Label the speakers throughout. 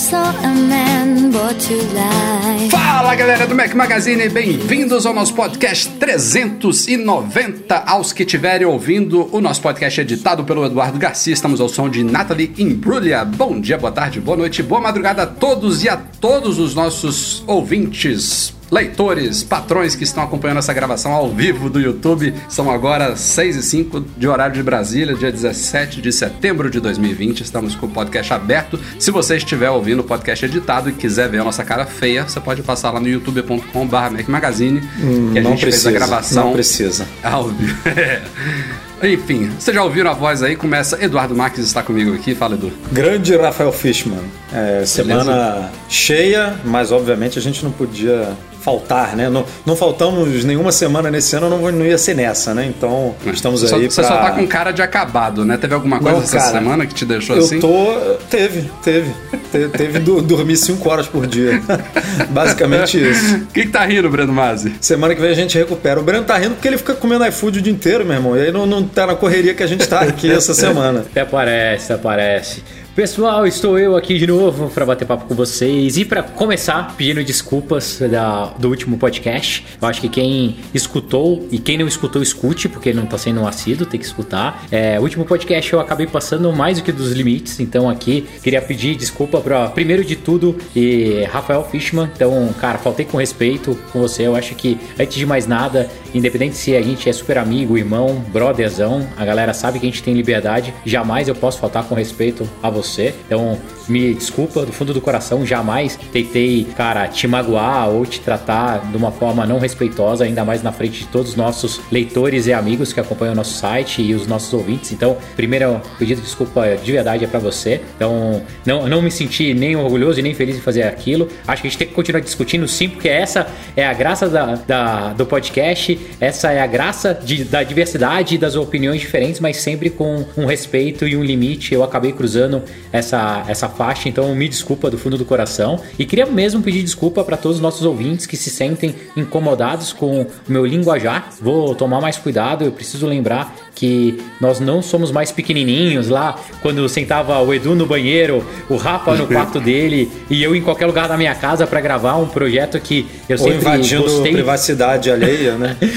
Speaker 1: saw a man Fala galera do Mac Magazine, bem-vindos ao nosso podcast 390. Aos que estiverem ouvindo, o nosso podcast é editado pelo Eduardo Garcia. Estamos ao som de Natalie Imbruglia. Bom dia, boa tarde, boa noite, boa madrugada a todos e a todos os nossos ouvintes leitores, patrões que estão acompanhando essa gravação ao vivo do YouTube. São agora 6 e 5 de horário de Brasília, dia 17 de setembro de 2020. Estamos com o podcast aberto. Se você estiver ouvindo o podcast editado e quiser ver a nossa cara feia, você pode passar lá no youtube.com.br Mac Magazine,
Speaker 2: hum,
Speaker 1: que a gente
Speaker 2: precisa,
Speaker 1: fez a gravação.
Speaker 2: Não precisa.
Speaker 1: Áudio. Enfim, vocês já ouviram a voz aí? Começa. Eduardo Marques está comigo aqui. Fala, Edu.
Speaker 2: Grande Rafael Fishman. É, semana cheia, mas obviamente a gente não podia faltar, né? Não, não faltamos nenhuma semana nesse ano, não, não ia ser nessa, né? Então, estamos
Speaker 1: só,
Speaker 2: aí
Speaker 1: Você
Speaker 2: pra...
Speaker 1: só tá com cara de acabado, né? Teve alguma coisa
Speaker 2: não,
Speaker 1: essa
Speaker 2: cara,
Speaker 1: semana que te deixou
Speaker 2: eu
Speaker 1: assim?
Speaker 2: Eu tô... Teve, teve. Te, teve do, dormir 5 horas por dia. Basicamente isso.
Speaker 1: O que, que tá rindo, Breno Mazzi?
Speaker 2: Semana que vem a gente recupera. O Breno tá rindo porque ele fica comendo iFood o dia inteiro, meu irmão. E aí não, não tá na correria que a gente tá aqui essa semana.
Speaker 3: Até parece, até parece. Pessoal, estou eu aqui de novo para bater papo com vocês e para começar pedindo desculpas da, do último podcast. Eu acho que quem escutou e quem não escutou, escute, porque não está sendo um assíduo, tem que escutar. É, o último podcast eu acabei passando mais do que dos limites, então aqui queria pedir desculpa para, primeiro de tudo, e Rafael Fishman. Então, cara, faltei com respeito com você. Eu acho que, antes de mais nada, independente se a gente é super amigo, irmão, brotherzão, a galera sabe que a gente tem liberdade, jamais eu posso faltar com respeito a você. Então, me desculpa do fundo do coração, jamais tentei, cara, te magoar ou te tratar de uma forma não respeitosa, ainda mais na frente de todos os nossos leitores e amigos que acompanham o nosso site e os nossos ouvintes. Então, primeiro pedido de desculpa de verdade é para você. Então, não, não me senti nem orgulhoso e nem feliz em fazer aquilo. Acho que a gente tem que continuar discutindo sim, porque essa é a graça da, da do podcast, essa é a graça de, da diversidade das opiniões diferentes, mas sempre com um respeito e um limite. Eu acabei cruzando essa, essa faixa, então me desculpa do fundo do coração. E queria mesmo pedir desculpa para todos os nossos ouvintes que se sentem incomodados com o meu linguajar. Vou tomar mais cuidado, eu preciso lembrar que nós não somos mais pequenininhos lá, quando sentava o Edu no banheiro, o Rafa no quarto dele e eu em qualquer lugar da minha casa para gravar um projeto que eu
Speaker 2: ou
Speaker 3: sempre
Speaker 2: invadindo
Speaker 3: gostei.
Speaker 2: privacidade alheia, né?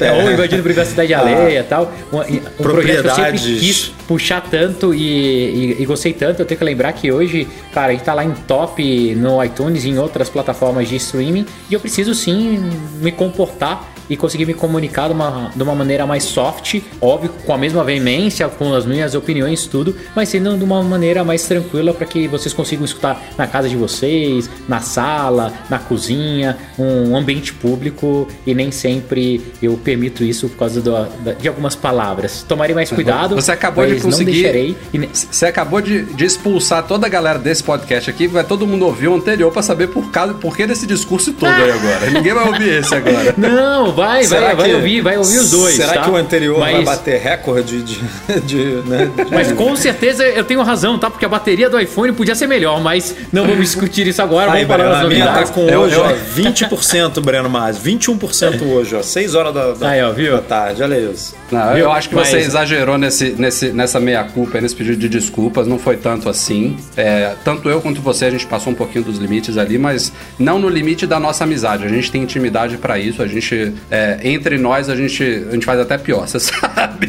Speaker 3: É, ou invadindo privacidade alheia e tal. Um, um projeto que eu sempre quis puxar tanto e, e- e gostei tanto. Eu tenho que lembrar que hoje, cara, a gente tá lá em top no iTunes e em outras plataformas de streaming e eu preciso sim me comportar e conseguir me comunicar de uma, de uma maneira mais soft, óbvio, com a mesma veemência, com as minhas opiniões, tudo, mas sendo de uma maneira mais tranquila para que vocês consigam escutar na casa de vocês, na sala, na cozinha, um ambiente público e nem sempre eu permito isso por causa do- de algumas palavras. Tomarei mais cuidado.
Speaker 1: Você acabou de conseguir.
Speaker 3: E ne-
Speaker 1: Você acabou de, de expulsar toda a galera desse podcast aqui. Vai todo mundo ouvir o anterior pra saber por, causa, por que desse discurso todo aí agora. Ninguém vai ouvir esse agora.
Speaker 3: Não, vai, vai, vai ouvir, vai ouvir os dois.
Speaker 2: Será
Speaker 3: tá?
Speaker 2: que o anterior vai
Speaker 3: Mas-
Speaker 2: bater recorde de. de, né, de-
Speaker 3: Mas com certeza eu tenho razão, tá? Porque a bateria do iPhone podia ser melhor, mas não vamos discutir isso agora.
Speaker 2: Aí,
Speaker 3: vamos
Speaker 2: Breno, a minha tá
Speaker 3: novidades.
Speaker 2: com
Speaker 1: Eu-
Speaker 2: hoje, ó, 20%, Breno Mas, 21% hoje, ó, 6 horas da, da,
Speaker 3: Aí, ó, viu?
Speaker 2: da tarde, olha isso.
Speaker 1: Não, eu acho que
Speaker 3: Mas-
Speaker 1: você exagerou nesse, nesse, nessa meia-culpa, nesse pedido de desculpas. Não foi tanto assim. É, tanto eu quanto você, a gente passou um pouquinho dos limites ali, mas não no limite da nossa amizade. A gente tem intimidade pra isso. A gente, é, entre nós, a gente, a gente faz até pior, você sabe?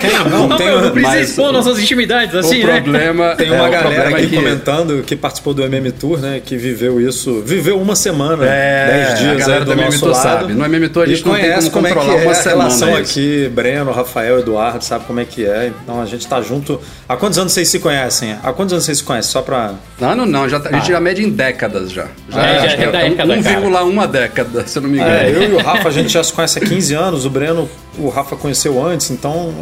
Speaker 2: Quem não,
Speaker 3: Não,
Speaker 2: tem,
Speaker 3: eu não preciso
Speaker 1: mas
Speaker 3: expor nossas intimidades assim,
Speaker 1: o
Speaker 3: né?
Speaker 1: problema
Speaker 2: tem
Speaker 1: é,
Speaker 2: uma
Speaker 1: o
Speaker 2: galera
Speaker 1: é
Speaker 2: aqui
Speaker 1: que-
Speaker 2: comentando que participou do MM Tour, né? Que viveu isso, viveu uma semana,
Speaker 1: É,
Speaker 2: 10 dias
Speaker 1: a galera
Speaker 2: do
Speaker 1: do MM
Speaker 2: nosso
Speaker 1: Tour
Speaker 2: lado.
Speaker 1: sabe. No MM Tour a gente não tem
Speaker 2: conhece
Speaker 1: como
Speaker 2: como, é que
Speaker 1: controlar
Speaker 2: é
Speaker 1: uma
Speaker 2: relação
Speaker 1: isso.
Speaker 2: aqui, Breno, Rafael, Eduardo, sabe como é que é. Então a gente tá junto. Há quantos anos vocês se conhecem? Há quantos anos vocês se conhecem? Só pra.
Speaker 1: Não, não, não. Já, tá- a gente já mede em décadas já. Já,
Speaker 3: É, já
Speaker 1: que
Speaker 3: é década,
Speaker 1: um-
Speaker 3: cara.
Speaker 1: 1,1 década, se eu não me engano.
Speaker 2: É, eu e o Rafa, a gente já se conhece há 15 anos. O Breno, o Rafa conheceu antes, então.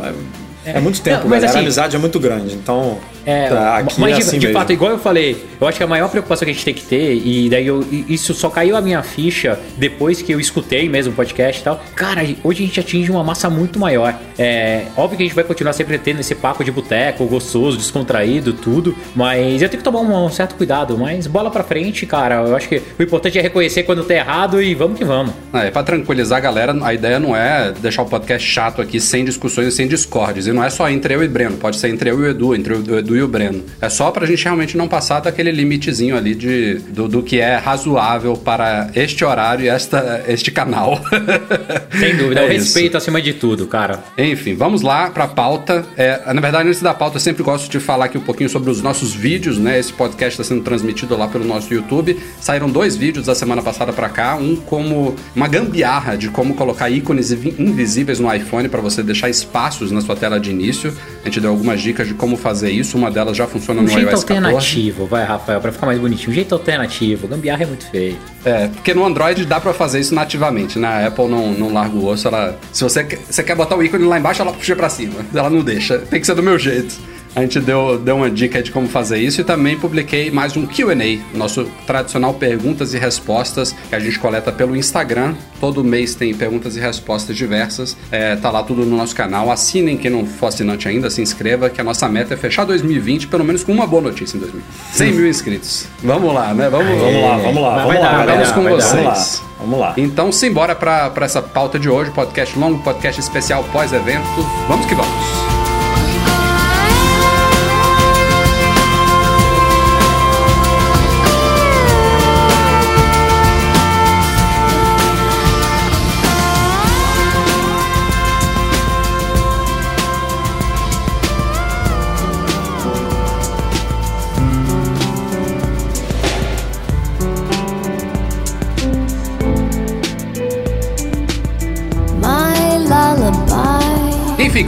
Speaker 2: é, É, muito tempo,
Speaker 3: Não, mas
Speaker 2: galera.
Speaker 3: assim-
Speaker 2: a amizade é muito grande. Então,
Speaker 3: É,
Speaker 2: tá, aqui
Speaker 3: mas
Speaker 2: é
Speaker 3: de,
Speaker 2: assim
Speaker 3: de
Speaker 2: mesmo.
Speaker 3: fato, igual eu falei, eu acho que a maior preocupação que a gente tem que ter, e daí eu, isso só caiu a minha ficha depois que eu escutei mesmo o podcast e tal. Cara, hoje a gente atinge uma massa muito maior. É óbvio que a gente vai continuar sempre tendo esse papo de boteco, gostoso, descontraído, tudo, mas eu tenho que tomar um, certo cuidado. Mas bola pra frente, cara. Eu acho que o importante é reconhecer quando tá errado e vamos que vamos.
Speaker 1: É, pra tranquilizar a galera, a ideia não é deixar o podcast chato aqui, sem discussões e sem discordes. E não é só entre eu e Breno, pode ser entre eu e o Edu, entre o Edu e o Breno. É só pra gente realmente não passar daquele limitezinho ali de, do, do que é razoável para este horário e esta, este canal.
Speaker 3: Sem dúvida.
Speaker 1: É
Speaker 3: o
Speaker 1: isso.
Speaker 3: respeito acima de tudo, cara.
Speaker 1: Enfim, vamos lá pra pauta. É, na verdade, antes da pauta, eu sempre gosto de falar aqui um pouquinho sobre os nossos vídeos, né? Esse podcast está sendo transmitido lá pelo nosso YouTube. Saíram dois vídeos da semana passada pra cá, um como uma gambiarra de como colocar ícones invi- invisíveis no iPhone para você deixar espaços na sua tela de início. A gente deu algumas dicas de como fazer isso. Uma delas já funciona
Speaker 3: Um
Speaker 1: no
Speaker 3: jeito
Speaker 1: iOS 14.
Speaker 3: alternativo, vai, Rafael, pra ficar mais bonitinho. Um jeito alternativo. Gambiarra é muito feio.
Speaker 1: É, porque no Android dá pra fazer isso nativamente, né? A Apple não, não larga o osso, ela. Se você, você quer botar o ícone lá embaixo, ela puxa pra cima. Ela não deixa. Tem que ser do meu jeito. A gente deu, deu uma dica de como fazer isso e também publiquei mais um QA, nosso tradicional perguntas e respostas que a gente coleta pelo Instagram. Todo mês tem perguntas e respostas diversas. É, tá lá tudo no nosso canal. Assinem quem não for assinante ainda, se inscreva, que a nossa meta é fechar 2020, pelo menos com uma boa notícia em 2020. 100 mil inscritos. Vamos lá, né? Vamos,
Speaker 2: Vamos lá, vamos lá, vamos
Speaker 3: dar,
Speaker 2: lá,
Speaker 1: dar, com
Speaker 2: Vamos
Speaker 1: vocês.
Speaker 2: lá, vamos lá.
Speaker 1: Então, simbora pra essa pauta de hoje, podcast longo, podcast especial pós-evento. Vamos que vamos.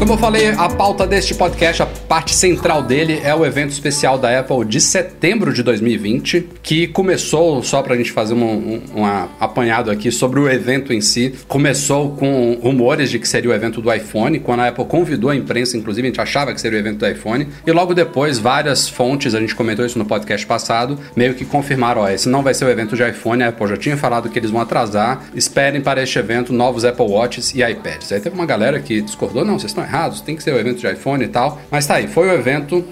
Speaker 1: Como eu falei, a pauta deste podcast, a parte central dele é o evento especial da Apple de setembro de 2020, que começou, só pra gente fazer um, um, um apanhado aqui sobre o evento em si, começou com rumores de que seria o evento do iPhone, quando a Apple convidou a imprensa, inclusive a gente achava que seria o evento do iPhone, e logo depois várias fontes, a gente comentou isso no podcast passado, meio que confirmaram, ó, esse não vai ser o evento de iPhone, a Apple já tinha falado que eles vão atrasar, esperem para este evento novos Apple Watches e iPads. Aí teve uma galera que discordou, não, vocês estão errados, tem que ser o evento de iPhone e tal, mas tá aí, foi o evento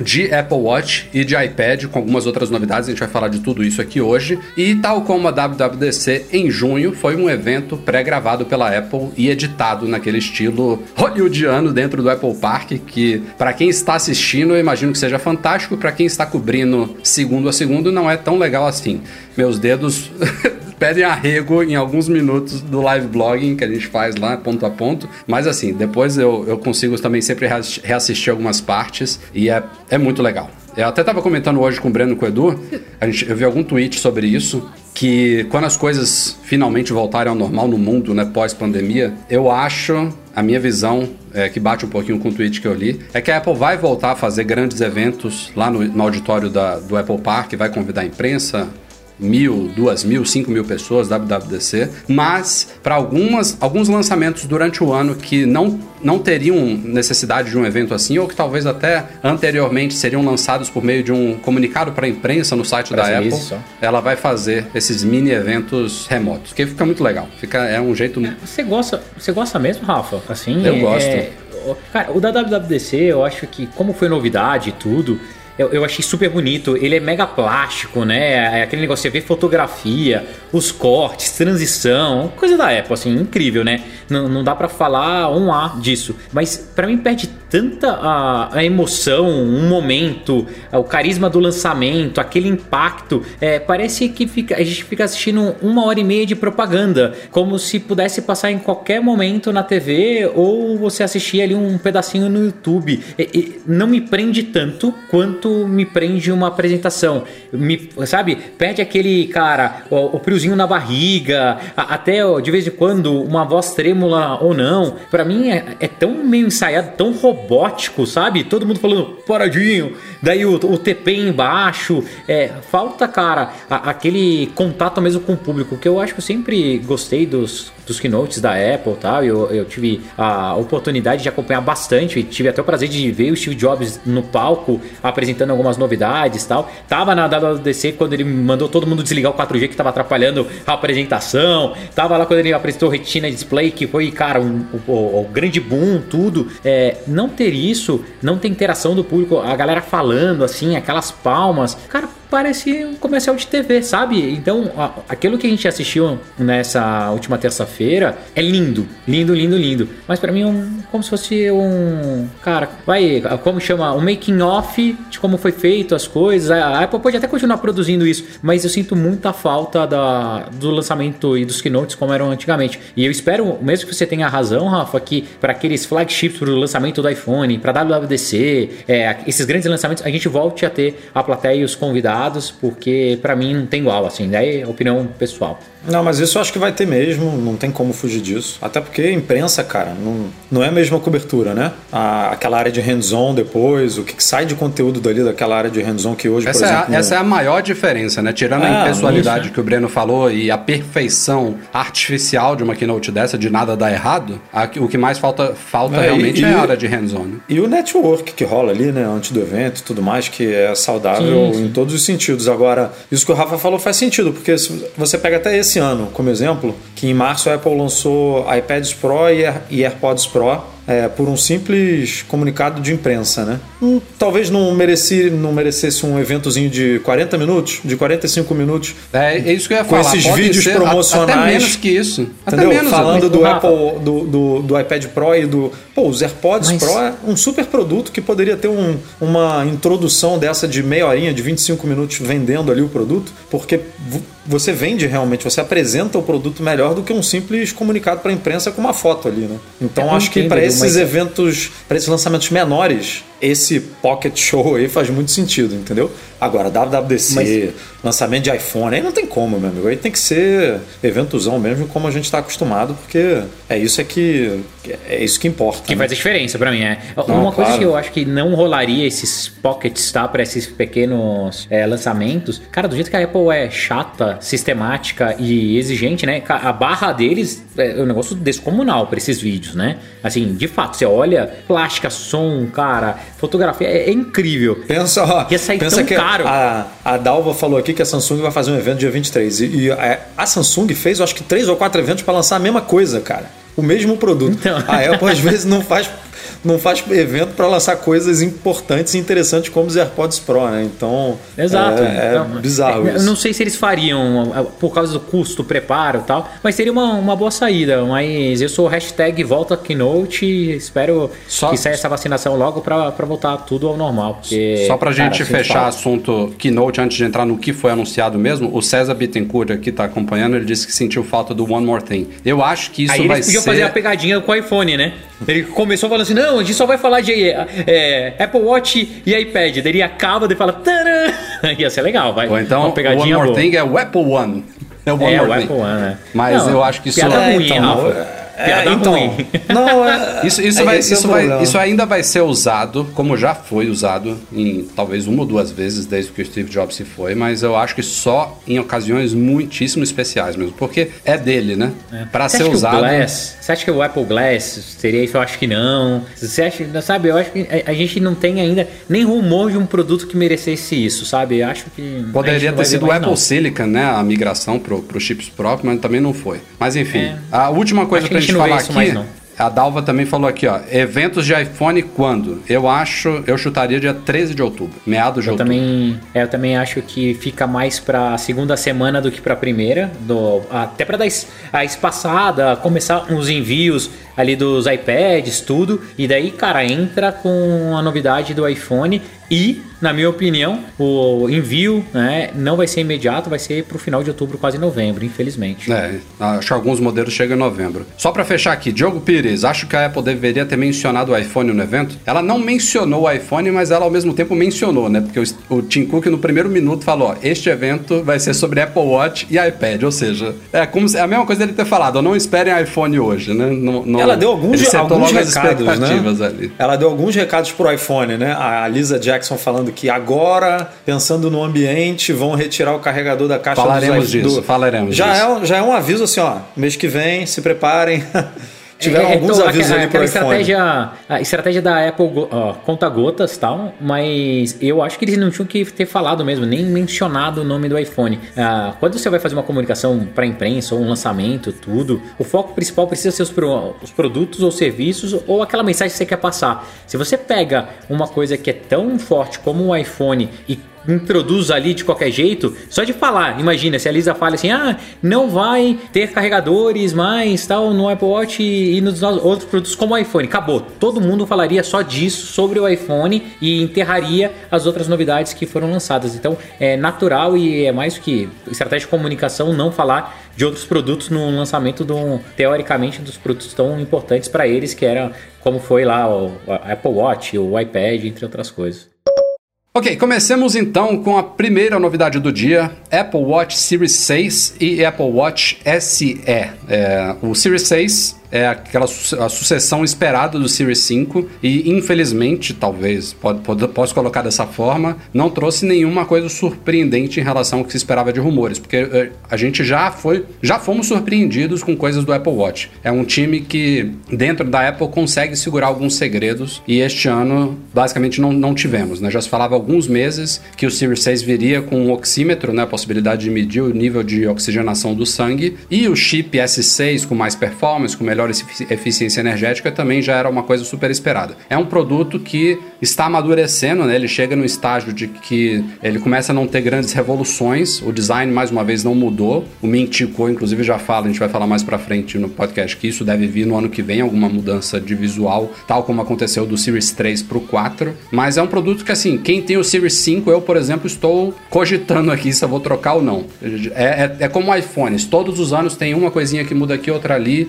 Speaker 1: de Apple Watch e de iPad, com algumas outras novidades, a gente vai falar de tudo isso aqui hoje. E tal como a WWDC em junho, foi um evento pré-gravado pela Apple e editado naquele estilo hollywoodiano dentro do Apple Park, que para quem está assistindo, eu imagino que seja fantástico, para quem está cobrindo segundo a segundo, não é tão legal assim. Meus dedos pedem arrego em alguns minutos do live blogging que a gente faz lá, ponto a ponto. Mas assim, depois eu, eu consigo também sempre reass- reassistir algumas partes e é, é muito legal. Eu até tava comentando hoje com o Breno e com o Edu, a gente, eu vi algum tweet sobre isso, que quando as coisas finalmente voltarem ao normal no mundo, né, pós-pandemia, eu acho, a minha visão, é, que bate um pouquinho com o tweet que eu li, é que a Apple vai voltar a fazer grandes eventos lá no, no auditório da, do Apple Park, vai convidar a imprensa, mil, duas mil, cinco mil pessoas, WWDC, mas para algumas alguns lançamentos durante o ano que não, não teriam necessidade de um evento assim, ou que talvez até anteriormente seriam lançados por meio de um comunicado para a imprensa no site da
Speaker 3: Press
Speaker 1: Apple,
Speaker 3: só.
Speaker 1: ela vai fazer esses mini eventos remotos, que fica muito legal. Fica, é um jeito.
Speaker 3: Você gosta, você gosta mesmo, Rafa? Assim,
Speaker 1: Eu
Speaker 3: é-
Speaker 1: gosto.
Speaker 3: é- o- cara, o da WWDC, eu acho que como foi novidade e tudo, eu, eu achei super bonito. Ele é mega plástico, né? É aquele negócio, você vê fotografia, os cortes, transição, coisa da Apple, assim, incrível, né? Não, não dá pra falar um A disso. Mas pra mim perde tanta a, a emoção, um momento, o carisma do lançamento, aquele impacto. É, parece que fica, a gente fica assistindo uma hora e meia de propaganda, como se pudesse passar em qualquer momento na TV ou você assistir ali um pedacinho no YouTube. E- e não me prende tanto quanto me prende uma apresentação. Me, sabe, perde aquele, cara, o, o na barriga, a- até ó, de vez em quando uma voz trêmula ou não. Pra mim é, é tão meio ensaiado, tão robótico, sabe? Todo mundo falando paradinho, daí o, o TP embaixo. É, falta, cara, a- aquele contato mesmo com o público, que eu acho que eu sempre gostei dos, dos keynotes da Apple e tal. Eu, eu tive a oportunidade de acompanhar bastante, tive até o prazer de ver o Steve Jobs no palco apresentando algumas novidades e tal. Tava na WWDC quando ele mandou todo mundo desligar o 4G que tava atrapalhando a apresentação. Tava lá quando ele apresentou Retina Display, que foi, cara, um- o, o- o grande boom, tudo. É, não ter isso, não ter interação do público, a galera falando assim, aquelas palmas. Cara, parece um comercial de TV, sabe? Então, aquilo que a gente assistiu nessa última terça-feira é lindo, lindo, lindo, lindo. Mas pra mim é um, como se fosse um, cara, vai, como chama, um making off de como foi feito as coisas. A Apple pode até continuar produzindo isso, mas eu sinto muita falta da, do lançamento e dos keynotes como eram antigamente. E eu espero, mesmo que você tenha razão, Rafa, que para aqueles flagships pro lançamento do iPhone, para WWDC, é, esses grandes lançamentos, a gente volte a ter a plateia e os convidados, porque pra mim não tem igual, assim, daí é opinião pessoal.
Speaker 2: Não, mas isso eu acho que vai ter mesmo, não tem como fugir disso. Até porque imprensa, cara, não, não é a mesma cobertura, né? A- aquela área de hands-on depois, o que, que sai de conteúdo dali daquela área de hands-on que hoje,
Speaker 1: Essa,
Speaker 2: por
Speaker 1: é,
Speaker 2: exemplo.
Speaker 1: a, essa é a maior diferença, né? Tirando
Speaker 2: Ah,
Speaker 1: a impessoalidade
Speaker 2: isso, né?
Speaker 1: que o Breno falou e a perfeição artificial de uma keynote dessa, de nada dar errado, a- o que mais falta, falta
Speaker 2: É,
Speaker 1: realmente
Speaker 2: e-
Speaker 1: é a área de hands-on. né?
Speaker 2: E o network que rola ali, né, antes do evento e tudo mais, que é saudável
Speaker 3: Sim, sim.
Speaker 2: em todos os sentidos. Agora, isso que o Rafa falou faz sentido, porque se você pega até esse ano como exemplo, que em março a Apple lançou iPads Pro e e AirPods Pro é, por um simples comunicado de imprensa, né? Hum, talvez não, mereci, não merecesse um eventozinho de 40 minutos, de 45 minutos,
Speaker 1: É, é isso que eu ia
Speaker 2: Com
Speaker 1: falar.
Speaker 2: esses
Speaker 1: pode
Speaker 2: vídeos
Speaker 1: ser
Speaker 2: promocionais.
Speaker 1: Até menos que isso. Até
Speaker 2: Entendeu?
Speaker 1: menos.
Speaker 2: Falando
Speaker 1: até.
Speaker 2: do. Apple, do, do, do iPad Pro e do. Pô, os AirPods
Speaker 3: Mas-
Speaker 2: Pro é um super produto que poderia ter um- uma introdução dessa de meia horinha, de 25 minutos vendendo ali o produto, porque você vende realmente, você apresenta o produto melhor do que um simples comunicado para a imprensa com uma foto ali, né? Então
Speaker 3: Eu
Speaker 2: acho que
Speaker 3: entendo,
Speaker 2: para
Speaker 3: Edu,
Speaker 2: esses
Speaker 3: mas-
Speaker 2: eventos, para esses lançamentos menores, esse Pocket Show aí faz muito sentido, entendeu? Agora, WWDC, lançamento de iPhone, aí não tem como, meu amigo. Aí tem que ser eventozão mesmo, como a gente está acostumado, porque é isso é que é isso que importa.
Speaker 3: Que
Speaker 2: né?
Speaker 3: faz a diferença pra mim, é.
Speaker 2: Não,
Speaker 3: Uma coisa
Speaker 2: claro.
Speaker 3: que eu acho que não rolaria esses pockets, tá? Pra esses pequenos é, lançamentos. Cara, do jeito que a Apple é chata, sistemática e exigente, né? A barra deles é um negócio descomunal pra esses vídeos, né? Assim, de fato, você olha, plástica, som, cara, fotografia, é, é incrível.
Speaker 2: Pensa, ó,
Speaker 3: Ia sair
Speaker 2: pensa
Speaker 3: tão
Speaker 2: que
Speaker 3: caro.
Speaker 2: A, a Dalva falou aqui que a Samsung vai fazer um evento dia 23. E, e a, a Samsung fez, eu acho que, três ou quatro eventos para lançar a mesma coisa, cara. O mesmo produto.
Speaker 3: Então.
Speaker 2: A Apple, às vezes, não faz, não faz evento para lançar coisas importantes e interessantes como os AirPods Pro, né? Então,
Speaker 3: Exato.
Speaker 2: é, é
Speaker 3: Então,
Speaker 2: bizarro
Speaker 3: Eu
Speaker 2: isso.
Speaker 3: não sei se eles fariam uh, por causa do custo, preparo e tal, mas seria uma, uma boa saída. Mas eu sou hashtag volta Keynote e espero
Speaker 1: Só-
Speaker 3: que saia essa vacinação logo pra, pra voltar tudo ao normal. Porque,
Speaker 1: Só pra
Speaker 3: cara,
Speaker 1: gente
Speaker 3: sinto
Speaker 1: fechar
Speaker 3: falta.
Speaker 1: assunto Keynote antes de entrar no que foi anunciado mesmo, o César Bittencourt aqui tá acompanhando, ele disse que sentiu falta do One More Thing. Eu acho que isso
Speaker 3: Aí
Speaker 1: vai
Speaker 3: eles podiam
Speaker 1: ser...
Speaker 3: fazer a pegadinha com o iPhone, né? Ele começou falando assim: não, a gente só vai falar de é, Apple Watch e iPad. Daí ele acaba de falar: Tadã! Ia ser legal, vai.
Speaker 1: Ou então,
Speaker 3: uma
Speaker 1: o One
Speaker 3: pegadinha
Speaker 1: More
Speaker 3: boa.
Speaker 1: Thing é o Apple One. É o One
Speaker 3: É, o. Apple One, né?
Speaker 1: Mas
Speaker 3: Não,
Speaker 1: eu acho que isso... É,
Speaker 3: ruim,
Speaker 2: então,
Speaker 3: Rafa.
Speaker 2: É,
Speaker 3: Piada
Speaker 2: então,
Speaker 3: ruim.
Speaker 2: Não, é,
Speaker 1: Isso, isso,
Speaker 2: é
Speaker 1: vai,
Speaker 2: é
Speaker 1: isso, vai- isso ainda vai ser usado, como já foi usado, em talvez uma ou duas vezes desde que o Steve Jobs se foi, mas eu acho que só em ocasiões muitíssimo especiais mesmo, porque é dele, né? Pra
Speaker 3: Você
Speaker 1: ser usado.
Speaker 3: Glass, você acha que o Apple Glass seria isso? Eu acho que não. Você acha, sabe, eu acho que a, a gente não tem ainda nem rumor de um produto que merecesse isso, sabe? Eu acho que.
Speaker 1: Poderia ter sido o Apple
Speaker 3: não.
Speaker 1: Silicon, né? A migração pro, pro chips próprios, mas também não foi. Mas enfim,
Speaker 3: É.
Speaker 1: a última coisa pra
Speaker 3: a
Speaker 1: gente
Speaker 3: gente
Speaker 1: falar aqui.
Speaker 3: mais.
Speaker 1: A Dalva também falou aqui, ó. Eventos de iPhone quando? Eu acho, eu chutaria dia 13 de outubro, meados de
Speaker 3: Eu
Speaker 1: outubro.
Speaker 3: também, é, eu também acho que fica mais pra segunda semana do que pra primeira. Do, até pra dar a espaçada, começar uns envios ali dos iPads, tudo. E daí, cara, entra com a novidade do iPhone e, na minha opinião, o envio né, não vai ser imediato, vai ser pro final de outubro, quase novembro, infelizmente.
Speaker 1: É, acho que alguns modelos chegam em novembro. Só para fechar aqui, Diogo Pires, acho que a Apple deveria ter mencionado o iPhone no evento. Ela não mencionou o iPhone, mas ela ao mesmo tempo mencionou, né? Porque o, o Tim Cook no primeiro minuto falou: ó, este evento vai ser sobre Apple Watch e iPad. Ou seja, é como se, é a mesma coisa dele ter falado: não esperem iPhone hoje, né? Não, não,
Speaker 2: ela deu alguns, alguns recados, né?
Speaker 1: ali.
Speaker 2: Ela deu alguns recados pro iPhone, né? A Lisa Jackson falando que agora, pensando no ambiente, vão retirar o carregador da caixa
Speaker 1: Falaremos
Speaker 2: dos
Speaker 1: disso,
Speaker 2: do-
Speaker 1: falaremos
Speaker 2: já
Speaker 1: disso.
Speaker 2: É, um- já é um aviso assim, ó. Mês que vem, se preparem. Tiveram
Speaker 3: É,
Speaker 2: alguns
Speaker 3: então,
Speaker 2: avisos
Speaker 3: aquela,
Speaker 2: ali pro
Speaker 3: estratégia, a estratégia da Apple ó, conta gotas e tal, mas eu acho que eles não tinham que ter falado mesmo, nem mencionado o nome do iPhone. Ah, quando você vai fazer uma comunicação para imprensa ou um lançamento, tudo, o foco principal precisa ser os, pro- os produtos ou serviços ou aquela mensagem que você quer passar. Se você pega uma coisa que é tão forte como o iPhone e introduz ali de qualquer jeito, só de falar, imagina, se a Lisa fala assim, ah, não vai ter carregadores mais, tal, no Apple Watch e, nos no- outros produtos como o iPhone, acabou. Todo mundo falaria só disso sobre o iPhone e enterraria as outras novidades que foram lançadas. Então, é natural e é mais que estratégia de comunicação não falar de outros produtos no lançamento do, teoricamente, dos produtos tão importantes para eles, que era como foi lá o, Apple Watch, o iPad, entre outras coisas.
Speaker 1: Ok, comecemos então com a primeira novidade do dia: Apple Watch Series 6 e Apple Watch SE. É, o Series 6 é aquela su- a sucessão esperada do Series 5 e infelizmente, talvez, pode, pode- posso colocar dessa forma, não trouxe nenhuma coisa surpreendente em relação ao que se esperava de rumores, porque eh, a gente já foi, já fomos surpreendidos com coisas do Apple Watch. É um time que dentro da Apple consegue segurar alguns segredos e este ano basicamente não, não tivemos, né? Já se falava há alguns meses que o Series 6 viria com um oxímetro, né? A possibilidade de medir o nível de oxigenação do sangue e o chip S6 com mais performance, com melhor efici- eficiência energética também já era uma coisa super esperada. É um produto que está amadurecendo, né? Ele chega no estágio de que ele começa a não ter grandes revoluções, o design mais uma vez não mudou. O Mintico, inclusive, já fala, a gente vai falar mais pra frente no podcast que isso deve vir no ano que vem, alguma mudança de visual, tal como aconteceu do Series 3 pro 4. Mas é um produto que, assim, quem tem o Series 5, eu, por exemplo, estou cogitando aqui se eu vou trocar ou não. É, é, é como iPhones, todos os anos tem uma coisinha que muda aqui, outra ali,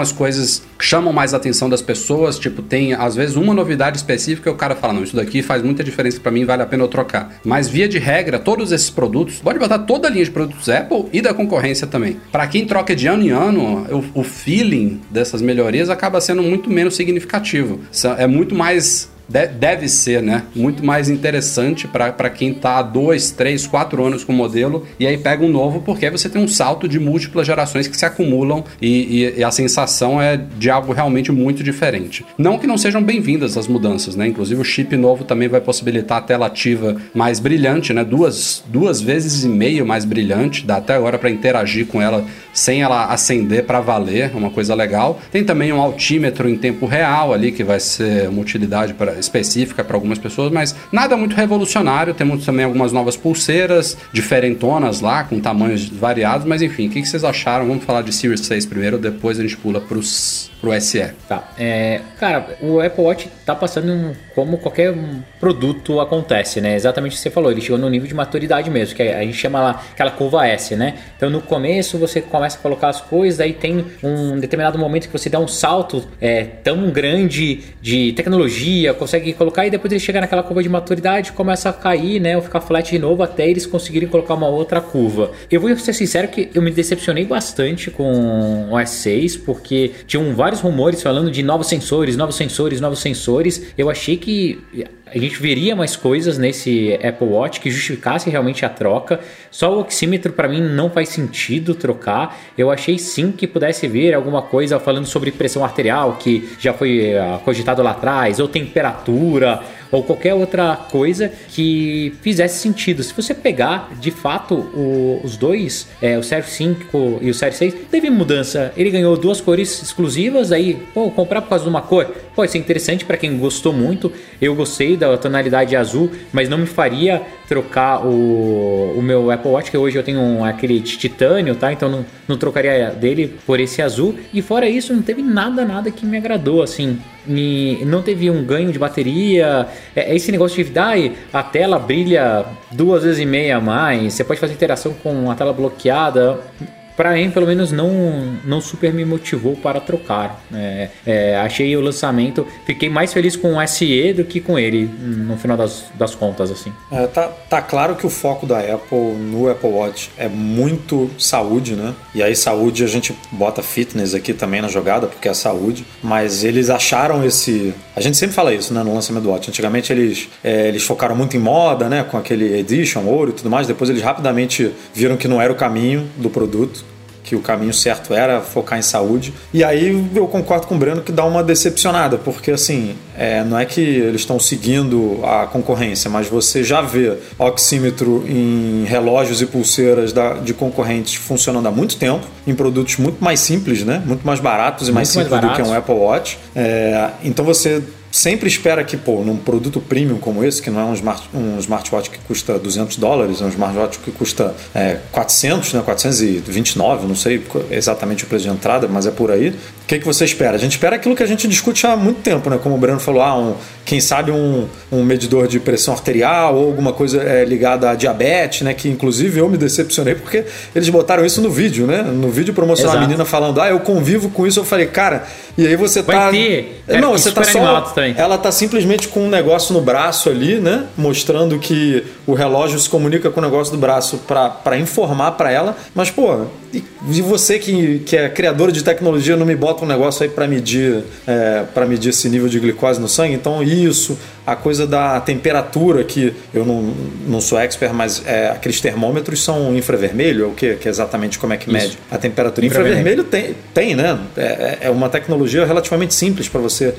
Speaker 1: algumas coisas chamam mais a atenção das pessoas, tipo, tem às vezes uma novidade específica e o cara fala, não, isso daqui faz muita diferença pra mim, vale a pena eu trocar. Mas via de regra, todos esses produtos, pode botar toda a linha de produtos Apple e da concorrência também. Pra quem troca de ano em ano, o, o feeling dessas melhorias acaba sendo muito menos significativo. É muito mais de- deve ser, né? Muito mais interessante para quem tá há dois, três, quatro anos com o modelo e aí pega um novo, porque você tem um salto de múltiplas gerações que se acumulam e, e- e a sensação é de algo realmente muito diferente. Não que não sejam bem-vindas as mudanças, né? Inclusive o chip novo também vai possibilitar a tela ativa mais brilhante, né? Duas, duas vezes e meio mais brilhante, dá até agora para interagir com ela sem ela acender para valer, é uma coisa legal. Tem também um altímetro em tempo real ali que vai ser uma utilidade pra, específica para algumas pessoas, mas nada muito revolucionário. Temos também algumas novas pulseiras diferentonas lá com tamanhos variados, mas enfim, o que, que vocês acharam? Vamos falar de Series 6 primeiro, depois a gente pula pros, pro SE.
Speaker 3: Tá. É, cara, o Apple Watch tá passando como qualquer produto acontece, né? Exatamente o que você falou. Ele chegou no nível de maturidade mesmo, que a gente chama lá aquela curva S, né? Então no começo você começa a colocar as coisas, aí tem um determinado momento que você dá um salto é, tão grande de tecnologia, consegue colocar e depois ele chega naquela curva de maturidade, começa a cair, né? Ou ficar flat de novo até eles conseguirem colocar uma outra curva. Eu vou ser sincero que eu me decepcionei bastante com o S6, porque tinham vários rumores falando de novos sensores, novos sensores, novos sensores. Eu achei que a gente veria mais coisas nesse Apple Watch que justificasse realmente a troca. Só o oxímetro para mim não faz sentido trocar. Eu achei sim que pudesse vir alguma coisa falando sobre pressão arterial, que já foi ah, cogitado lá atrás, ou temperatura, ou qualquer outra coisa que fizesse sentido. Se você pegar de fato o- os dois, é, o Série 5 e o Série 6, teve mudança. Ele ganhou duas cores exclusivas, aí, pô, comprar por causa de uma cor, pode ser interessante para quem gostou muito. Eu gostei da tonalidade azul, mas não me faria trocar o, o meu Apple Watch, que hoje eu tenho um, aquele de titânio, tá? Então não, não trocaria dele por esse azul. E fora isso, não teve nada, nada que me agradou, assim. E não teve um ganho de bateria. É, é esse negócio de dar a tela brilha duas vezes e meia a mais. Você pode fazer interação com a tela bloqueada para mim, pelo menos, não, não super me motivou para trocar. É, é, achei o lançamento, fiquei mais feliz com o SE do que com ele, no final das, das contas, assim.
Speaker 2: É, tá, tá claro que o foco da Apple no Apple Watch é muito saúde, né? E aí, saúde, a gente bota fitness aqui também na jogada, porque é saúde, mas eles acharam esse. A gente sempre fala isso, né, no lançamento do Watch. Antigamente eles, é, eles focaram muito em moda, né, com aquele Edition, ouro e tudo mais, depois eles rapidamente viram que não era o caminho do produto que o caminho certo era focar em saúde. E aí eu concordo com o Breno que dá uma decepcionada, porque assim, é, não é que eles estão seguindo a concorrência, mas você já vê oxímetro em relógios e pulseiras da, de concorrentes funcionando há muito tempo, em produtos muito mais simples, né? Muito mais baratos e mais
Speaker 3: Muito mais
Speaker 2: simples do que um Apple Watch. É, então você sempre espera que, pô, num produto premium como esse, que não é um, smart, um smartwatch que custa 200 dólares, é um smartwatch que custa é, 400, né, 429, não sei exatamente o preço de entrada, mas é por aí. O que, que você espera? A gente espera aquilo que a gente discute há muito tempo, né? Como o Breno falou, ah, um, quem sabe um, um medidor de pressão arterial ou alguma coisa é, ligada a diabetes, né? Que inclusive eu me decepcionei porque eles botaram isso no vídeo, né? No vídeo promocional, a menina falando, ah, eu convivo com isso. Eu falei, cara, e aí você
Speaker 3: Vai
Speaker 2: tá.
Speaker 3: ter.
Speaker 2: Não,
Speaker 3: fiquei
Speaker 2: você tá só. Ela tá simplesmente com um negócio no braço ali, né? Mostrando que o relógio se comunica com o negócio do braço para informar para ela. Mas, pô, e, você que, que é criador de tecnologia não me bota um negócio aí para medir é, para medir esse nível de glicose no sangue? Então, isso, a coisa da temperatura, que eu não, não sou expert, mas é, aqueles termômetros são infravermelho, é o que? Que é exatamente como é que mede a temperatura.
Speaker 3: Infravermelho.
Speaker 2: Infravermelho tem, tem né? É, é uma tecnologia relativamente simples para você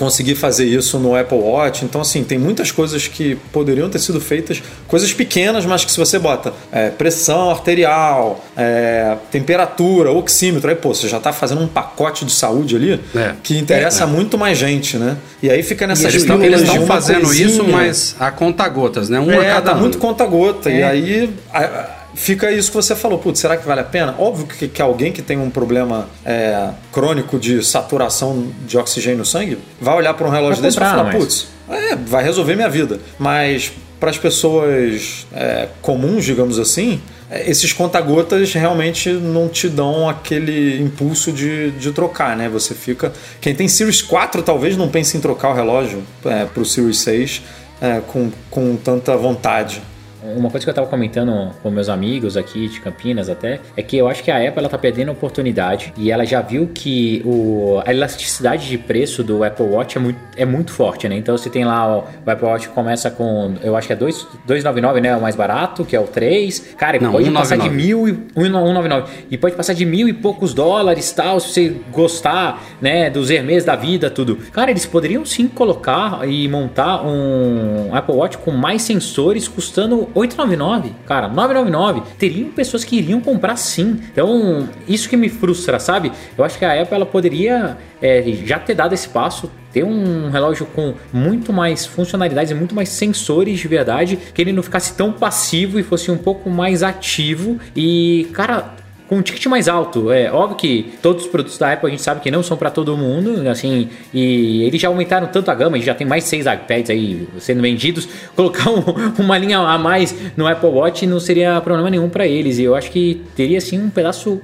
Speaker 2: conseguir fazer isso no Apple Watch. Então, assim, tem muitas coisas que poderiam ter sido feitas, coisas pequenas, mas que se você bota é, pressão arterial, é, temperatura, oxímetro, aí, pô, você já está fazendo um pacote de saúde ali
Speaker 1: É.
Speaker 2: que interessa muito mais gente, né? E aí fica nessas
Speaker 1: Eles estão
Speaker 2: pílulas
Speaker 1: eles estão fazendo
Speaker 2: coisinha.
Speaker 1: isso, mas a conta gotas, né? Um a
Speaker 2: É,
Speaker 1: cada
Speaker 2: tá
Speaker 1: ano.
Speaker 2: muito conta-gota. E
Speaker 1: É.
Speaker 2: aí a- a- fica isso que você falou. Putz, será que vale a pena? Óbvio que, que alguém que tem um problema é, crônico de saturação de oxigênio no sangue vai olhar para um relógio
Speaker 3: Vai
Speaker 2: desse e vai falar,
Speaker 3: mas-
Speaker 2: putz, é, vai resolver minha vida. Mas para as pessoas é, comuns, digamos assim, é, esses conta-gotas realmente não te dão aquele impulso de, de trocar, né? Você fica. Quem tem Series 4 talvez não pense em trocar o relógio é, para o Series 6 é, com, com tanta vontade.
Speaker 3: Uma coisa que eu tava comentando com meus amigos aqui de Campinas até, é que eu acho que a Apple ela tá perdendo a oportunidade e ela já viu que o, a elasticidade de preço do Apple Watch é muito, é muito forte, né? Então você tem lá o, o Apple Watch começa com, eu acho que é 2, 299, né? O mais barato, que é o 3. Cara,
Speaker 1: Não,
Speaker 3: pode
Speaker 1: 199.
Speaker 3: passar de mil e, 199. E pode passar de mil e poucos dólares tal, se você gostar, né? Dos Hermes da vida, tudo. Cara, eles poderiam sim colocar e montar um Apple Watch com mais sensores custando 899. Cara, 999. Teriam pessoas que iriam comprar sim. Então, isso que me frustra, sabe? Eu acho que a Apple ela poderia é, já ter dado esse passo, ter um relógio com muito mais funcionalidades e muito mais sensores de verdade, que ele não ficasse tão passivo e fosse um pouco mais ativo. E, cara, com um ticket mais alto. É óbvio que todos os produtos da Apple a gente sabe que não são para todo mundo, assim, e eles já aumentaram tanto a gama, a gente já tem mais seis iPads aí sendo vendidos. Colocar um- uma linha a mais no Apple Watch não seria problema nenhum para eles, e eu acho que teria sim um pedaço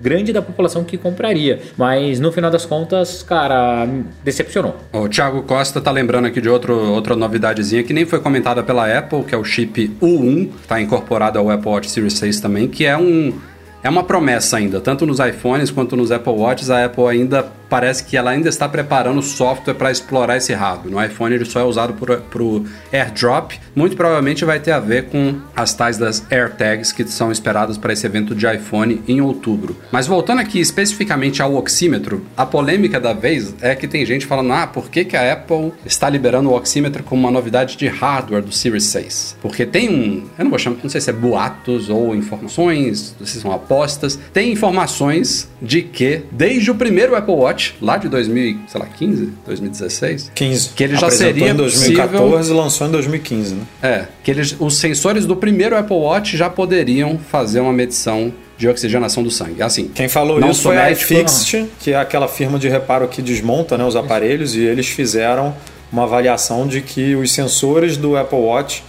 Speaker 3: grande da população que compraria, mas no final das contas, cara, decepcionou.
Speaker 1: O Thiago Costa tá lembrando aqui de outro, outra novidadezinha que nem foi comentada pela Apple, que é o chip U1, está incorporado ao Apple Watch Series 6 também, que é um é uma promessa ainda, tanto nos iPhones quanto nos Apple Watches, a Apple ainda parece que ela ainda está preparando o software para explorar esse hardware. No iPhone ele só é usado para o AirDrop, muito provavelmente vai ter a ver com as tais das AirTags que são esperadas para esse evento de iPhone em outubro. Mas voltando aqui especificamente ao oxímetro, a polêmica da vez é que tem gente falando: ah, por que, que a Apple está liberando o oxímetro como uma novidade de hardware do Series 6? Porque tem um, eu não vou chamar, não sei se é boatos ou informações, se são apostas, tem informações de que desde o primeiro Apple Watch Watch lá de 2015, 2016,
Speaker 2: 15.
Speaker 1: Que ele já
Speaker 2: Apresentou
Speaker 1: seria
Speaker 2: em 2014
Speaker 1: possível-
Speaker 2: e lançou em 2015, né?
Speaker 1: é, que eles, os sensores do primeiro Apple Watch já poderiam fazer uma medição de oxigenação do sangue. Assim,
Speaker 2: Quem falou isso foi a
Speaker 1: médico,
Speaker 2: iFixit, que é aquela firma de reparo que desmonta né, os aparelhos, e eles fizeram uma avaliação de que os sensores do Apple Watch,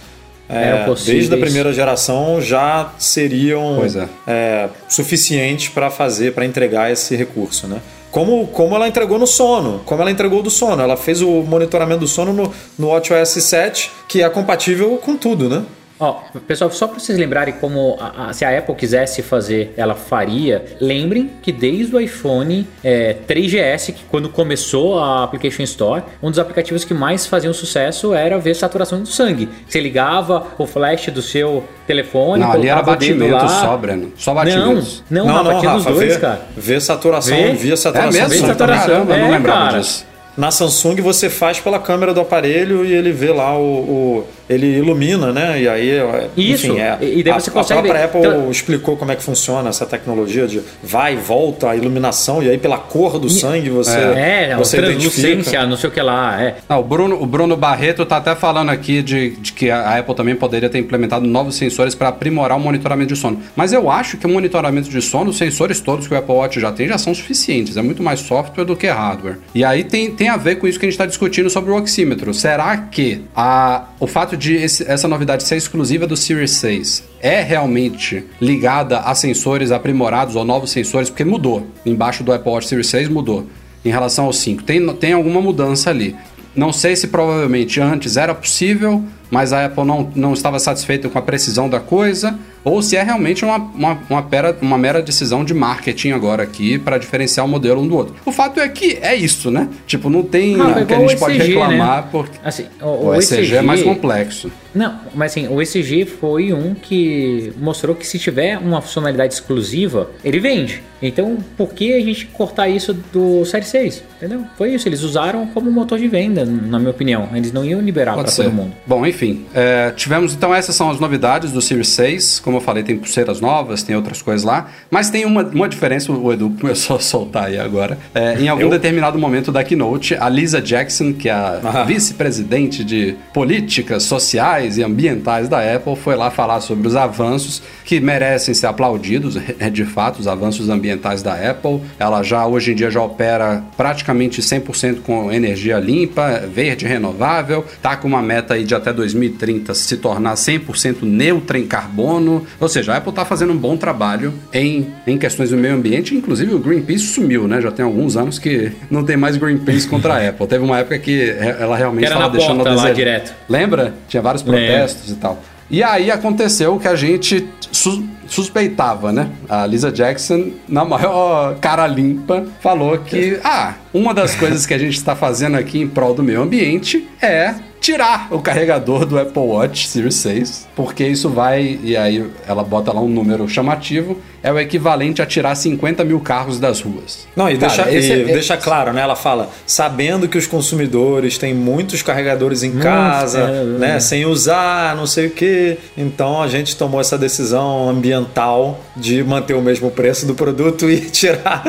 Speaker 2: é,
Speaker 3: possíveis.
Speaker 2: desde a primeira geração, já seriam
Speaker 1: é.
Speaker 2: é, suficientes para fazer, para entregar esse recurso, né? Como, como ela entregou no sono, como ela entregou do sono. Ela fez o monitoramento do sono no, no WatchOS 7, que é compatível com tudo, né?
Speaker 3: Ó, pessoal, só para vocês lembrarem como a- a- se a Apple quisesse fazer, ela faria. Lembrem que desde o iPhone é, 3GS, que quando começou a Application Store, um dos aplicativos que mais faziam sucesso era ver saturação do sangue. Você ligava o flash do seu telefone,
Speaker 1: Não, ali era batimento
Speaker 3: lá.
Speaker 1: só, Breno. Só
Speaker 3: Não,
Speaker 1: batimentos.
Speaker 3: não, não, batia nos dois,
Speaker 2: vê,
Speaker 3: cara.
Speaker 2: vê saturação,
Speaker 3: Vê?
Speaker 2: via
Speaker 1: É
Speaker 2: saturação.
Speaker 1: mesmo?
Speaker 2: do
Speaker 3: Vê
Speaker 2: sangue.
Speaker 3: saturação.
Speaker 1: Caramba, eu não
Speaker 3: É,
Speaker 1: lembrava
Speaker 3: cara.
Speaker 1: disso.
Speaker 2: Na Samsung você faz pela câmera do aparelho e ele vê lá o. o- ele ilumina, né? E aí. é-
Speaker 3: Isso,
Speaker 2: Enfim, é,
Speaker 3: e daí
Speaker 2: a,
Speaker 3: você consegue
Speaker 2: A própria. Apple
Speaker 3: Então-
Speaker 2: explicou como é que funciona essa tecnologia de vai e volta a iluminação, e aí pela cor do sangue você.
Speaker 3: É,
Speaker 2: você
Speaker 3: translucência,
Speaker 2: identifica.
Speaker 3: não sei o que lá. É.
Speaker 1: Não, o, Bruno, o Bruno Barreto tá até falando aqui de, de que a Apple também poderia ter implementado novos sensores para aprimorar o monitoramento de sono. Mas eu acho que o monitoramento de sono, os sensores todos que o Apple Watch já tem, já são suficientes. É muito mais software do que hardware. E aí tem, tem a ver com isso que a gente está discutindo sobre o oxímetro. Será que a, o fato de esse- essa novidade ser exclusiva do Series 6 é realmente ligada a sensores aprimorados ou novos sensores? Porque mudou. Embaixo do Apple Watch Series 6 mudou em relação ao 5. Tem, tem alguma mudança ali. Não sei se provavelmente antes era possível, mas a Apple não, não estava satisfeita com a precisão da coisa, ou se é realmente uma, uma, uma, pera- uma mera decisão de marketing agora aqui para diferenciar o modelo um do outro. O fato é que é isso, né? Tipo, não tem
Speaker 3: Ah,
Speaker 1: o que a
Speaker 3: o
Speaker 1: gente pode
Speaker 3: ECG,
Speaker 1: reclamar,
Speaker 3: né?
Speaker 1: porque
Speaker 3: Assim,
Speaker 1: o, ECG é mais complexo.
Speaker 3: Não, mas assim, o ECG foi um que mostrou que se tiver uma funcionalidade exclusiva, ele vende. Então, por que a gente cortar isso do Série 6? Entendeu? Foi isso, eles usaram como motor de venda, na minha opinião. Eles não iam liberar
Speaker 1: Pode
Speaker 3: para todo mundo.
Speaker 1: Bom, enfim, é, tivemos então essas são as novidades do Series 6. Como eu falei, tem pulseiras novas, tem outras coisas lá, mas tem uma, uma diferença. O Edu começou a soltar aí agora. É, em algum
Speaker 2: Eu?
Speaker 1: determinado momento da keynote, a Lisa Jackson, que é a
Speaker 2: Ah.
Speaker 1: vice-presidente de políticas sociais e ambientais da Apple, foi lá falar sobre os avanços que merecem ser aplaudidos, é de fato, os avanços ambientais da Apple. Ela já hoje em dia já opera praticamente 100% com energia limpa, verde, renovável, tá com uma meta aí de até 2030 se tornar 100% neutra em carbono. Ou seja, a Apple tá fazendo um bom trabalho em, em questões do meio ambiente, inclusive o Greenpeace sumiu, né? Já tem alguns anos que não tem mais Greenpeace contra a Apple. Teve uma época que ela realmente estava deixando
Speaker 3: porta
Speaker 1: a
Speaker 3: lá
Speaker 1: desejar.
Speaker 3: direto.
Speaker 1: Lembra? Tinha vários protestos e tal. E aí aconteceu o que a gente sus- suspeitava, né? A Lisa Jackson, na maior cara limpa, falou que, ah, uma das coisas que a gente está fazendo aqui em prol do meio ambiente é tirar o carregador do Apple Watch Series 6, porque isso vai, e aí ela bota lá um número chamativo, é o equivalente a tirar 50 mil carros das ruas.
Speaker 2: Não, e,
Speaker 1: Cara,
Speaker 2: deixa, e
Speaker 1: é-
Speaker 2: deixa claro, né? Ela fala, sabendo que os consumidores têm muitos carregadores em casa,
Speaker 3: é,
Speaker 2: né?
Speaker 3: é.
Speaker 2: Sem usar, não sei o quê. Então a gente tomou essa decisão ambiental de manter o mesmo preço do produto e tirar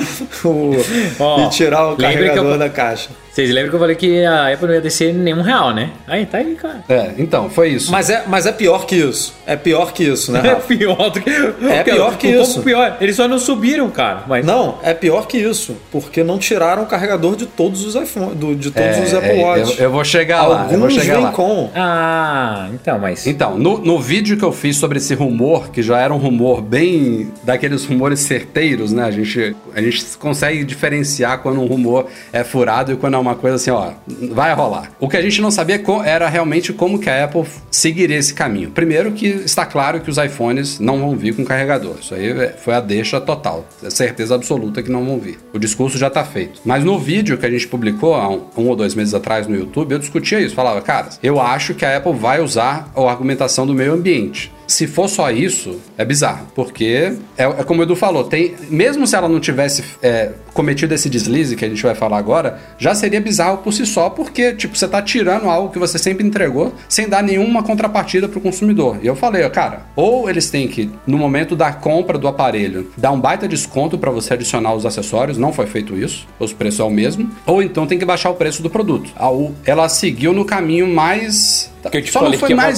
Speaker 2: o,
Speaker 3: Ó,
Speaker 2: e tirar o carregador
Speaker 3: eu-
Speaker 2: da caixa.
Speaker 3: Vocês lembram que eu falei que a Apple não ia descer nenhum real, né? Aí tá aí, cara.
Speaker 1: É, então, foi isso.
Speaker 2: Mas é, mas é pior que isso. É pior que isso, né,
Speaker 3: É
Speaker 2: Rafa?
Speaker 3: pior do que.
Speaker 2: É pior que
Speaker 3: como
Speaker 2: isso.
Speaker 3: pior. Eles só não subiram, cara. Mas
Speaker 2: Não, é pior que isso, porque não tiraram o carregador de todos os iPhone, do- de todos
Speaker 1: É,
Speaker 2: os Apple
Speaker 1: é,
Speaker 2: Watch.
Speaker 1: eu, eu vou chegar lá, eu vou
Speaker 2: Alguns
Speaker 1: chegar
Speaker 2: vêm
Speaker 1: lá.
Speaker 2: com.
Speaker 3: Ah, então, mas.
Speaker 1: Então, no, no vídeo que eu fiz sobre esse rumor, que já era um rumor bem daqueles rumores certeiros, né? A gente, a gente consegue diferenciar quando um rumor é furado e quando é uma coisa assim, ó, vai rolar. O que a gente não sabia era realmente como que a Apple seguiria esse caminho. Primeiro que está claro que os iPhones não vão vir com carregador. Isso aí é- foi a deixa total. É certeza absoluta que não vão vir. O discurso já está feito. Mas no vídeo que a gente publicou há um, um ou dois meses atrás no YouTube, eu discutia isso. Falava, cara, eu acho que a Apple vai usar a argumentação do meio ambiente. Se for só isso, é bizarro. Porque, é, é como o Edu falou, tem, mesmo se ela não tivesse é, cometido esse deslize que a gente vai falar agora, já seria bizarro por si só, porque, tipo, você tá tirando algo que você sempre entregou sem dar nenhuma contrapartida pro consumidor. E eu falei, cara, ou eles têm que, no momento da compra do aparelho, dar um baita desconto para você adicionar os acessórios, não foi feito isso, os preços é o mesmo, ou então tem que baixar o preço do produto. A U, ela seguiu no caminho mais
Speaker 3: Que eu te
Speaker 1: só
Speaker 3: falei
Speaker 1: não foi
Speaker 3: que ia
Speaker 1: mais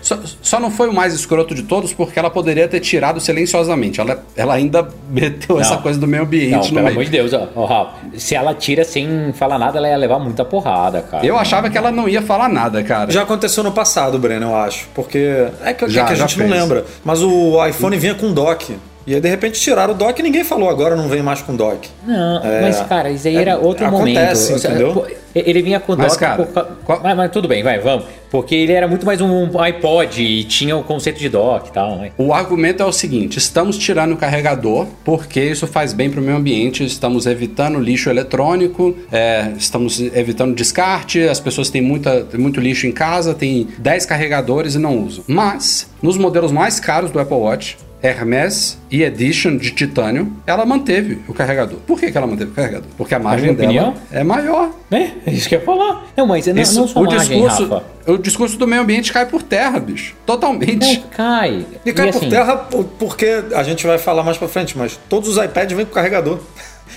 Speaker 1: só, só não foi o mais escroto de todos porque ela poderia ter tirado silenciosamente. Ela, ela ainda meteu essa coisa do meio ambiente
Speaker 3: Não,
Speaker 1: no
Speaker 3: pelo
Speaker 1: meio.
Speaker 3: amor de Deus, ó, ó, Rafa, se ela tira sem falar nada, ela ia levar muita porrada, cara.
Speaker 1: Eu achava que ela não ia falar nada, cara.
Speaker 2: Já aconteceu no passado, Breno, eu acho. Porque é que,
Speaker 1: Já,
Speaker 2: é que a gente não lembra. Mas o iPhone vinha com dock. E aí, de repente, tiraram o dock e ninguém falou, agora não vem mais com dock.
Speaker 3: Não,
Speaker 2: É,
Speaker 3: mas cara, isso aí
Speaker 2: é,
Speaker 3: era outro
Speaker 2: acontece,
Speaker 3: momento.
Speaker 2: entendeu?
Speaker 3: Pô, Ele vinha com
Speaker 1: Mas, cara,
Speaker 3: por
Speaker 1: qual-
Speaker 3: mas, mas tudo bem, vai, vamos. Porque ele era muito mais um iPod e tinha o conceito de dock e tal, né?
Speaker 1: O argumento é o seguinte: estamos tirando o carregador porque isso faz bem para o meio ambiente, estamos evitando lixo eletrônico, é, estamos evitando descarte, as pessoas têm muita, muito lixo em casa, tem 10 carregadores e não usam. Mas, nos modelos mais caros do Apple Watch, Hermes e Edition de titânio, ela manteve o carregador. Por que, que ela manteve o carregador? Porque a margem
Speaker 3: minha
Speaker 1: dela
Speaker 3: opinião?
Speaker 1: é maior.
Speaker 3: É, é isso que eu ia falar. Não, mas não,
Speaker 1: Isso-
Speaker 3: não só
Speaker 1: o,
Speaker 3: margem,
Speaker 1: discurso,
Speaker 3: Rafa.
Speaker 1: o discurso do meio ambiente cai por terra, bicho. Totalmente.
Speaker 3: Não, cai.
Speaker 2: E cai por
Speaker 3: assim,
Speaker 2: terra por- porque a gente vai falar mais pra frente, mas todos os iPads vêm com carregador.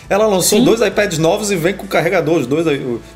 Speaker 2: Ela lançou
Speaker 3: Sim.
Speaker 2: dois iPads novos e vem com carregador, os dois,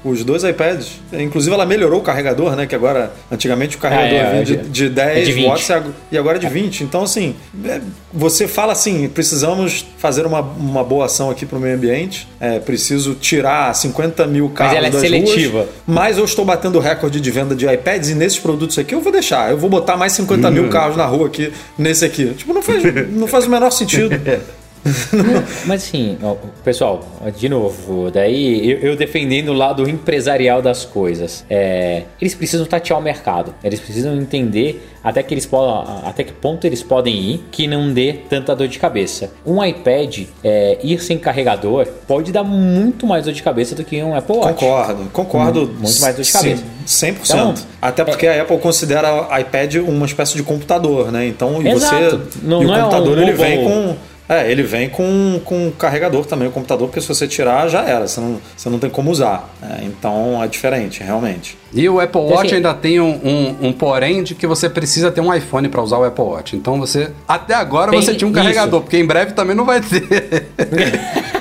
Speaker 2: os dois iPads. Inclusive ela melhorou o carregador, né? Que agora, antigamente o carregador
Speaker 3: É, é,
Speaker 2: vinha de,
Speaker 3: de-
Speaker 2: de 10
Speaker 3: é de 20.
Speaker 2: watts e ag- agora é de 20. Então, assim, é, você fala assim, precisamos fazer uma, uma boa ação aqui pro meio ambiente, é, preciso tirar 50 mil carros
Speaker 3: ela é
Speaker 2: das
Speaker 3: seletiva.
Speaker 2: ruas, mas eu estou batendo recorde de venda de iPads e nesses produtos aqui eu vou deixar. Eu vou botar mais 50 mil carros na rua aqui, nesse aqui. Tipo, não faz, não faz o menor sentido.
Speaker 3: Mas assim, ó, pessoal, de novo, daí eu, eu defendendo o lado empresarial das coisas. É, eles precisam tatear o mercado. Eles precisam entender até que eles podem, até que ponto eles podem ir que não dê tanta dor de cabeça. Um iPad é, ir sem carregador pode dar muito mais dor de cabeça do que um Apple Watch.
Speaker 2: Concordo, concordo.
Speaker 3: Muito- muito mais dor de cabeça.
Speaker 2: Sim, 100%.
Speaker 3: Então,
Speaker 2: Até porque a Apple considera o iPad uma espécie de computador, né? Então, e você.
Speaker 3: Não-
Speaker 2: e o
Speaker 3: não é
Speaker 2: computador
Speaker 3: um
Speaker 2: ele vem com. É, ele vem com, com carregador também, o computador, porque se você tirar, já era, você não, você não tem como usar. É, então é diferente, realmente.
Speaker 1: E o Apple Watch
Speaker 3: Assim-
Speaker 1: ainda tem um, um, um porém de que você precisa ter um iPhone para usar o Apple Watch. Então você. Até agora
Speaker 3: Tem
Speaker 1: você tinha um
Speaker 3: isso.
Speaker 1: carregador, porque em breve também não vai ter.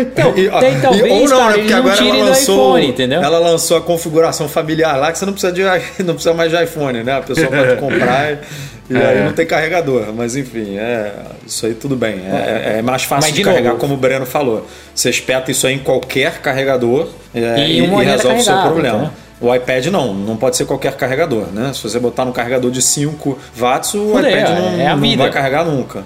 Speaker 3: Então,
Speaker 2: E, ó,
Speaker 3: tem, talvez,
Speaker 2: e- ou não,
Speaker 3: cara,
Speaker 2: né? Porque agora ela lançou,
Speaker 3: iPhone, entendeu?
Speaker 2: ela lançou a configuração familiar lá que você não precisa, de, não precisa mais de iPhone, né? A pessoa pode comprar e, e
Speaker 1: É.
Speaker 2: aí não tem carregador. Mas enfim, é, isso aí tudo bem. É, é- é mais fácil
Speaker 3: Mas,
Speaker 2: de,
Speaker 3: de
Speaker 2: carregar, como o Breno falou. Você espeta isso aí em qualquer carregador é,
Speaker 3: E
Speaker 2: resolve o seu problema.
Speaker 3: entendeu?
Speaker 2: O iPad não, não pode ser qualquer carregador, né? Se você botar num carregador de 5 watts, o iPad não,
Speaker 3: é
Speaker 2: não vai carregar nunca.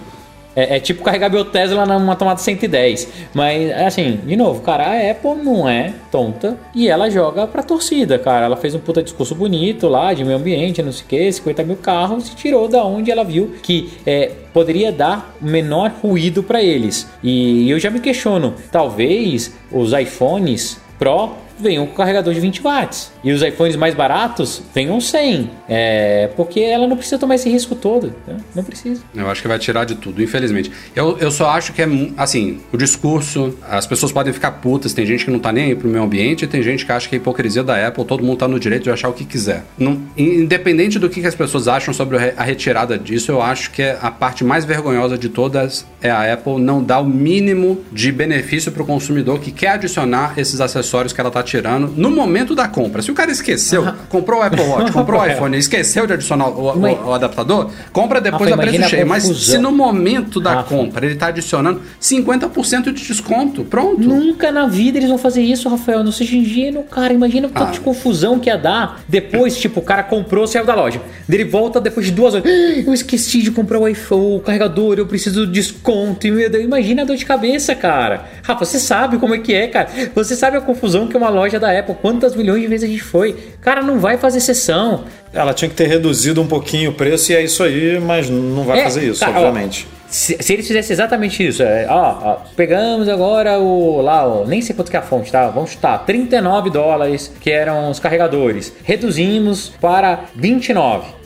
Speaker 3: É, é tipo carregar meu Tesla numa tomada 110. Mas, assim, de novo, cara, a Apple não é tonta e ela joga pra torcida, cara. Ela fez um puta discurso bonito lá de meio ambiente, não sei o que, 50 mil carros e tirou da onde ela viu que é, poderia dar menor ruído pra eles. E eu já me questiono, talvez os iPhones Pro venham com carregador de 20 watts. E os iPhones mais baratos venham 100. É, porque ela não precisa tomar esse risco todo. né? Não precisa.
Speaker 1: Eu acho que vai tirar de tudo, infelizmente. Eu, eu só acho que é, assim, o discurso, as pessoas podem ficar putas, tem gente que não tá nem aí pro meio ambiente, e tem gente que acha que a hipocrisia da Apple, todo mundo tá no direito de achar o que quiser. Não- independente do que, que as pessoas acham sobre a retirada disso, eu acho que é a parte mais vergonhosa de todas é a Apple não dar o mínimo de benefício pro consumidor que quer adicionar esses acessórios que ela tá tirando no momento da compra. Se o cara esqueceu, comprou o Apple Watch, comprou o iPhone e esqueceu de adicionar o, o- o adaptador, compra depois
Speaker 3: Rafa,
Speaker 1: a preço cheio. Mas se no momento da
Speaker 3: Rafa.
Speaker 1: compra ele tá adicionando 50% de desconto, pronto.
Speaker 3: Nunca na vida eles vão fazer isso, Rafael. Não seja ingênuo, cara. Imagina o tanto
Speaker 1: Ah.
Speaker 3: de confusão que ia dar. Depois, tipo, o cara comprou, saiu da loja. Ele volta depois de duas horas. "Ah, Eu esqueci de comprar o iPhone, o carregador, eu preciso de desconto. Imagina a dor de cabeça, cara. Rafa, você sabe como é que é, cara. Você sabe a confusão que é uma loja da Apple. Quantas milhões de vezes a gente foi. Cara, não vai fazer sessão.
Speaker 2: Ela tinha que ter reduzido um pouquinho o preço e é isso aí, mas não vai
Speaker 3: É,
Speaker 2: fazer isso,
Speaker 3: cara, ó,
Speaker 2: obviamente.
Speaker 3: Se, se eles fizessem exatamente isso, é, ó, ó, pegamos agora o lá, ó, nem sei quanto que é a fonte, tá? Vamos chutar, 39 dólares que eram os carregadores. Reduzimos para 29.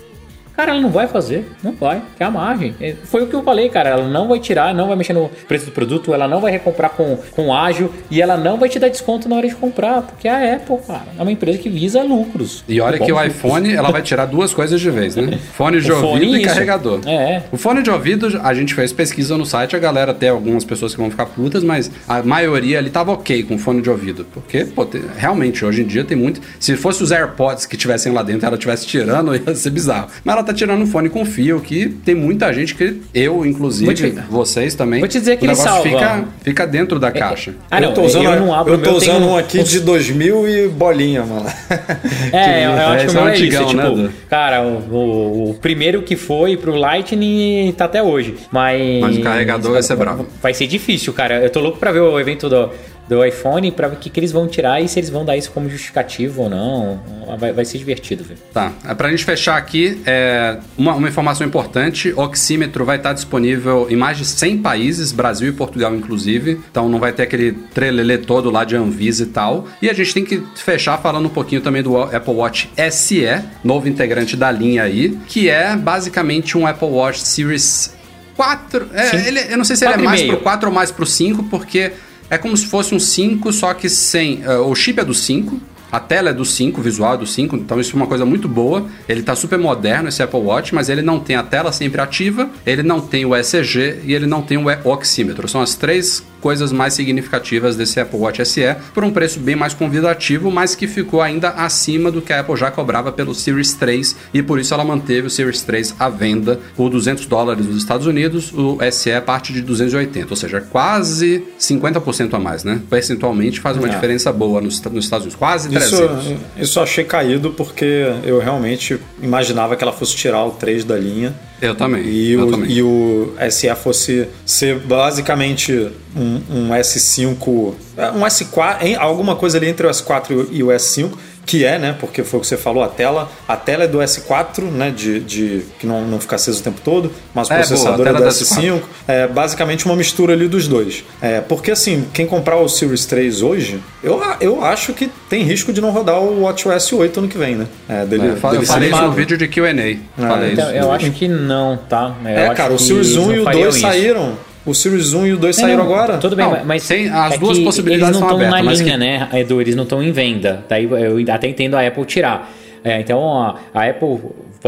Speaker 3: Cara, ela não vai fazer, não vai, que é a margem. É, Foi o que eu falei, cara, ela não vai tirar, não vai mexer no preço do produto, ela não vai recomprar com, com ágil e ela não vai te dar desconto na hora de comprar, porque a Apple, cara, é uma empresa que visa lucros.
Speaker 1: E olha que o
Speaker 3: Bons
Speaker 1: iPhone, ela vai tirar duas coisas de vez, né? Fone de
Speaker 3: O fone
Speaker 1: ouvido e
Speaker 3: isso.
Speaker 1: carregador.
Speaker 3: É.
Speaker 1: O fone de ouvido, a gente fez pesquisa no site, a galera tem algumas pessoas que vão ficar putas, mas a maioria ali tava ok com fone de ouvido. Porque, pô, realmente, hoje em dia tem muito. Se fosse os AirPods que tivessem lá dentro, ela estivesse tirando, ia ser bizarro. Mas ela tá tirando um fone com fio, que tem muita gente que, eu, inclusive, vocês também.
Speaker 3: vou te dizer que
Speaker 1: o
Speaker 3: ele salva.
Speaker 1: fica, fica dentro da caixa.
Speaker 3: Ah, não,
Speaker 2: eu tô usando,
Speaker 3: eu não abro
Speaker 2: eu
Speaker 3: o
Speaker 2: tô
Speaker 3: meu,
Speaker 2: usando
Speaker 3: tenho
Speaker 2: um aqui de 2000 e bolinha, mano.
Speaker 3: É, eu, eu acho que o
Speaker 1: é
Speaker 3: meu é
Speaker 1: antigão,
Speaker 3: isso.
Speaker 1: né,
Speaker 3: Tipo,
Speaker 1: Du?
Speaker 3: cara, o, o- o primeiro que foi pro Lightning tá até hoje. Mas.
Speaker 1: Mas o carregador vai ser bravo.
Speaker 3: Vai ser difícil, cara. Eu tô louco pra ver o evento do, do iPhone ver o que, que eles vão tirar e se eles vão dar isso como justificativo ou não. Vai, vai ser divertido, velho.
Speaker 1: Tá, é pra gente fechar aqui, é, uma, uma informação importante, o oxímetro vai estar disponível em mais de 100 países, Brasil e Portugal inclusive, então não vai ter aquele trelelê todo lá de Anvisa e tal. E a gente tem que fechar falando um pouquinho também do Apple Watch SE, novo integrante da linha aí, que é basicamente um Apple Watch Series 4, é, ele- eu não sei se ele é mais
Speaker 3: meio.
Speaker 1: pro 4 ou mais pro 5, porque é como se fosse um 5, só que sem. eh, o chip é do 5. A tela é do 5, o visual é do 5, então isso é uma coisa muito boa. Ele tá super moderno, esse Apple Watch, mas ele não tem a tela sempre ativa, ele não tem o ECG e ele não tem o oxímetro. São as três coisas mais significativas desse Apple Watch SE, por um preço bem mais convidativo, mas que ficou ainda acima do que a Apple já cobrava pelo Series 3, e por isso ela manteve o Series 3 à venda por 200 dólares nos Estados Unidos, o SE parte de 280, ou seja, quase 50% a mais, né? Percentualmente faz uma
Speaker 2: É.
Speaker 1: diferença boa nos, nos Estados Unidos, quase 300.
Speaker 2: Isso, isso eu achei caído porque eu realmente imaginava que ela fosse tirar o 3 da linha
Speaker 1: Eu também.
Speaker 2: e
Speaker 1: eu
Speaker 2: o,
Speaker 1: também.
Speaker 2: e o SE fosse ser basicamente um, um S5, é, um S4, em- alguma coisa ali entre o S4 e o S5, que é, né? Porque foi o que você falou, a tela, a tela é do S4, né? De, de que não, não fica aceso o tempo todo, mas o
Speaker 1: É, boa,
Speaker 2: processador
Speaker 1: a
Speaker 2: é
Speaker 1: tela
Speaker 2: do
Speaker 1: da
Speaker 2: S5. É basicamente uma mistura ali dos dois. É, porque assim, quem comprar o Series 3 hoje, eu, eu acho que tem risco de não rodar o WatchOS 8 ano que vem, né? É, dele,
Speaker 1: É, eu fa- eu
Speaker 2: dele ser
Speaker 1: falei isso no vídeo de Q&A. falei
Speaker 3: Então,
Speaker 1: isso.
Speaker 3: eu acho que não, tá? Eu
Speaker 2: É,
Speaker 3: acho
Speaker 2: cara, o Series
Speaker 3: eles
Speaker 2: 1
Speaker 3: não
Speaker 2: e o
Speaker 3: fariam
Speaker 2: 2
Speaker 3: isso.
Speaker 2: saíram. O Series 1 e o 2
Speaker 3: É,
Speaker 2: saíram
Speaker 3: não,
Speaker 2: agora.
Speaker 3: Tudo bem,
Speaker 1: Não,
Speaker 3: mas
Speaker 1: tem- as
Speaker 3: é
Speaker 1: duas possibilidades
Speaker 3: eles não
Speaker 1: estão
Speaker 3: na linha,
Speaker 1: que-
Speaker 3: né, Edu? Eles não estão em venda. Daí eu até entendo a Apple tirar. É, então a, a Apple,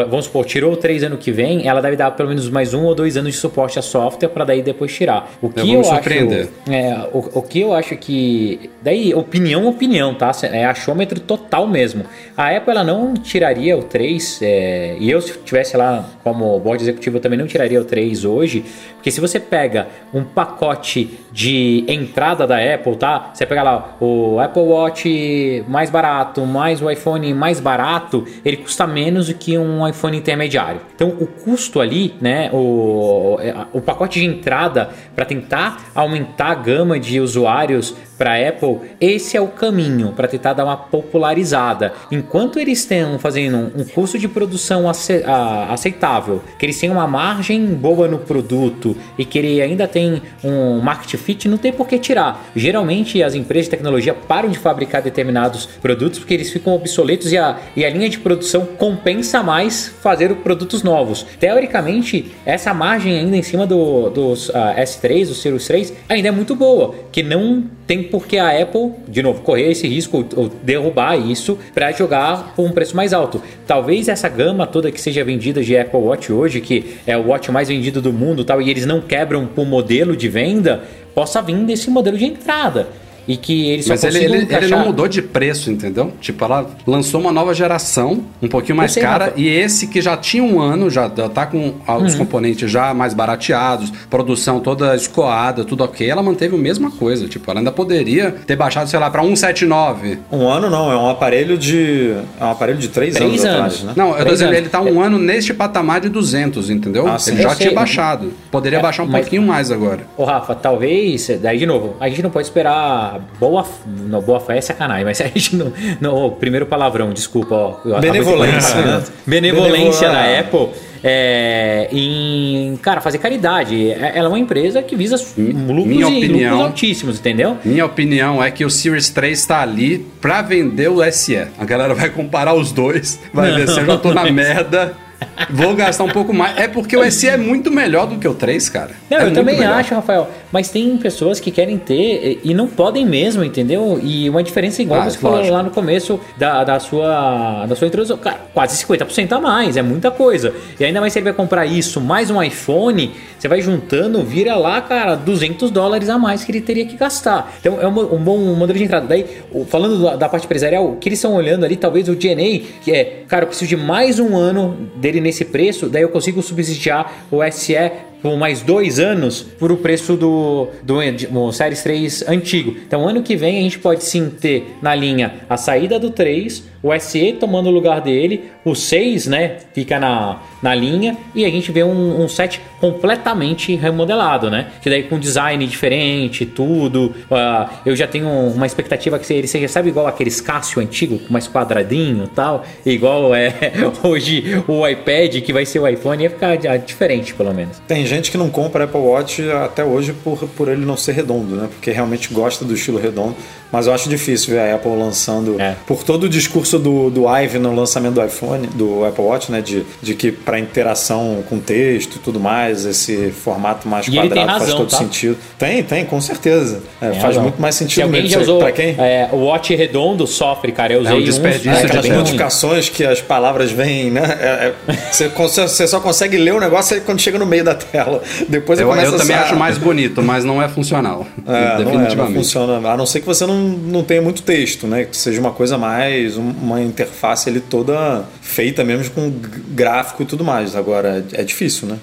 Speaker 3: vamos supor, tirou o 3 ano que vem, ela deve dar pelo menos mais um ou dois anos de suporte a software para daí depois tirar. O que eu,
Speaker 1: surpreender.
Speaker 3: acho, é, o, o que eu acho que daí opinião, opinião, tá? É achômetro total mesmo. A Apple ela não tiraria o 3 é, e eu se tivesse lá como board executivo eu também não tiraria o 3 hoje, porque se você pega um pacote de entrada da Apple, tá? Você pega lá o Apple Watch mais barato, mais o iPhone mais barato, ele custa menos do que um iPhone intermediário. Então o custo ali, né, o, o pacote de entrada para tentar aumentar a gama de usuários para Apple, esse é o caminho para tentar dar uma popularizada. Enquanto eles estão fazendo um custo de produção ace- a- aceitável, que eles têm uma margem boa no produto e que ele ainda tem um market fit, não tem por que tirar. Geralmente as empresas de tecnologia param de fabricar determinados produtos porque eles ficam obsoletos e a, e a linha de produção compensa mais fazer produtos novos. Teoricamente, essa margem ainda em cima do, ah, S3, do Series 3, ainda é muito boa, que não tem por que a Apple, de novo, correr esse risco ou derrubar isso para jogar por um preço mais alto. Talvez essa gama toda que seja vendida de Apple Watch hoje, que é o watch mais vendido do mundo, tal, e eles não quebram por modelo de venda, possa vir desse modelo de entrada. E que eles só
Speaker 1: Mas ele, ele, ele não mudou de preço, entendeu? Tipo, ela lançou uma nova geração, um pouquinho mais
Speaker 3: sei,
Speaker 1: cara,
Speaker 3: Rafa.
Speaker 1: e esse que já tinha um ano, já tá com ah,
Speaker 3: Uhum.
Speaker 1: os componentes já mais barateados, produção toda escoada, tudo ok, ela manteve a mesma coisa. Tipo, ela ainda poderia ter baixado, sei lá, pra 179.
Speaker 2: Um ano não, é um aparelho de. É um aparelho de 3
Speaker 3: Três
Speaker 2: anos,
Speaker 3: anos.
Speaker 2: atrás, né?
Speaker 1: Não, eu tô dizendo, ele tá um ano neste patamar de 200, entendeu?
Speaker 2: Ah, sim.
Speaker 1: ele já
Speaker 3: Eu
Speaker 1: tinha
Speaker 3: sei.
Speaker 1: baixado. Poderia
Speaker 3: É,
Speaker 1: baixar um
Speaker 3: mas-
Speaker 1: pouquinho mais agora.
Speaker 3: Ô Rafa, talvez, daí de novo, a gente não pode esperar boa, não, boa fé é sacanagem, mas a gente não, não ô, primeiro palavrão, desculpa, ó.
Speaker 2: Benevolência,
Speaker 3: falar.
Speaker 2: né?
Speaker 3: Benevolência
Speaker 2: Benevol-
Speaker 3: da Apple é, em, cara, fazer caridade. É- Ela é uma empresa que visa lucros
Speaker 1: minha
Speaker 3: e
Speaker 1: opinião-
Speaker 3: lucros altíssimos, entendeu?
Speaker 1: Minha opinião é que o Series 3 tá ali pra vender o SE. A galera vai comparar os dois, vai ver se eu já tô na merda. Vou gastar um pouco mais. É porque o SE é muito melhor do que o 3, cara.
Speaker 3: Não,
Speaker 1: É
Speaker 3: eu também
Speaker 1: melhor.
Speaker 3: acho, Rafael. Mas tem pessoas que querem ter e não podem mesmo, entendeu? E uma diferença igual
Speaker 1: Ah,
Speaker 3: você falou
Speaker 1: lógico.
Speaker 3: lá no começo da, da, sua, da sua introdução. Cara, quase 50% a mais, é muita coisa. E ainda mais se ele vai comprar isso, mais um iPhone, você vai juntando, vira lá, cara, 200 dólares a mais que ele teria que gastar. Então é um, um bom modelo de entrada. Daí, falando da, da parte empresarial, o que eles estão olhando ali, talvez o DNA, que é, cara, eu preciso de mais um ano dele nesse preço, daí eu consigo subsidiar o SE por mais dois anos por o preço do, do, do Series 3 antigo. Então, ano que vem a gente pode sim ter na linha a saída do 3, o SE tomando o lugar dele, o 6, né, fica na, na linha e a gente vê um, um set completamente remodelado, né? Que daí com design diferente, tudo. Ah, eu já tenho uma expectativa que ele seja, sabe, igual aqueles Cássio antigo, mais quadradinho e tal, igual é hoje o iPad, que vai ser o iPhone, ia ficar diferente, pelo menos.
Speaker 2: Tem gente que não compra Apple Watch até hoje por, por ele não ser redondo, né? Porque realmente gosta do estilo redondo. Mas eu acho difícil ver a Apple lançando.
Speaker 3: É.
Speaker 2: Por todo o discurso do, do Ive no lançamento do iPhone, do Apple Watch, né? De, de que para interação com texto e tudo mais, esse formato mais
Speaker 3: E
Speaker 2: quadrado faz
Speaker 3: razão,
Speaker 2: todo
Speaker 3: tá?
Speaker 2: sentido. Tem, tem, com certeza. É,
Speaker 3: Tem
Speaker 2: faz
Speaker 3: razão.
Speaker 2: muito mais
Speaker 3: Se
Speaker 2: sentido
Speaker 3: alguém
Speaker 2: mesmo.
Speaker 3: já usou
Speaker 2: Pra quem?
Speaker 3: é, o Watch redondo, sofre, cara. Eu usei
Speaker 1: um
Speaker 3: uns,
Speaker 1: desperdício
Speaker 3: é,
Speaker 1: de
Speaker 2: Aquelas
Speaker 3: ruim.
Speaker 2: notificações que as palavras vêm, né? É- é- você, você só consegue ler o negócio quando chega no meio da tela. Depois você
Speaker 1: Eu, eu também
Speaker 2: a
Speaker 1: acho mais bonito, mas não é funcional.
Speaker 2: É, não, é, não
Speaker 1: definitivamente.
Speaker 2: funciona. A não ser que você não, não tenha muito texto, né? Que seja uma coisa mais, um- uma interface ali toda feita mesmo com gráfico e tudo mais. Agora, é difícil, né?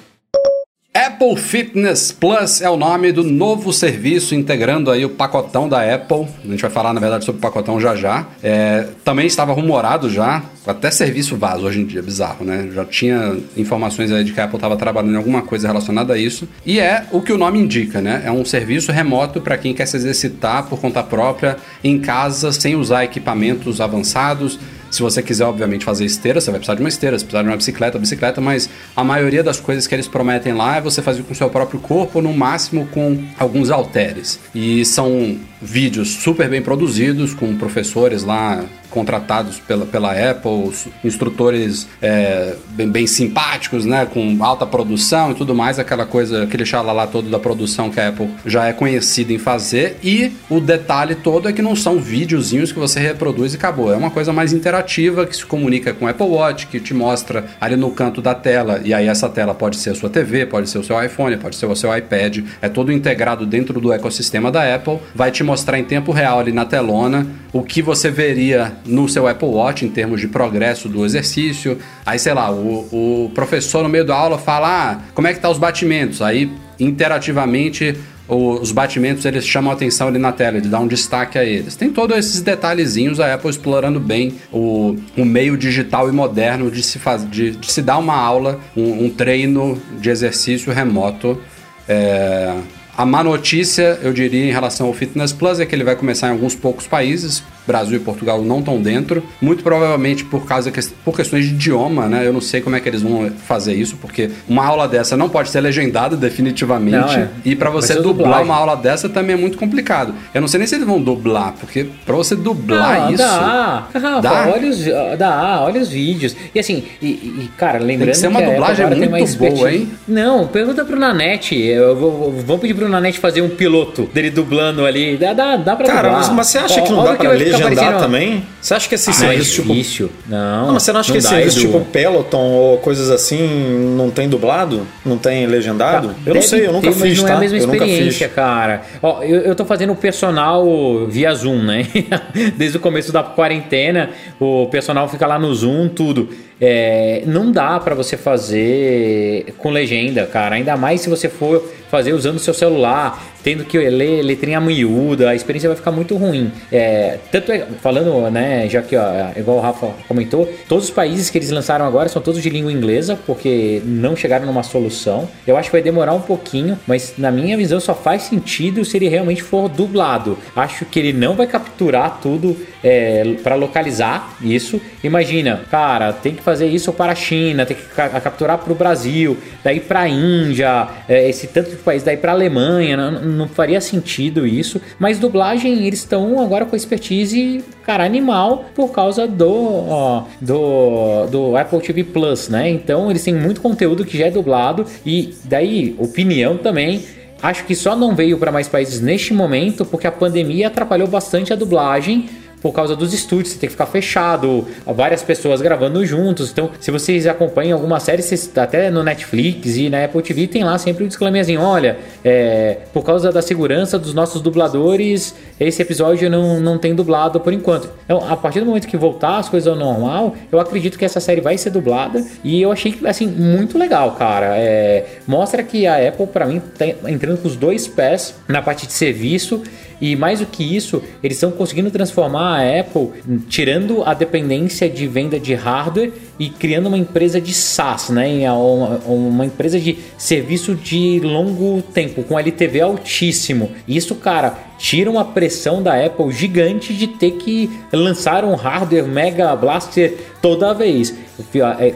Speaker 1: Apple Fitness Plus é o nome do novo serviço integrando aí o pacotão da Apple. A gente vai falar, na verdade, sobre o pacotão já já. É, também estava rumorado já, até serviço vaso hoje em dia, bizarro, né? Já tinha informações aí de que a Apple estava trabalhando em alguma coisa relacionada a isso. E é o que o nome indica, né? É um serviço remoto para quem quer se exercitar por conta própria em casa, sem usar equipamentos avançados. Se você quiser, obviamente, fazer esteira, você vai precisar de uma esteira, você precisar de uma bicicleta, bicicleta, mas a maioria das coisas que eles prometem lá é você fazer com o seu próprio corpo, no máximo com alguns halteres. E são vídeos super bem produzidos, com professores lá contratados pela, pela Apple, instrutores é, bem, bem simpáticos, né, com alta produção e tudo mais, aquela coisa, aquele xalalá todo da produção que a Apple já é conhecida em fazer. E o detalhe todo é que não são videozinhos que você reproduz e acabou. É uma coisa mais interativa que se comunica com o Apple Watch, que te mostra ali no canto da tela. E aí essa tela pode ser a sua TV, pode ser o seu iPhone, pode ser o seu iPad. É todo integrado dentro do ecossistema da Apple. Vai te mostrar em tempo real ali na telona o que você veria no seu Apple Watch em termos de progresso do exercício. Aí, sei lá, o, o professor no meio da aula fala: ah, como é que tá os batimentos? Aí, interativamente, os batimentos eles chamam a atenção ali na tela, ele dá um destaque a eles. Tem todos esses detalhezinhos, a Apple explorando bem o, o meio digital e moderno de se, faz, de, de se dar uma aula, um, um treino de exercício remoto. É, a má notícia, eu diria, em relação ao Fitness Plus é que ele vai começar em alguns poucos países. Brasil e Portugal não estão dentro. Muito provavelmente por causa que, por questões de idioma, né? Eu não sei como é que eles vão fazer isso, porque uma aula dessa não pode ser legendada definitivamente.
Speaker 3: Não, é.
Speaker 1: E para você dublar
Speaker 3: dublagem.
Speaker 1: uma aula dessa também é muito complicado. Eu não sei nem se eles vão dublar, porque para você dublar
Speaker 3: Ah,
Speaker 1: isso.
Speaker 3: Dá. Rafa,
Speaker 1: Dá?
Speaker 3: Olha os, dá, olha os vídeos. E assim, e, e, cara, lembrando
Speaker 1: ser uma
Speaker 3: que Apple
Speaker 1: dublagem
Speaker 3: tem
Speaker 1: muito boa,
Speaker 3: expertise.
Speaker 1: hein?
Speaker 3: Não, pergunta pro Nanete. Eu vou, vou- vamos pedir pro Nanete fazer um piloto dele dublando ali. Dá, dá, dá pra
Speaker 2: Cara,
Speaker 3: dublar.
Speaker 2: mas, mas você acha que não dá pra
Speaker 3: ficar
Speaker 2: legendar também? Você acha que esse
Speaker 3: Ah, é
Speaker 2: serviço, tipo.
Speaker 3: difícil. Não,
Speaker 2: Não, mas você não acha que esse
Speaker 3: dá,
Speaker 2: serviço,
Speaker 3: Edu.
Speaker 2: tipo Peloton ou coisas assim, não tem dublado? Não tem legendado? eu não sei, eu nunca
Speaker 3: ter,
Speaker 2: fiz,
Speaker 3: mas não
Speaker 2: tá?
Speaker 3: é a mesma
Speaker 2: eu
Speaker 3: experiência, cara. Ó, eu, eu tô fazendo o personal via Zoom, né? Desde o começo da quarentena, o personal fica lá no Zoom, tudo. É, não dá pra você fazer com legenda, cara. Ainda mais se você for fazer usando seu celular, tendo que ler letrinha miúda, a experiência vai ficar muito ruim. É, tanto é, falando, né, já que, ó, igual o Rafa comentou, todos os países que eles lançaram agora são todos de língua inglesa, porque não chegaram numa solução. Eu acho que vai demorar um pouquinho, mas na minha visão só faz sentido se ele realmente for dublado. Acho que ele não vai capturar tudo é, para localizar isso. Imagina, cara, tem que fazer isso para a China, tem que ca- capturar para o Brasil, daí para a Índia, é, esse tanto de país, daí para a Alemanha, não, não faria sentido isso. Mas dublagem, eles estão agora com expertise, cara, animal por causa do, ó, do, do Apple TV Plus, né? Então eles têm muito conteúdo que já é dublado e daí, opinião também. Acho que só não veio para mais países neste momento porque a pandemia atrapalhou bastante a dublagem por causa dos estúdios, você tem que ficar fechado, várias pessoas gravando juntos. Então, se vocês acompanham alguma série, vocês, até no Netflix e na Apple TV, tem lá sempre um disclaimerzinho: olha, é, por causa da segurança dos nossos dubladores, esse episódio não, não tem dublado por enquanto. Então, a partir do momento que voltar as coisas ao normal, eu acredito que essa série vai ser dublada e eu achei assim muito legal, cara. É, mostra que a Apple, para mim, tá entrando com os dois pés na parte de serviço e mais do que isso, eles estão conseguindo transformar a Apple, tirando a dependência de venda de hardware e criando uma empresa de SaaS, né? Uma, uma empresa de serviço de longo tempo, com LTV altíssimo. Isso, cara, tira uma pressão da Apple gigante de ter que lançar um hardware Mega Blaster toda vez.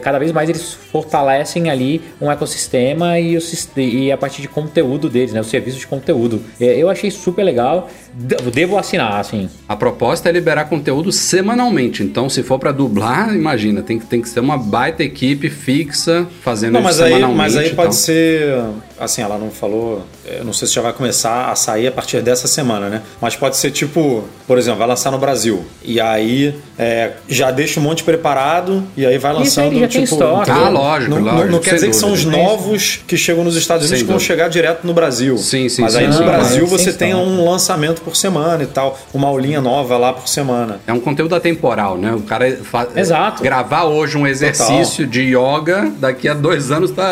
Speaker 3: Cada vez mais eles fortalecem ali um ecossistema e, o, e a partir de conteúdo deles, né? O serviço de conteúdo. Eu achei super legal. Devo assinar, assim.
Speaker 1: A proposta é liberar conteúdo semanalmente. Então, se for para dublar, imagina, tem que, tem que ser uma baita equipe fixa fazendo
Speaker 2: não,
Speaker 1: isso
Speaker 2: mas aí,
Speaker 1: semanalmente.
Speaker 2: Mas aí pode ser. Assim, ela não falou. Eu não sei se já vai começar a sair a partir dessa semana, né? Mas pode ser tipo, por exemplo, vai lançar no Brasil. E aí é, já deixa um monte preparado e aí vai
Speaker 3: Isso aí
Speaker 2: lançando
Speaker 3: já tem
Speaker 2: tipo.
Speaker 3: estoque.
Speaker 2: entendeu?
Speaker 1: Ah, lógico,
Speaker 2: Não, não-
Speaker 1: lógico,
Speaker 2: não quer
Speaker 1: sem
Speaker 2: dizer que são os
Speaker 1: dúvida.
Speaker 2: novos que chegam nos Estados Unidos
Speaker 1: Sem
Speaker 2: que vão
Speaker 1: dúvida.
Speaker 2: chegar direto no Brasil.
Speaker 1: Sim, sim,
Speaker 2: Mas
Speaker 1: sim,
Speaker 2: aí no
Speaker 1: sim.
Speaker 2: Brasil você tem um lançamento por semana e tal, uma aulinha nova lá por semana.
Speaker 1: É um conteúdo atemporal, né? O cara
Speaker 3: Exato.
Speaker 1: gravar hoje um exercício de yoga, daqui a dois anos tá,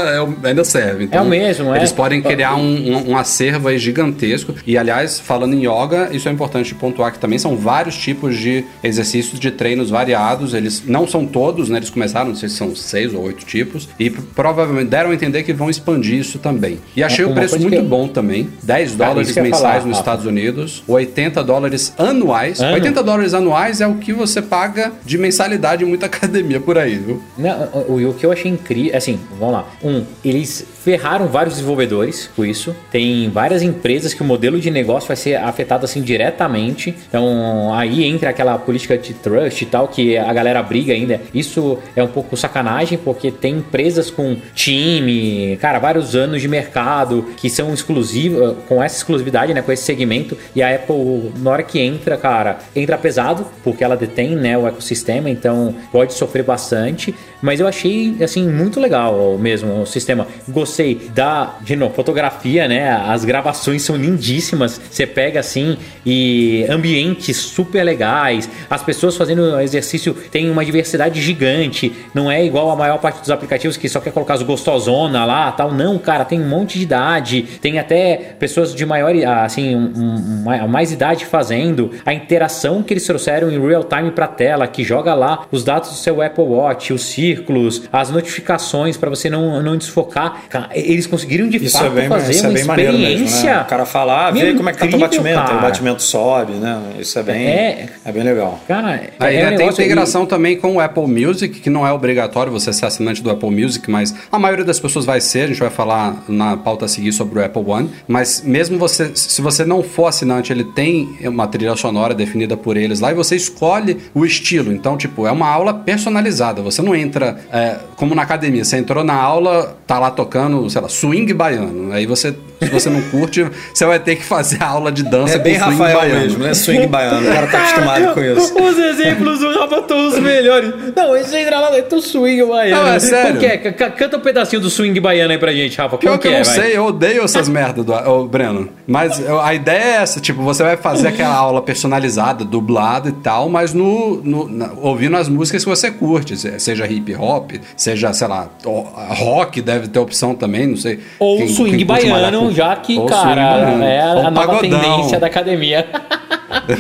Speaker 1: é ainda serve. Então,
Speaker 3: É o mesmo, é.
Speaker 1: Eles podem criar um, um- um acervo aí gigantesco. E, aliás, falando em yoga, isso é importante pontuar que também são vários tipos de exercícios de treinos variados. Eles não são todos, né? Eles começaram, não sei se são seis ou oito tipos. E provavelmente deram a entender que vão expandir isso também. E achei o preço muito
Speaker 3: que
Speaker 1: bom também. 10
Speaker 3: Cara,
Speaker 1: dólares mensais
Speaker 3: falar,
Speaker 1: nos
Speaker 3: Rafa.
Speaker 1: Estados Unidos, 80 dólares anuais.
Speaker 3: Ano?
Speaker 1: 80 dólares anuais é o que você paga de mensalidade em muita academia por aí, viu?
Speaker 3: Não, o, o que eu achei incrível, assim, vamos lá. Um, eles ferraram vários desenvolvedores com isso. Tem várias empresas que o modelo de negócio vai ser afetado assim diretamente. Então aí entra aquela política de trust e tal que a galera briga ainda. Isso é um pouco sacanagem porque tem empresas com time, cara, vários anos de mercado que são exclusivas com essa exclusividade, né, com esse segmento. E a Apple na hora que entra, cara, entra pesado porque ela detém, né, o ecossistema. Então pode sofrer bastante. Mas eu achei, assim, muito legal mesmo o sistema. Gostei da, de novo, fotografia, né? As gravações são lindíssimas. Você pega assim e ambientes super legais. As pessoas fazendo exercício tem uma diversidade gigante. Não é igual a maior parte dos aplicativos que só quer colocar as gostosona lá tal. Não, cara, tem um monte de idade. Tem até pessoas de maior, assim, um, um, mais idade fazendo. A interação que eles trouxeram em real time pra tela, que joga lá os dados do seu Apple Watch, os círculos, as notificações para você não, não desfocar. Cara, eles conseguiram de
Speaker 2: Isso
Speaker 3: fato
Speaker 2: é bem,
Speaker 3: fazer
Speaker 2: isso é
Speaker 3: uma
Speaker 2: bem maneiro mesmo,
Speaker 3: experiência.
Speaker 2: né? O cara fala, ah, vê
Speaker 3: Meu,
Speaker 2: como é que tá
Speaker 3: incrível,
Speaker 2: batimento. Aí o
Speaker 3: cara.
Speaker 2: batimento sobe, né? Isso é bem,
Speaker 3: É.
Speaker 2: é, bem legal.
Speaker 3: Cara,
Speaker 1: Aí
Speaker 3: é um
Speaker 1: né, tem integração também com o Apple Music, que não é obrigatório você ser assinante do Apple Music, mas a maioria das pessoas vai ser. A gente vai falar na pauta a seguir sobre o Apple One. Mas mesmo você, se você não for assinante, ele tem uma trilha sonora definida por eles lá e você escolhe o estilo. Então, tipo, é uma aula personalizada. Você não entra é, como na academia. Você entrou na aula, tá lá tocando, sei lá, swing baiano. Aí você, se você não curte, você vai ter que fazer a aula de dança
Speaker 2: É bem
Speaker 1: com swing
Speaker 2: Rafael
Speaker 1: baiano.
Speaker 2: mesmo, né? Swing baiano. O cara tá acostumado com isso.
Speaker 3: Os exemplos do Rafa estão os melhores. Não, esse entra lá, é tão swing baiano.
Speaker 1: Não, é sério.
Speaker 3: Como que é? Canta um pedacinho do swing baiano aí pra gente, Rafa.
Speaker 1: Pior que eu
Speaker 3: é,
Speaker 1: não
Speaker 3: vai?
Speaker 1: sei, eu odeio essas merdas do ô, Breno. Mas eu- a ideia é essa, tipo, você vai fazer aquela aula personalizada, dublada e tal, mas no, no- na- ouvindo as músicas que você curte, se- seja hip hop, seja, sei lá, rock deve ter opção também, não sei.
Speaker 3: Ou
Speaker 1: Quem-
Speaker 3: swing
Speaker 1: quem
Speaker 3: baiano,
Speaker 1: com-
Speaker 3: já que,
Speaker 1: ou
Speaker 3: cara, é a nova
Speaker 1: pagodão.
Speaker 3: tendência da academia.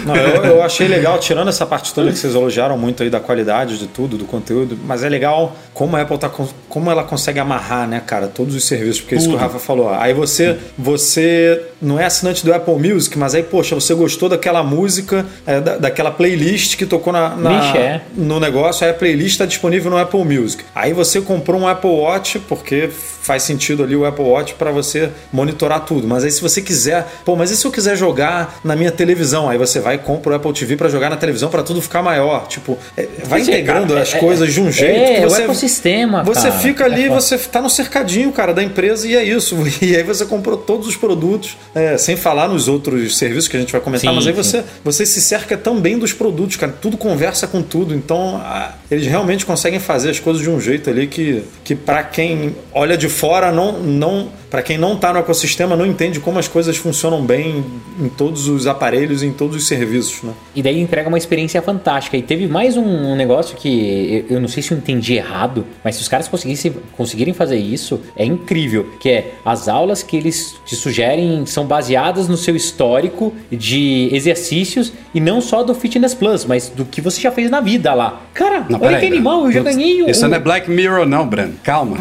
Speaker 2: Não, eu, eu achei legal, tirando essa parte toda que vocês elogiaram muito aí da qualidade de tudo, do conteúdo, mas é legal como a Apple tá, como ela consegue amarrar, né, cara, todos os serviços, porque é isso que o Rafa falou. Aí você, você não é assinante do Apple Music, mas aí, poxa, você gostou daquela música, é, da, daquela playlist que tocou na, na-
Speaker 3: Vixe, é.
Speaker 2: no negócio, aí a playlist está disponível no Apple Music. Aí você comprou um Apple Watch, porque faz sentido ali o Apple Watch para você monitorar tudo. Mas aí se você quiser, pô, mas e se eu quiser jogar na minha televisão? Aí você vai e compra o Apple TV para jogar na televisão para tudo ficar maior. Tipo, é, vai
Speaker 3: dizer,
Speaker 2: integrando
Speaker 3: cara,
Speaker 2: as
Speaker 3: é-
Speaker 2: coisas de um jeito
Speaker 3: é,
Speaker 2: que
Speaker 3: é o
Speaker 2: você
Speaker 3: ecossistema,
Speaker 2: Você
Speaker 3: cara.
Speaker 2: fica ali,
Speaker 3: É
Speaker 2: você tá no cercadinho, cara, da empresa e é isso. E aí você comprou todos os produtos, é, sem falar nos outros serviços que a gente vai comentar,
Speaker 3: Sim,
Speaker 2: mas aí
Speaker 3: sim.
Speaker 2: você, você se cerca também dos produtos, cara. Tudo conversa com tudo. Então, a- eles realmente conseguem fazer as coisas de um jeito ali que, que para quem olha de fora, não, não para quem não tá no ecossistema, não entende como as coisas funcionam bem em todos os aparelhos, em todos os serviços, né?
Speaker 3: E daí entrega uma experiência fantástica. E teve mais um, negócio que eu, eu não sei se eu entendi errado, mas se os caras conseguissem, conseguirem fazer isso, é incrível. Que é as aulas que eles te sugerem são baseadas no seu histórico de exercícios e não só do Fitness Plus, mas do que você já fez na vida lá. Cara,
Speaker 1: Não,
Speaker 3: olha que animal, eu já ganhei um.
Speaker 1: Isso não é Black Mirror, não, Breno. Calma.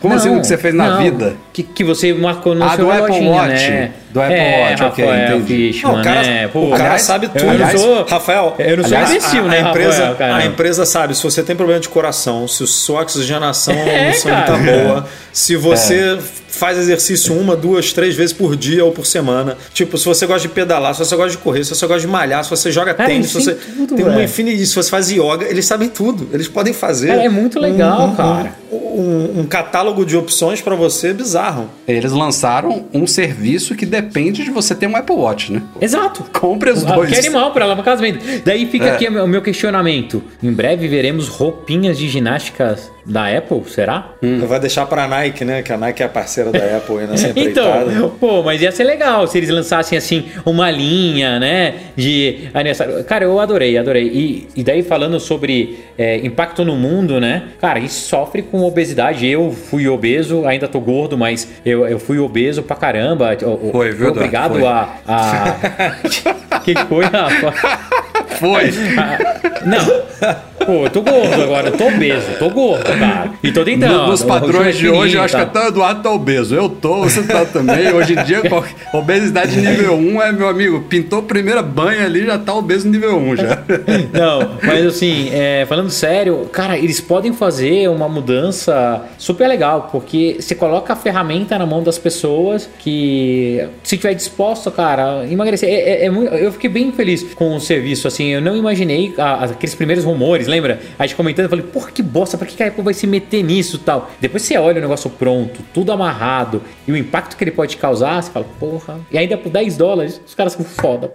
Speaker 1: Como assim
Speaker 3: Não,
Speaker 1: o que você fez na
Speaker 3: não.
Speaker 1: vida?
Speaker 3: Que, que você marcou no
Speaker 1: Ah,
Speaker 3: seu
Speaker 1: do Apple
Speaker 3: reloginho,
Speaker 1: Watch.
Speaker 3: né?
Speaker 1: Do Apple
Speaker 3: é,
Speaker 1: Watch, ok,
Speaker 3: Rafael
Speaker 1: entendi.
Speaker 3: Fishman,
Speaker 2: Não, o cara,
Speaker 3: né? Pô,
Speaker 2: o cara
Speaker 1: aliás,
Speaker 2: sabe tudo.
Speaker 3: eu não sou...
Speaker 2: Rafael,
Speaker 3: eu não sou
Speaker 2: aliás,
Speaker 3: imbecil,
Speaker 2: a,
Speaker 3: né,
Speaker 2: a empresa,
Speaker 3: Rafael,
Speaker 2: a empresa sabe se você tem problema de coração, se sua oxigenação
Speaker 3: É,
Speaker 2: não tá
Speaker 3: cara.
Speaker 2: boa, se você faz exercício uma, duas, três vezes por dia ou por semana. Tipo, se você gosta de pedalar, se você gosta de correr, se você gosta de malhar, se você joga
Speaker 3: Cara,
Speaker 2: tênis, se você
Speaker 3: tudo,
Speaker 2: tem uma
Speaker 3: velho.
Speaker 2: infinidade, se você faz yoga, eles sabem tudo. Eles podem fazer.
Speaker 3: Cara, é muito legal, cara.
Speaker 2: Um, um catálogo de opções pra você bizarro.
Speaker 1: Eles lançaram um serviço que depende de você ter um Apple Watch, né?
Speaker 3: Exato.
Speaker 1: Compre os
Speaker 3: Ah,
Speaker 1: dois.
Speaker 3: Que animal para alavancamento. Daí fica
Speaker 1: É.
Speaker 3: aqui o meu questionamento. Em breve veremos roupinhas de ginásticas da Apple, será?
Speaker 2: Vai deixar pra Nike, né? Que a Nike é a parceira da Apple aí nessa empreitada.
Speaker 3: Então, pô, mas ia ser legal se eles lançassem assim uma linha, né? De aniversário. Cara, eu adorei, adorei. E, e daí falando sobre é, impacto no mundo, né? Cara, isso sofre com obesidade. Eu fui obeso, ainda tô gordo, mas eu, eu fui obeso pra caramba.
Speaker 1: Foi, viu?
Speaker 3: Obrigado
Speaker 1: Foi.
Speaker 3: a. a... que foi, Rafa?
Speaker 1: Foi.
Speaker 3: Não. Pô, eu tô gordo agora, eu tô obeso, tô gordo, cara. E tô tentando.
Speaker 1: No- Nos padrões de hoje, eu acho que até o Eduardo tá obeso. Eu tô, você tá também. Hoje em dia, obesidade nível 1 é, meu amigo, pintou a primeira banha ali, já tá obeso nível 1 já.
Speaker 3: Não, mas assim, é, falando sério, cara, eles podem fazer uma mudança super legal, porque você coloca a ferramenta na mão das pessoas que, se tiver disposto, cara, emagrecer. É, é- é eu fiquei bem feliz com o serviço, assim, eu não imaginei a- aqueles primeiros rumores, lembra? A gente comentando, eu falei, porra, que bosta, pra que a Apple vai se meter nisso tal? Depois você olha o negócio pronto, tudo amarrado, e o impacto que ele pode causar, você fala, porra. E ainda por 10 dólares, os caras são foda.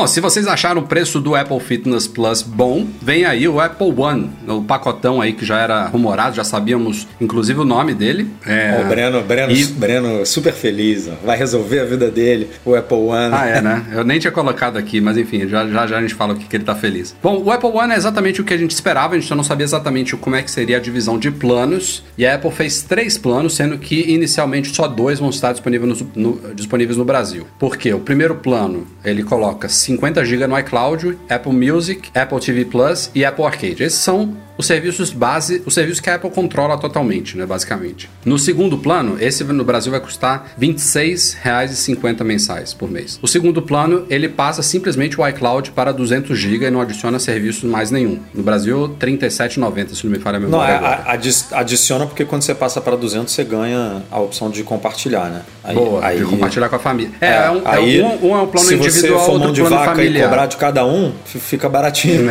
Speaker 1: Bom, se vocês acharam o preço do Apple Fitness Plus bom, vem aí o Apple One, o pacotão aí que já era rumorado, já sabíamos inclusive o nome dele. É...
Speaker 2: O Breno, Breno,
Speaker 1: E-
Speaker 2: Breno super feliz, ó. vai resolver a vida dele, o Apple One.
Speaker 1: Ah, é, né? Eu nem tinha colocado aqui, mas enfim, já já, já a gente fala o que, que ele tá feliz. Bom, o Apple One é exatamente o que a gente esperava, a gente só não sabia exatamente como é que seria a divisão de planos. E a Apple fez três planos, sendo que inicialmente só dois vão estar disponíveis no, no- disponíveis no Brasil. Por quê? O primeiro plano, ele coloca 50 GB no iCloud, Apple Music, Apple TV Plus e Apple Arcade. Esses são os serviços base, os serviços que a Apple controla totalmente, né, basicamente. No segundo plano, esse no Brasil vai custar R$ 26,50 mensais por mês. O segundo plano, ele passa simplesmente o iCloud para 200 GB e não adiciona serviços mais nenhum. No Brasil, R$ 37,90, se não me falha a
Speaker 2: Não,
Speaker 1: memória
Speaker 2: é,
Speaker 1: agora.
Speaker 2: a- adi- adiciona porque quando você passa para 200 você ganha a opção de compartilhar, né? Aí,
Speaker 1: Boa,
Speaker 2: aí,
Speaker 1: de compartilhar com a família. É,
Speaker 2: É,
Speaker 1: é um,
Speaker 2: aí,
Speaker 1: é um, um é um plano
Speaker 2: se
Speaker 1: individual,
Speaker 2: você for
Speaker 1: outro
Speaker 2: mão de
Speaker 1: plano
Speaker 2: vaca e
Speaker 1: familiar.
Speaker 2: cobrar de cada um, fica baratinho.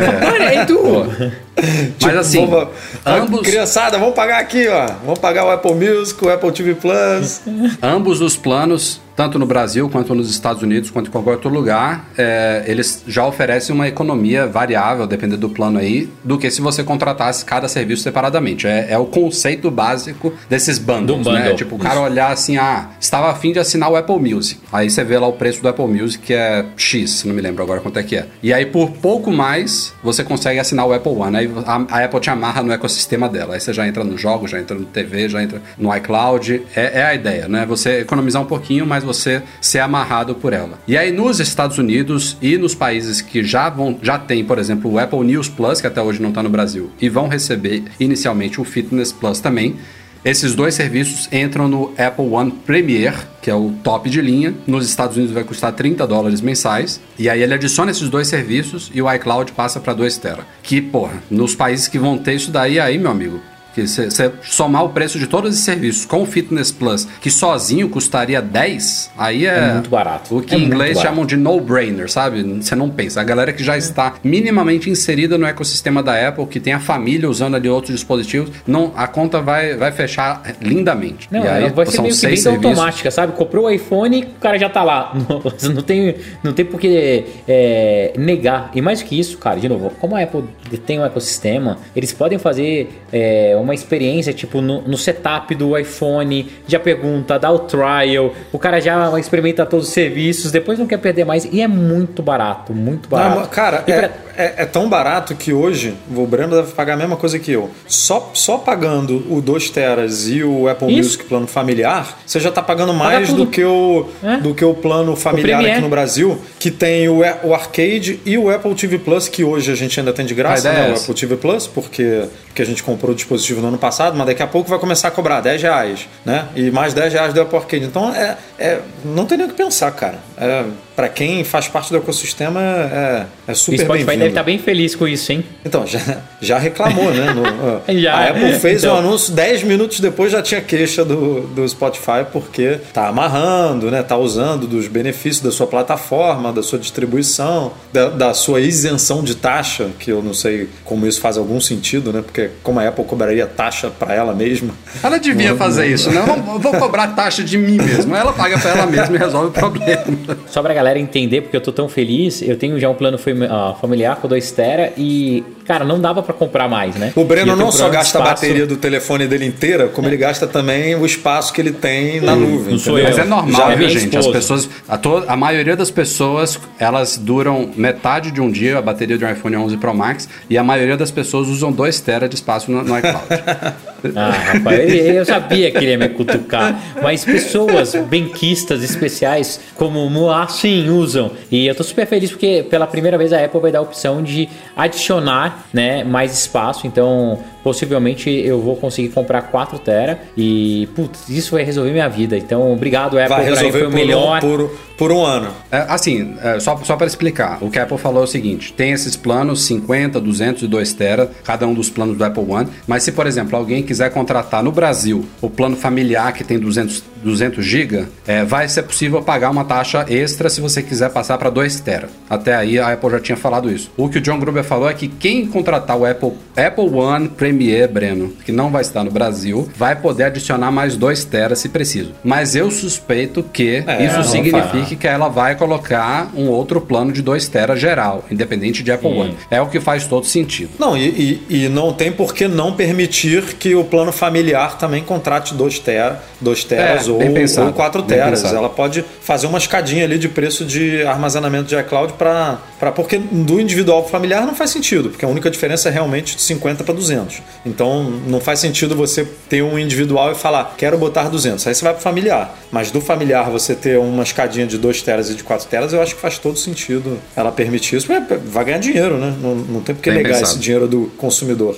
Speaker 1: Mas assim,
Speaker 2: vamos,
Speaker 1: ambos-
Speaker 2: Criançada, vamos pagar aqui, ó. Vamos pagar o Apple Music, o Apple TV Plus.
Speaker 1: Ambos os planos, tanto no Brasil quanto nos Estados Unidos, quanto em qualquer outro lugar, é, eles já oferecem uma economia variável, dependendo do plano aí, do que se você contratasse cada serviço separadamente. É, é o conceito básico desses bundles,
Speaker 3: Do
Speaker 1: né?
Speaker 3: bundle.
Speaker 1: Tipo, o cara olhar assim, ah, estava afim de assinar o Apple Music. Aí você vê lá o preço do Apple Music, que é X, não me lembro agora quanto é que é. E aí, por pouco mais, você consegue assinar o Apple One. Aí a, a Apple te amarra no ecossistema dela. Aí você já entra no jogo, já entra no TV, já entra no iCloud. É, é a ideia, né? Você economizar um pouquinho, mas você ser amarrado por ela. E aí, nos Estados Unidos e nos países que já vão, já tem, por exemplo, o Apple News Plus, que até hoje não está no Brasil, e vão receber inicialmente o Fitness Plus também. Esses dois serviços entram no Apple One Premier que é o top de linha. Nos Estados Unidos vai custar 30 dólares mensais. E aí ele adiciona esses dois serviços e o iCloud passa para 2 tera. Que, porra, nos países que vão ter isso daí, aí, meu amigo, que você somar o preço de todos esses serviços com o Fitness Plus, que sozinho custaria 10, aí é,
Speaker 3: É muito barato.
Speaker 1: O que
Speaker 3: É
Speaker 1: em inglês
Speaker 3: barato.
Speaker 1: chamam de no-brainer, sabe? Você não pensa. A galera que já está minimamente inserida no ecossistema da Apple, que tem a família usando ali outros dispositivos, não, a conta vai, vai fechar lindamente.
Speaker 3: Não,
Speaker 1: e aí
Speaker 3: vai ser
Speaker 1: são
Speaker 3: meio que
Speaker 1: seis
Speaker 3: venda
Speaker 1: serviços.
Speaker 3: automática, sabe? Comprou o iPhone, o cara já tá lá. Não, não tem, não tem por que é, negar. E mais que isso, cara, de novo, como a Apple tem um ecossistema, eles podem fazer é, uma experiência, tipo, no, no setup do iPhone, já pergunta, dá o trial, o cara já experimenta todos os serviços, depois não quer perder mais. E é muito barato, muito barato.
Speaker 2: Não, cara, é,
Speaker 3: pra-
Speaker 2: é- é tão barato que hoje o Breno deve pagar a mesma coisa que eu. Só, só pagando o 2 teras e o Apple
Speaker 3: Isso.
Speaker 2: Music plano familiar, você já tá pagando mais
Speaker 3: tudo.
Speaker 2: do que, o,
Speaker 3: É.
Speaker 2: do que o plano familiar
Speaker 3: Premiere.
Speaker 2: aqui no Brasil, que tem o, o Arcade e o Apple TV Plus, que hoje a gente ainda tem de graça, né?
Speaker 1: é
Speaker 2: O. Apple TV Plus, porque, porque a gente comprou o dispositivo no ano passado, mas daqui a pouco vai começar a cobrar 10 reais, né? E mais 10 reais do Apple Arcade. Então, é, é, não tem nem o que pensar, cara. É, para quem faz parte do ecossistema, é, é
Speaker 3: o
Speaker 2: super
Speaker 3: Spotify
Speaker 2: bem-vindo.
Speaker 3: deve estar bem feliz com isso, hein?
Speaker 2: Então, já, já reclamou, né? No-
Speaker 3: Já.
Speaker 2: a Apple fez
Speaker 3: Então.
Speaker 2: o anúncio, 10 minutos depois já tinha queixa do, do Spotify, porque tá amarrando, né? Tá usando dos benefícios da sua plataforma, da sua distribuição, da, da sua isenção de taxa, que eu não sei como isso faz algum sentido, né? Porque como a Apple cobraria taxa para ela mesma.
Speaker 1: Ela devia fazer isso, né? Vou, vou cobrar taxa de mim mesmo. Ela paga pra ela mesma e resolve o problema.
Speaker 3: Só pra galera entender, porque eu tô tão feliz, eu tenho já um plano ah, familiar com 2 tera e, cara, não dava pra comprar mais, né?
Speaker 2: O Breno
Speaker 3: eu
Speaker 2: não só gasta a
Speaker 3: espaço-
Speaker 2: bateria do telefone dele inteira, como ele gasta também o espaço que ele tem na nuvem.
Speaker 3: não sou
Speaker 2: entendeu?
Speaker 1: Mas é normal,
Speaker 3: Já
Speaker 1: viu,
Speaker 3: minha
Speaker 1: gente? As
Speaker 3: esposa.
Speaker 1: pessoas. A, to- a maioria das pessoas, elas duram metade de um dia, a bateria de um iPhone 11 Pro Max, e a maioria das pessoas usam 2 TB de espaço no, no iCloud.
Speaker 3: Ah, rapaz, eu eu sabia que ele ia me cutucar. Mas pessoas benquistas especiais como o Moá, sim, usam. E eu tô super feliz porque pela primeira vez a Apple vai dar a opção de adicionar né, mais espaço. Então, possivelmente eu vou conseguir comprar 4 tera e, putz, isso vai resolver minha vida. Então, obrigado, Apple,
Speaker 2: Vai
Speaker 3: pra mim
Speaker 2: resolver
Speaker 3: foi o
Speaker 2: por,
Speaker 3: melhor.
Speaker 2: um, por, por um ano.
Speaker 1: É, assim, é, só, só para explicar, o que a Apple falou é o seguinte: tem esses planos 50, 200 e 2 tera, cada um dos planos do Apple One. Mas se, por exemplo, alguém quiser contratar no Brasil o plano familiar que tem 200, 200 GB, é, vai ser possível pagar uma taxa extra se você quiser passar para 2 tera. Até aí a Apple já tinha falado isso. O que o John Gruber falou é que quem contratar o Apple, Apple One Premier, Breno, que não vai estar no Brasil, vai poder adicionar mais 2 tera se preciso. Mas eu suspeito que
Speaker 2: É,
Speaker 1: isso signifique que ela vai colocar um outro plano de 2 tera geral, independente de Apple
Speaker 3: Sim.
Speaker 1: One. É o que faz todo sentido.
Speaker 2: Não, e, e, e não tem por que não permitir que o plano familiar também contrate 2 tera, dois teras
Speaker 1: É,
Speaker 2: ou,
Speaker 1: pensado,
Speaker 2: ou 4
Speaker 1: bem
Speaker 2: teras.
Speaker 1: pensado.
Speaker 2: Ela pode fazer uma escadinha ali de preço de armazenamento de iCloud para. Porque do individual pro familiar não faz sentido, porque a única diferença é realmente de 50 para 200. Então não faz sentido você ter um individual e falar, quero botar 200. Aí você vai pro familiar. Mas do familiar você ter uma escadinha de 2 teras e de 4 teras, eu acho que faz todo sentido ela permitir isso. Vai ganhar dinheiro, né? Não, não tem por que negar
Speaker 1: pensado.
Speaker 2: esse dinheiro do consumidor.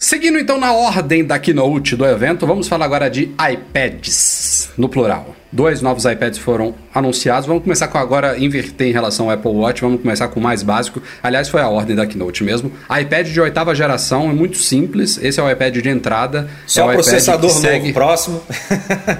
Speaker 1: Seguindo então na ordem da keynote do evento, vamos falar agora de iPads, no plural. Dois novos iPads foram anunciados. Vamos começar com agora inverter em relação ao Apple Watch. Vamos começar com o mais básico. Aliás, foi a ordem da keynote mesmo. iPad de oitava geração é muito simples. Esse é o iPad de entrada.
Speaker 2: Só
Speaker 1: é o iPad
Speaker 2: processador novo.
Speaker 1: segue...
Speaker 2: Próximo.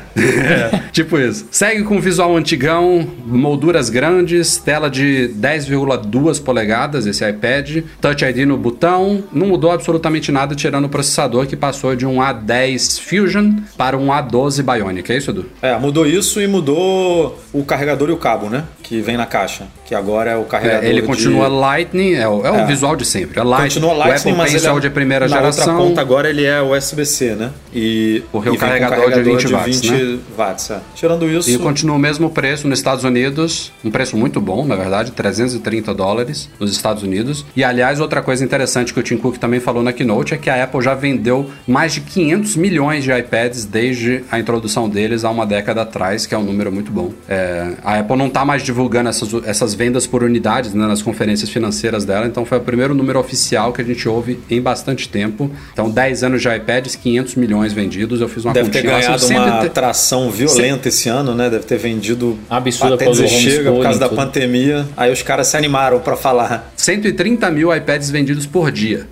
Speaker 1: tipo isso. Segue com visual antigão, molduras grandes, tela de 10,2 polegadas, esse iPad, Touch ID no botão, não mudou absolutamente nada tirando o processador que passou de um A10 Fusion para um A12 Bionic, é isso, Edu?
Speaker 2: É, mudou isso e mudou o carregador e o cabo, né? Que vem na caixa. Que agora é o carregador.
Speaker 1: É, ele
Speaker 2: de-
Speaker 1: continua Lightning, é o, é o
Speaker 2: É.
Speaker 1: visual de sempre. É Lightning,
Speaker 2: Continua Lightning,
Speaker 1: o Apple Pencil
Speaker 2: é,
Speaker 1: de primeira
Speaker 2: na
Speaker 1: geração.
Speaker 2: outra ponta agora ele é USB-C, né? E, e
Speaker 1: o
Speaker 2: vem com
Speaker 1: carregador de 20 watts,
Speaker 2: 20
Speaker 1: né?
Speaker 2: watts, é. Tirando isso,
Speaker 1: E continua o mesmo preço nos Estados Unidos, um preço muito bom, na verdade, 330 dólares nos Estados Unidos. E aliás, outra coisa interessante que o Tim Cook também falou na keynote é que a Apple já vendeu mais de 500 milhões de iPads desde a introdução deles há uma década atrás, que é um número muito bom. É, a Apple não está mais divulgando divulgando essas, essas vendas por unidades né, nas conferências financeiras dela. Então foi o primeiro número oficial que a gente ouve em bastante tempo. Então 10 anos de iPads, 500 milhões vendidos. Eu fiz uma
Speaker 2: Deve ter
Speaker 1: continha lá,
Speaker 2: ganhado
Speaker 1: sempre
Speaker 2: uma
Speaker 1: te-
Speaker 2: atração violenta esse ano, né? Deve ter vendido
Speaker 3: Absurda
Speaker 2: até dizer chega por causa da
Speaker 3: tudo.
Speaker 2: pandemia. Aí os caras se animaram pra falar.
Speaker 1: 130 mil iPads vendidos por dia.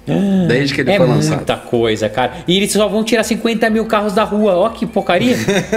Speaker 1: desde que ele
Speaker 3: É
Speaker 1: foi lançado.
Speaker 3: muita coisa, cara. E eles só vão tirar 50 mil carros da rua. Ó, que porcaria.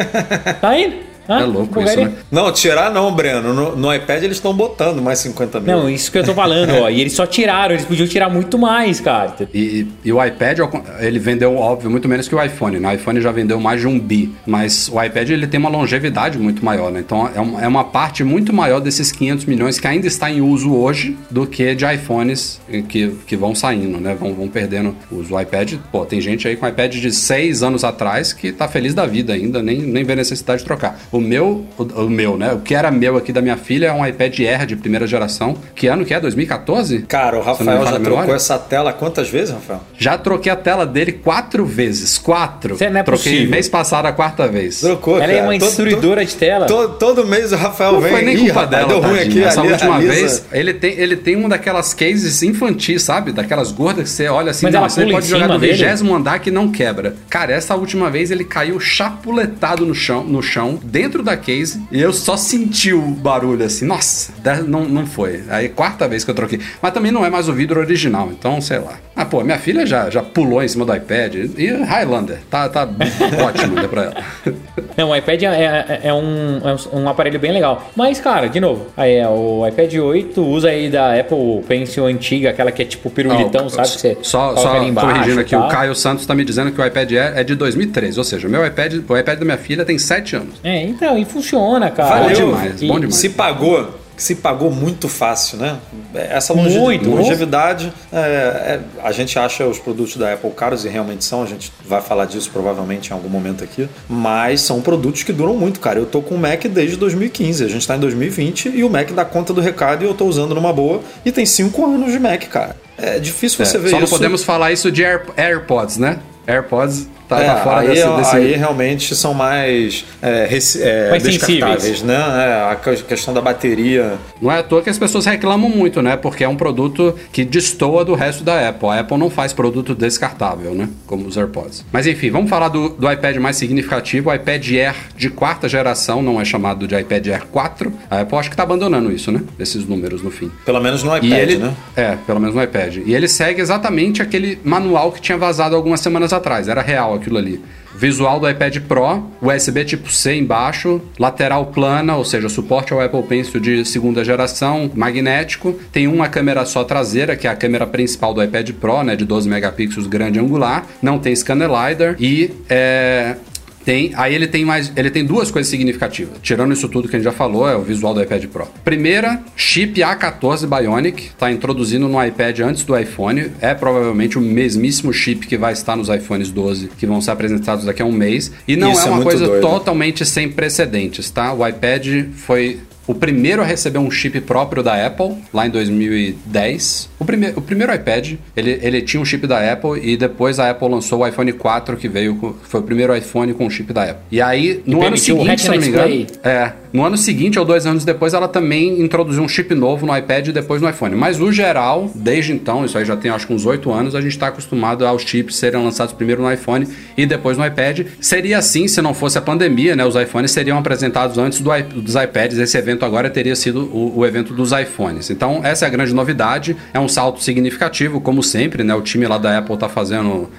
Speaker 3: tá indo? Hã?
Speaker 1: É louco isso, né?
Speaker 2: Não, tirar não, Breno. No, no iPad eles estão botando mais 50 mil.
Speaker 3: Não, isso que eu tô falando, ó. E eles só tiraram, eles podiam tirar muito mais, cara.
Speaker 1: E, e o iPad, ele vendeu, óbvio, muito menos que o iPhone. né? O iPhone já vendeu mais de um bi. Mas o iPad ele tem uma longevidade muito maior, né? Então é, um- é uma parte muito maior desses 500 milhões que ainda está em uso hoje do que de iPhones que, que vão saindo, né? Vão, vão perdendo o uso. O iPad, pô, tem gente aí com iPad de 6 anos atrás que tá feliz da vida ainda, nem, nem vê necessidade de trocar. O meu, o, o meu, né? O que era meu aqui da minha filha é um iPad Air de primeira geração. Que ano que é? 2014?
Speaker 2: Cara, o
Speaker 1: não
Speaker 2: Rafael já trocou
Speaker 1: memória.
Speaker 2: essa tela quantas vezes, Rafael?
Speaker 1: Já troquei a tela dele quatro vezes. Quatro.
Speaker 3: Isso não é
Speaker 1: troquei
Speaker 3: possível.
Speaker 1: mês passado a quarta vez.
Speaker 2: Trocou,
Speaker 3: Ela
Speaker 2: cara.
Speaker 3: é uma destruidora de tela.
Speaker 2: Todo, todo mês o Rafael
Speaker 1: Não
Speaker 2: vem.
Speaker 1: foi nem
Speaker 2: Ih,
Speaker 1: culpa
Speaker 2: rapaz,
Speaker 1: dela,
Speaker 2: deu ruim aqui.
Speaker 1: Essa
Speaker 2: ali,
Speaker 1: última vez, ele tem, ele tem uma daquelas cases infantis, sabe? Daquelas gordas que você olha assim,
Speaker 3: Mas
Speaker 1: não,
Speaker 3: ela
Speaker 1: você
Speaker 3: pula
Speaker 1: pode
Speaker 3: em
Speaker 1: jogar
Speaker 3: cima
Speaker 1: do vigésimo andar que não quebra. Cara, essa última vez ele caiu chapuletado no chão, no chão, dentro da case, e eu só senti o barulho assim. Nossa, não, não foi. Aí quarta vez que eu troquei. Mas também não é mais o vidro original, então sei lá. Ah, pô, minha filha já, já pulou em cima do iPad. E Highlander, tá, tá ótimo, deu pra ela.
Speaker 3: Não, o iPad é, é- é um, é um aparelho bem legal. Mas, cara, de novo, aí é, o iPad 8 usa aí da Apple Pencil antiga, aquela que é tipo pirulitão,
Speaker 1: Ah,
Speaker 3: sabe? Que você
Speaker 1: Só, só
Speaker 3: embaixo
Speaker 1: corrigindo aqui, o. Caio Santos tá me dizendo que o iPad Air é de 2013, ou seja, o meu iPad, o iPad da minha filha tem 7 anos.
Speaker 3: É, então, e funciona, cara.
Speaker 2: Valeu.
Speaker 1: demais,
Speaker 3: E-
Speaker 1: bom demais.
Speaker 2: Se pagou, se pagou muito fácil, né? Essa longe-
Speaker 3: Muito.
Speaker 2: longevidade, é, é, a gente acha os produtos da Apple caros e realmente são, a gente vai falar disso provavelmente em algum momento aqui, mas são produtos que duram muito, cara. Eu tô com o Mac desde 2015, a gente tá em 2020 e o Mac dá conta do recado e eu tô usando numa boa e tem 5 anos de Mac, cara. É difícil você
Speaker 1: É,
Speaker 2: ver
Speaker 1: só
Speaker 2: isso.
Speaker 1: não podemos falar isso de Air- AirPods, né? AirPods tá,
Speaker 2: É,
Speaker 1: tá fora
Speaker 2: aí,
Speaker 1: desse,
Speaker 2: é-
Speaker 1: desse-
Speaker 2: aí realmente são mais, é, rec- é,
Speaker 3: Mais
Speaker 2: descartáveis,
Speaker 3: sensíveis.
Speaker 2: né? É, a que- questão da bateria.
Speaker 1: Não é à toa que as pessoas reclamam muito, né? Porque é um produto que destoa do resto da Apple. A Apple não faz produto descartável, né? Como os AirPods. Mas enfim, vamos falar do, do iPad mais significativo. O iPad Air de quarta geração, não é chamado de iPad Air 4. A Apple acho que tá abandonando isso, né? Esses números no fim.
Speaker 2: Pelo menos no iPad,
Speaker 1: E ele,
Speaker 2: né?
Speaker 1: É, pelo menos no iPad. E ele segue exatamente aquele manual que tinha vazado algumas semanas atrás. Era real aquilo ali. Visual do iPad Pro, USB tipo C embaixo, lateral plana, ou seja, suporte ao Apple Pencil de segunda geração, magnético. Tem uma câmera só traseira, que é a câmera principal do iPad Pro, né, de 12 megapixels grande angular. Não tem scanner LiDAR e é, tem, aí ele tem mais, ele tem duas coisas significativas. Tirando isso tudo que a gente já falou, é o visual do iPad Pro. Primeira, chip A14 Bionic, tá introduzindo no iPad antes do iPhone. É provavelmente o mesmíssimo chip que vai estar nos iPhones 12 que vão ser apresentados daqui a um mês. E não
Speaker 2: Isso
Speaker 1: é
Speaker 2: é
Speaker 1: uma
Speaker 2: muito
Speaker 1: coisa
Speaker 2: doido.
Speaker 1: totalmente sem precedentes, tá? O iPad foi o primeiro a receber um chip próprio da Apple, lá em 2010. O, prime o primeiro iPad, ele, ele tinha um chip da Apple e depois a Apple lançou o iPhone 4, que veio com, foi o primeiro iPhone com chip da Apple. E aí, no ano
Speaker 3: permitiu o
Speaker 1: seguinte, se não me engano, é, no ano seguinte ou dois anos depois, ela também introduziu um chip novo no iPad e depois no iPhone. Mas no geral, desde então, isso aí já tem acho que uns oito anos, a gente está acostumado aos chips serem lançados primeiro no iPhone e depois no iPad. Seria assim se não fosse a pandemia, né? Os iPhones seriam apresentados antes do dos iPads. Esse evento agora teria sido o, o evento dos iPhones. Então, essa é a grande novidade. É um salto significativo, como sempre, né? O time lá da Apple tá fazendo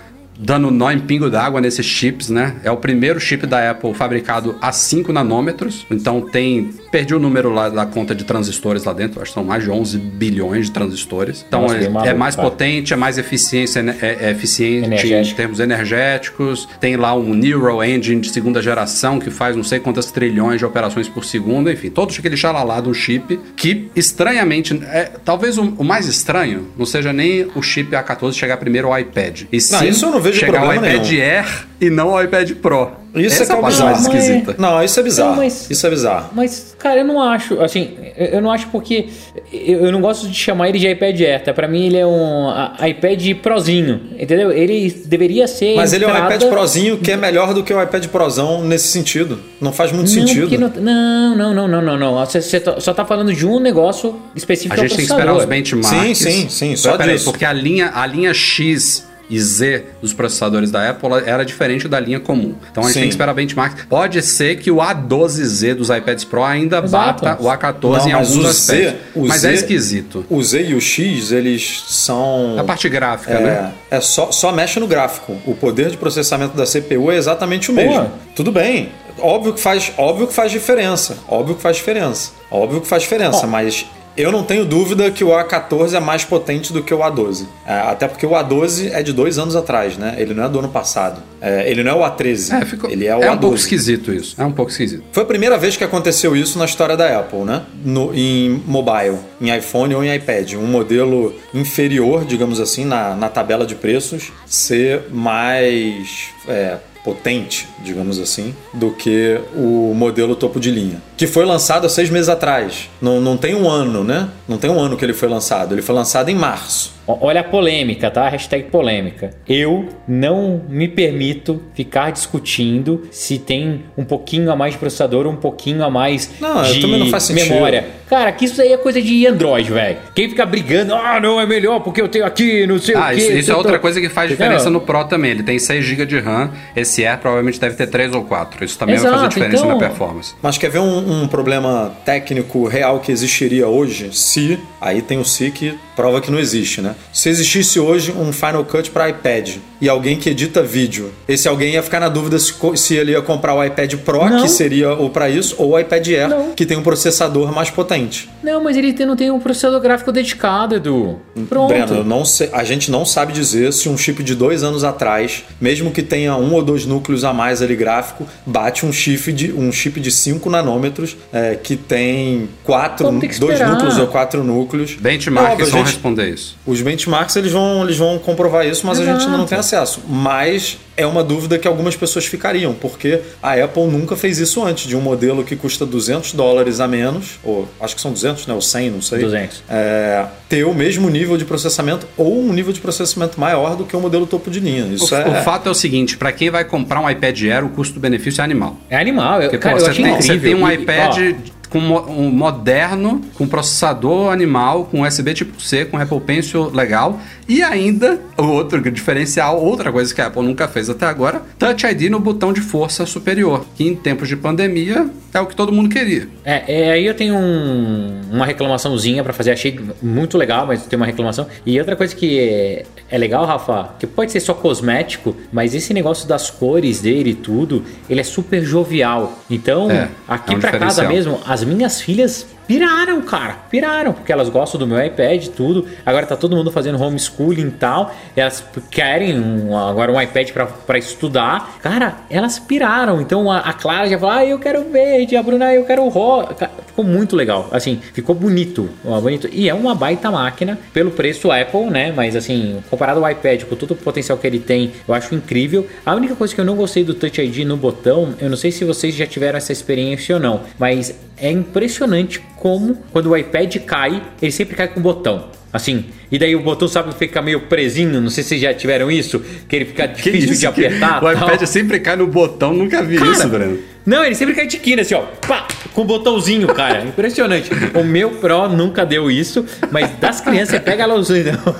Speaker 1: dando nó em pingo d'água nesses chips, né? É o primeiro chip da Apple fabricado a 5 nanômetros. Então tem. Perdi o número lá da conta de transistores lá dentro, acho que são mais de 11 bilhões de transistores. Então
Speaker 3: Nossa,
Speaker 1: é,
Speaker 3: maluco,
Speaker 1: é mais
Speaker 3: cara.
Speaker 1: potente, é mais eficiência, né? é, é eficiente em
Speaker 3: Energético.
Speaker 1: termos energéticos. Tem lá um Neural Engine de segunda geração que faz não sei quantas trilhões de operações por segundo. Enfim, todo aquele xalalá do chip que estranhamente. É, talvez o, o mais estranho não seja nem o chip A14 chegar primeiro ao iPad. E sim
Speaker 2: isso eu não vejo
Speaker 1: chegar ao
Speaker 2: problema
Speaker 1: iPad
Speaker 2: nenhum.
Speaker 1: Air e não ao iPad Pro.
Speaker 2: Isso
Speaker 1: Essa
Speaker 2: é que é o
Speaker 1: a parte mais
Speaker 2: bizarro.
Speaker 1: esquisita.
Speaker 2: Não, isso é bizarro.
Speaker 3: Não, mas-
Speaker 2: Isso é bizarro.
Speaker 3: Mas, cara, eu não acho, assim, eu não acho porque eu não gosto de chamar ele de iPad Air, tá? Pra mim ele é um iPad Prozinho, entendeu? Ele deveria ser
Speaker 2: Mas ele é um iPad Prozinho que é melhor do que o iPad Prozão nesse sentido. Não faz muito
Speaker 3: Não,
Speaker 2: sentido.
Speaker 3: porque não, não, não, não, não, não, não. Você, você tá- só tá falando de um negócio específico
Speaker 1: A gente tem que esperar os benchmarks.
Speaker 2: Sim, sim, sim, só disso.
Speaker 1: porque a linha, a linha X e Z dos processadores da Apple era diferente da linha comum. Então a gente
Speaker 2: Sim.
Speaker 1: tem que esperar benchmark. Pode ser que o A12Z dos iPads Pro ainda
Speaker 3: Exato.
Speaker 1: bata o A14
Speaker 2: Não,
Speaker 1: em alguns
Speaker 2: Z,
Speaker 1: aspectos. mas
Speaker 2: Z-
Speaker 1: é esquisito.
Speaker 2: O Z e o X, eles são.
Speaker 1: A parte gráfica, né?
Speaker 2: É, é só, só mexe no gráfico. O poder de processamento da CPU é exatamente o mesmo. Tudo bem. Óbvio que faz, óbvio que faz diferença. Óbvio que faz diferença. Óbvio que faz diferença, mas eu não tenho dúvida que o A14 é mais potente do que o A12. É, até porque o A12 é de dois anos atrás, né? Ele não é do ano passado. É, ele não é o A13.
Speaker 1: É, ficou,
Speaker 2: ele é o
Speaker 1: é um
Speaker 2: A12.
Speaker 1: pouco esquisito isso. É um pouco esquisito.
Speaker 2: Foi a primeira vez que aconteceu isso na história da Apple, né? No, em mobile, em iPhone ou em iPad. Um modelo inferior, digamos assim, na, na tabela de preços, ser mais é, potente, digamos assim, do que o modelo topo de linha. Que foi lançado há seis meses atrás. Não, não tem um ano, né? Não tem um ano que ele foi lançado. Ele foi lançado em março.
Speaker 3: Olha a polêmica, tá? Hashtag polêmica. Eu não me permito ficar discutindo se tem um pouquinho a mais de processador ou um pouquinho a mais
Speaker 2: Não,
Speaker 3: de
Speaker 2: também não faz sentido.
Speaker 3: memória. Cara, que isso aí é coisa de Android, velho. Quem fica brigando, ah, não, é melhor porque eu tenho aqui, não sei
Speaker 1: Ah,
Speaker 3: o quê.
Speaker 1: isso, isso é
Speaker 3: tô-
Speaker 1: outra coisa que faz diferença
Speaker 3: Entendeu?
Speaker 1: no Pro também. Ele tem 6 GB de RAM. Esse Air provavelmente deve ter 3 ou 4. Isso também vai
Speaker 3: Exato,
Speaker 1: fazer diferença
Speaker 3: então-
Speaker 1: na performance.
Speaker 2: Mas quer ver um, um problema técnico real que existiria hoje? Se, aí tem o se que prova que não existe, né? Se existisse hoje um Final Cut para iPad e alguém que edita vídeo, esse alguém ia ficar na dúvida se, se ele ia comprar o iPad Pro,
Speaker 3: Não.
Speaker 2: que seria o para isso, ou o iPad Air,
Speaker 3: Não.
Speaker 2: que tem um processador mais potente.
Speaker 3: Não, mas ele tem- não tem um processador gráfico dedicado, Edu. Pronto.
Speaker 2: Breno, não sei- a gente não sabe dizer se um chip de dois anos atrás, mesmo que tenha um ou dois núcleos a mais ali gráfico, bate um chip de, um chip de 5 nanômetros é, que tem quatro,
Speaker 3: que
Speaker 2: dois núcleos ou quatro núcleos.
Speaker 1: Benchmarks
Speaker 2: Óbvio, gente-
Speaker 1: responder isso.
Speaker 2: Os benchmarks eles vão, eles vão comprovar isso, mas a gente ainda não
Speaker 3: Exato.
Speaker 2: tem acesso. Mas é uma dúvida que algumas pessoas ficariam, porque a Apple nunca fez isso antes, de um modelo que custa 200 dólares a menos, ou acho que são 200, né? Ou 100, não sei.
Speaker 3: 200.
Speaker 2: É, ter o mesmo nível de processamento ou um nível de processamento maior do que o modelo topo de linha. Isso
Speaker 1: O,
Speaker 2: é.
Speaker 1: o fato é o seguinte, para quem vai comprar um iPad Air, o custo-benefício é animal.
Speaker 3: É animal. Eu,
Speaker 1: Porque,
Speaker 3: cara,
Speaker 1: pô,
Speaker 3: eu
Speaker 1: você,
Speaker 3: achei
Speaker 1: tem,
Speaker 3: incrível.
Speaker 1: você tem um iPad
Speaker 3: ó,
Speaker 1: com um moderno, com processador animal, com USB tipo C, com Apple Pencil legal e ainda o outro diferencial, outra coisa que a Apple nunca fez até agora, Touch ID no botão de força superior, que em tempos de pandemia é o que todo mundo queria.
Speaker 3: É, é, aí eu tenho um- uma reclamaçãozinha pra fazer. Achei muito legal, mas tem uma reclamação. E outra coisa que é, é legal, Rafa, que pode ser só cosmético, mas esse negócio das cores dele e tudo, ele é super jovial. Então,
Speaker 1: É,
Speaker 3: aqui
Speaker 1: é um
Speaker 3: pra casa mesmo, as minhas filhas piraram, cara. Piraram, porque elas gostam do meu iPad tudo. Agora tá todo mundo fazendo homeschooling e tal. Elas querem um- agora um iPad pra estudar. Cara, elas piraram. Então a, a Clara já falou: Ah, eu quero verde. A Bruna, eu quero rosa. Ficou muito legal. Assim, ficou bonito. bonito. E é uma baita máquina pelo preço Apple, né? Mas assim, comparado ao iPad, com todo o potencial que ele tem, eu acho incrível. A única coisa que eu não gostei do Touch ID no botão, eu não sei se vocês já tiveram essa experiência ou não, mas é impressionante como quando o iPad cai, ele sempre cai com o botão. Assim, e daí o botão sabe fica meio presinho, não sei se vocês já tiveram isso, que ele fica difícil de apertar.
Speaker 1: o iPad sempre cai no botão, nunca vi
Speaker 3: Cara,
Speaker 1: isso, Breno.
Speaker 3: Não, ele sempre cai de quina, assim, ó. Pá, com o botãozinho, cara. Impressionante. O meu Pro nunca deu isso, mas das crianças, você pega ela usando.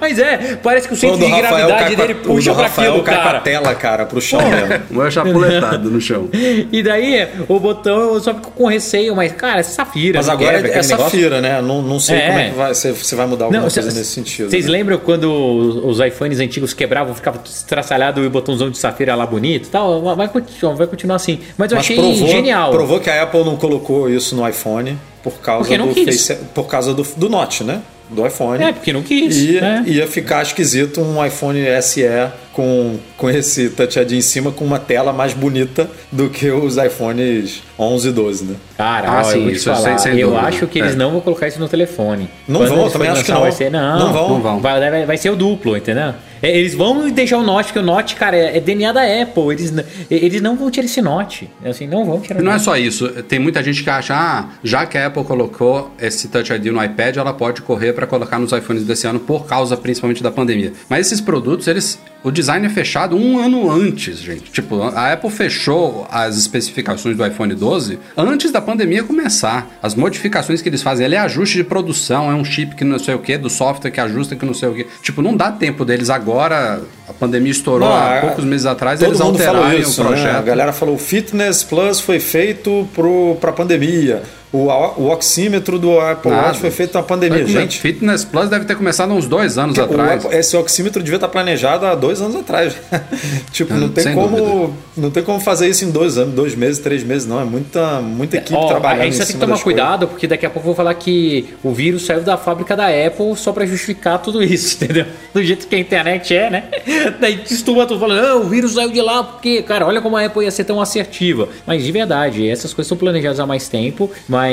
Speaker 3: mas é, parece que o centro
Speaker 2: O
Speaker 3: de gravidade
Speaker 2: a-
Speaker 3: dele
Speaker 2: o
Speaker 3: puxa pra aquilo,
Speaker 2: cai com
Speaker 3: cara.
Speaker 2: a tela, cara, pro chão mesmo.
Speaker 1: O meu é chapuletado no chão.
Speaker 3: E daí, o botão eu só fico com receio, mas, cara, é safira.
Speaker 2: Mas agora é
Speaker 3: aquele negócio.
Speaker 2: safira, né? Não, não sei
Speaker 3: É.
Speaker 2: como é que vai, se você vai mudar alguma
Speaker 3: Não,
Speaker 2: coisa
Speaker 3: cê-
Speaker 2: nesse sentido.
Speaker 3: Vocês
Speaker 2: né?
Speaker 3: lembram quando os os iPhones antigos quebravam, ficava estraçalhado e o botãozão de safira lá bonito tal? Vai continuar, vai continuar assim. Mas eu
Speaker 2: Mas
Speaker 3: achei
Speaker 2: provou,
Speaker 3: genial.
Speaker 2: provou que a Apple não colocou isso no iPhone por causa do. Face, por causa do, do Note, né? Do iPhone.
Speaker 3: É, porque não quis.
Speaker 2: E
Speaker 3: né?
Speaker 2: ia ficar esquisito um iPhone SE com, com esse Touch ID em cima com uma tela mais bonita do que os iPhones 11 e 12, né?
Speaker 3: Cara,
Speaker 1: Ah, sim,
Speaker 3: eu
Speaker 1: isso
Speaker 3: falar,
Speaker 1: sem- sem
Speaker 3: eu
Speaker 1: dúvida.
Speaker 3: acho que eles
Speaker 1: É.
Speaker 3: não vão colocar isso no telefone.
Speaker 2: Não
Speaker 3: Quando
Speaker 2: vão,
Speaker 3: eles
Speaker 2: também acho que não.
Speaker 3: Vai ser, não,
Speaker 2: Não vão.
Speaker 1: Não vão.
Speaker 3: Vai, vai, vai ser o duplo, entendeu? É, Eles vão deixar o Note, porque o Note, cara, é, é DNA da Apple. Eles, eles não vão tirar esse Note. Assim, não vão tirar
Speaker 1: E não é só isso, tem muita gente que acha, ah, já que a Apple colocou esse Touch ID no iPad, ela pode correr para colocar nos iPhones desse ano por causa principalmente da pandemia. Mas esses produtos, eles, o design é fechado um ano antes, gente. Tipo, a Apple fechou as especificações do iPhone 12 antes da pandemia começar. As modificações que eles fazem, ele é ajuste de produção, é um chip que não sei o que, do software que ajusta que não sei o que. Tipo, não dá tempo deles agora, a pandemia estourou
Speaker 2: Não,
Speaker 1: há
Speaker 2: a-
Speaker 1: poucos meses atrás,
Speaker 2: Todo
Speaker 1: eles alterarem
Speaker 2: isso,
Speaker 1: o
Speaker 2: né?
Speaker 1: projeto.
Speaker 2: A galera falou: o Fitness Plus foi feito pro, pra pandemia. O, o oxímetro do Apple
Speaker 1: Nada.
Speaker 2: Watch foi feito na pandemia.
Speaker 1: É-
Speaker 2: Gente,
Speaker 1: Fitness Plus deve ter começado há uns dois anos
Speaker 2: o
Speaker 1: atrás.
Speaker 2: Apple- esse oxímetro devia estar planejado há dois anos atrás. tipo, não tem,
Speaker 1: Sem
Speaker 2: como,
Speaker 1: dúvida.
Speaker 2: não tem como fazer isso em dois anos, dois meses, três meses, não. É muita, muita equipe
Speaker 3: Ó,
Speaker 2: trabalhando
Speaker 3: a gente tem que tomar cuidado, porque daqui a pouco eu vou falar que o vírus saiu da fábrica da Apple só pra justificar tudo isso, entendeu? Do jeito que a internet é, né? Daí estuda tudo falando, ah, o vírus saiu de lá, porque, cara, olha como a Apple ia ser tão assertiva. Mas de verdade, essas coisas são planejadas há mais tempo, mas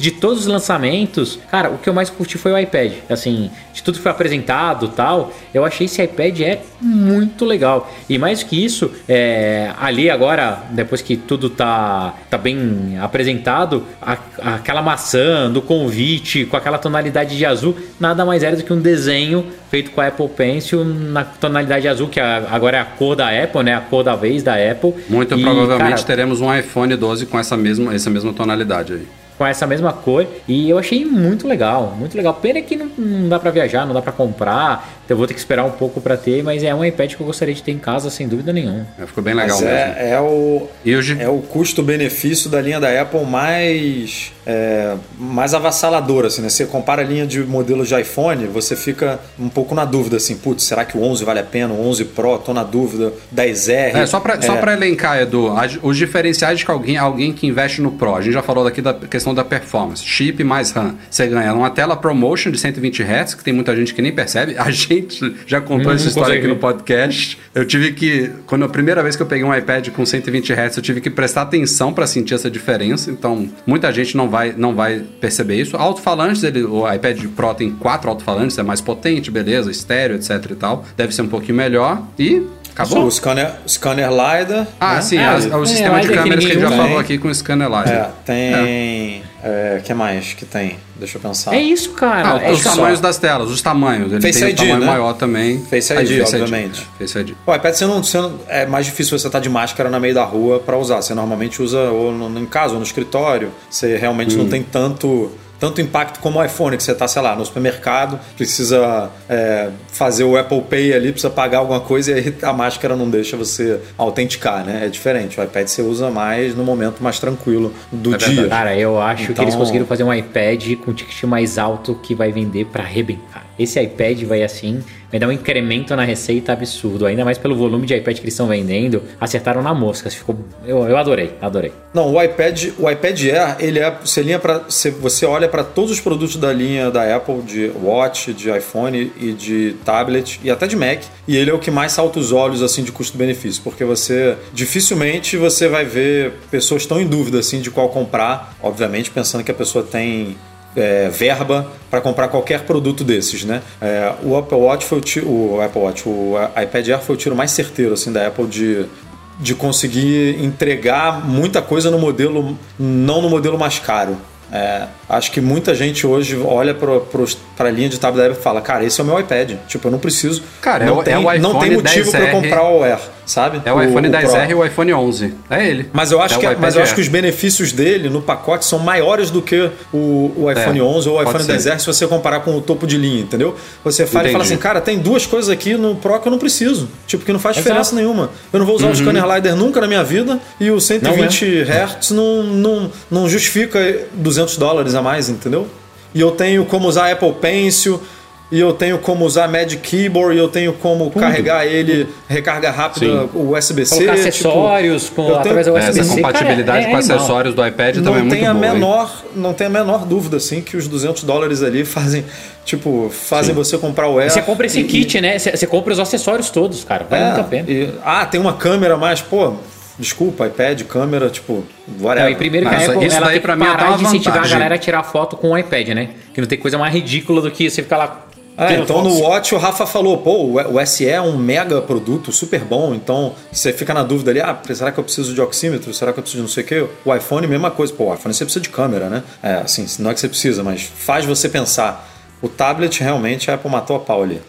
Speaker 3: de todos os lançamentos, cara, o que eu mais curti foi o iPad. Assim, de tudo que foi apresentado e tal, eu achei esse iPad é muito legal. E mais que isso, é, ali agora, depois que tudo tá, tá bem apresentado, a- aquela maçã do convite com aquela tonalidade de azul, nada mais era do que um desenho feito com a Apple Pencil na tonalidade azul, que agora é a cor da Apple, né? A cor da vez da Apple.
Speaker 1: Muito
Speaker 3: E,
Speaker 1: provavelmente
Speaker 3: cara,
Speaker 1: teremos um iPhone 12 com essa mesma, essa mesma tonalidade aí.
Speaker 3: Com essa mesma cor e eu achei muito legal, muito legal. Pena que não, não dá pra viajar, não dá pra comprar, então eu vou ter que esperar um pouco pra ter, mas é um iPad que eu gostaria de ter em casa sem dúvida nenhuma.
Speaker 1: É, ficou bem legal
Speaker 2: Mas
Speaker 1: mesmo.
Speaker 2: é, é o,
Speaker 1: hoje,
Speaker 2: é o custo-benefício da linha da Apple mais, é, mais avassalador, assim, né? Você compara a linha de modelos de iPhone, você fica um pouco na dúvida, assim, putz, será que o 11 vale a pena? O 11 Pro, tô na dúvida. 10R.
Speaker 1: É, só só
Speaker 2: É,
Speaker 1: elencar, Edu, as- os diferenciais de que alguém, alguém que investe no Pro. A gente já falou daqui da questão da performance. Chip mais RAM. Você ganha uma tela ProMotion de 120 Hz, que tem muita gente que nem percebe. A gente já contou
Speaker 3: Hum,
Speaker 1: essa história
Speaker 3: consegue
Speaker 1: aqui no podcast. Eu tive que, quando a primeira vez que eu peguei um iPad com 120 Hz, eu tive que prestar atenção pra sentir essa diferença. Então, muita gente não vai, não vai perceber isso. Alto-falantes, ele, o iPad Pro tem quatro alto-falantes, é mais potente, beleza, estéreo, etc e tal. Deve ser um pouquinho melhor. E acabou.
Speaker 2: O scanner, scanner LiDAR.
Speaker 1: Ah,
Speaker 2: né?
Speaker 1: sim,
Speaker 3: É,
Speaker 1: as-
Speaker 3: é,
Speaker 1: o sistema
Speaker 3: é,
Speaker 1: de
Speaker 3: é
Speaker 1: câmeras que a gente já falou
Speaker 2: usa.
Speaker 1: aqui com o scanner lá.
Speaker 2: É, tem. O que mais que tem? Deixa eu pensar.
Speaker 3: É isso, cara.
Speaker 1: Ah,
Speaker 3: é
Speaker 1: os
Speaker 3: isso.
Speaker 1: tamanhos das telas, os tamanhos. Ele
Speaker 2: Face
Speaker 1: tem
Speaker 2: ID,
Speaker 1: um tamanho
Speaker 2: né?
Speaker 1: maior também.
Speaker 2: Face
Speaker 1: Aí,
Speaker 2: ID, obviamente.
Speaker 1: é, Face ID.
Speaker 2: O iPad você não, você não- é mais difícil você estar de máscara no meio da rua para usar. Você normalmente usa ou no, em casa ou no escritório. Você realmente
Speaker 1: Hum.
Speaker 2: não tem tanto tanto impacto como o iPhone, que você está, sei lá, no supermercado, precisa é, fazer o Apple Pay ali, precisa pagar alguma coisa e aí a máscara não deixa você autenticar, né? É diferente. O iPad você usa mais no momento mais tranquilo do
Speaker 1: É
Speaker 2: dia.
Speaker 3: Cara, eu acho que
Speaker 2: Então-
Speaker 3: eles conseguiram fazer um iPad com ticket mais alto que vai vender pra arrebentar. Esse iPad vai assim, vai dar um incremento na receita absurdo. Ainda mais pelo volume de iPad que eles estão vendendo. Acertaram na mosca. Ficou... Eu, eu adorei, adorei.
Speaker 2: Não, o iPad, o iPad Air, ele é, você linha para, você olha para todos os produtos da linha da Apple, de Watch, de iPhone e de tablet e até de Mac, e ele é o que mais salta os olhos assim de custo-benefício, porque você dificilmente você vai ver pessoas tão em dúvida assim de qual comprar, obviamente pensando que a pessoa tem é, verba para comprar qualquer produto desses, né? É, o Apple Watch foi o, ti- o Apple Watch, o iPad Air foi o tiro mais certeiro assim da Apple de de conseguir entregar muita coisa no modelo, não no modelo mais caro. É, acho que muita gente hoje olha para a linha de tablet da Apple e fala, cara, esse é o meu iPad. Tipo, eu não preciso.
Speaker 1: Cara, é
Speaker 2: não
Speaker 1: o-
Speaker 2: tem,
Speaker 1: é o
Speaker 2: não tem motivo para
Speaker 1: 10R.
Speaker 2: comprar o Air, sabe?
Speaker 1: É o, iPhone 10R
Speaker 2: Pro.
Speaker 1: e o iPhone 11. É ele.
Speaker 2: Mas eu acho,
Speaker 1: É o
Speaker 2: que, mas eu acho que os benefícios dele no pacote são maiores do que o, o iPhone
Speaker 1: É,
Speaker 2: 11 ou o iPhone
Speaker 1: ser.
Speaker 2: 10R se você comparar com o topo de linha, entendeu? Você fala e fala assim, cara, tem duas coisas aqui no Pro que eu não preciso. Tipo, que não faz
Speaker 3: Exato.
Speaker 2: diferença nenhuma. Eu não vou usar
Speaker 1: Uhum.
Speaker 2: o scanner LiDAR nunca na minha vida e o 120 Hz não, não, não justifica 200 dólares a mais, entendeu? E eu tenho como usar Apple Pencil... E eu tenho como usar Magic Keyboard, e eu tenho como carregar ele, recarga rápida,
Speaker 1: Sim.
Speaker 2: o USB-C.
Speaker 3: Colocar
Speaker 2: tipo,
Speaker 3: acessórios com,
Speaker 2: tenho-
Speaker 3: através do
Speaker 1: É,
Speaker 3: USB-C.
Speaker 1: essa compatibilidade
Speaker 3: cara, é-
Speaker 1: com
Speaker 3: é animal.
Speaker 1: acessórios do iPad também é
Speaker 2: não
Speaker 1: muito
Speaker 2: tem a
Speaker 1: boa. hein?
Speaker 2: menor não tem a menor dúvida assim que os 200 dólares ali fazem tipo fazem você comprar o Air
Speaker 3: Você compra esse
Speaker 2: e-
Speaker 3: kit, né? Você você compra os acessórios todos, cara. Vale
Speaker 2: é,
Speaker 3: muito a pena.
Speaker 2: e- ah tem uma câmera mais pô desculpa iPad câmera tipo whatever
Speaker 3: Não, e primeiro que
Speaker 1: Mas
Speaker 3: a Apple
Speaker 1: isso
Speaker 3: ela
Speaker 1: daí
Speaker 3: tem que
Speaker 1: pra mim é
Speaker 3: parar de incentivar
Speaker 1: vantagem.
Speaker 3: a galera a tirar foto com o iPad, né? Que não tem coisa mais ridícula do que você ficar lá
Speaker 2: É,
Speaker 3: Pelo
Speaker 2: então no. Watch o Rafa falou, pô, o SE é um mega produto, super bom, então você fica na dúvida ali, ah, será que eu preciso de oxímetro? Será que eu preciso de não sei o quê? O iPhone, mesma coisa, pô, o iPhone você precisa de câmera, né? É, assim, não é que você precisa, mas faz você pensar. O tablet realmente a Apple matou a pau ali.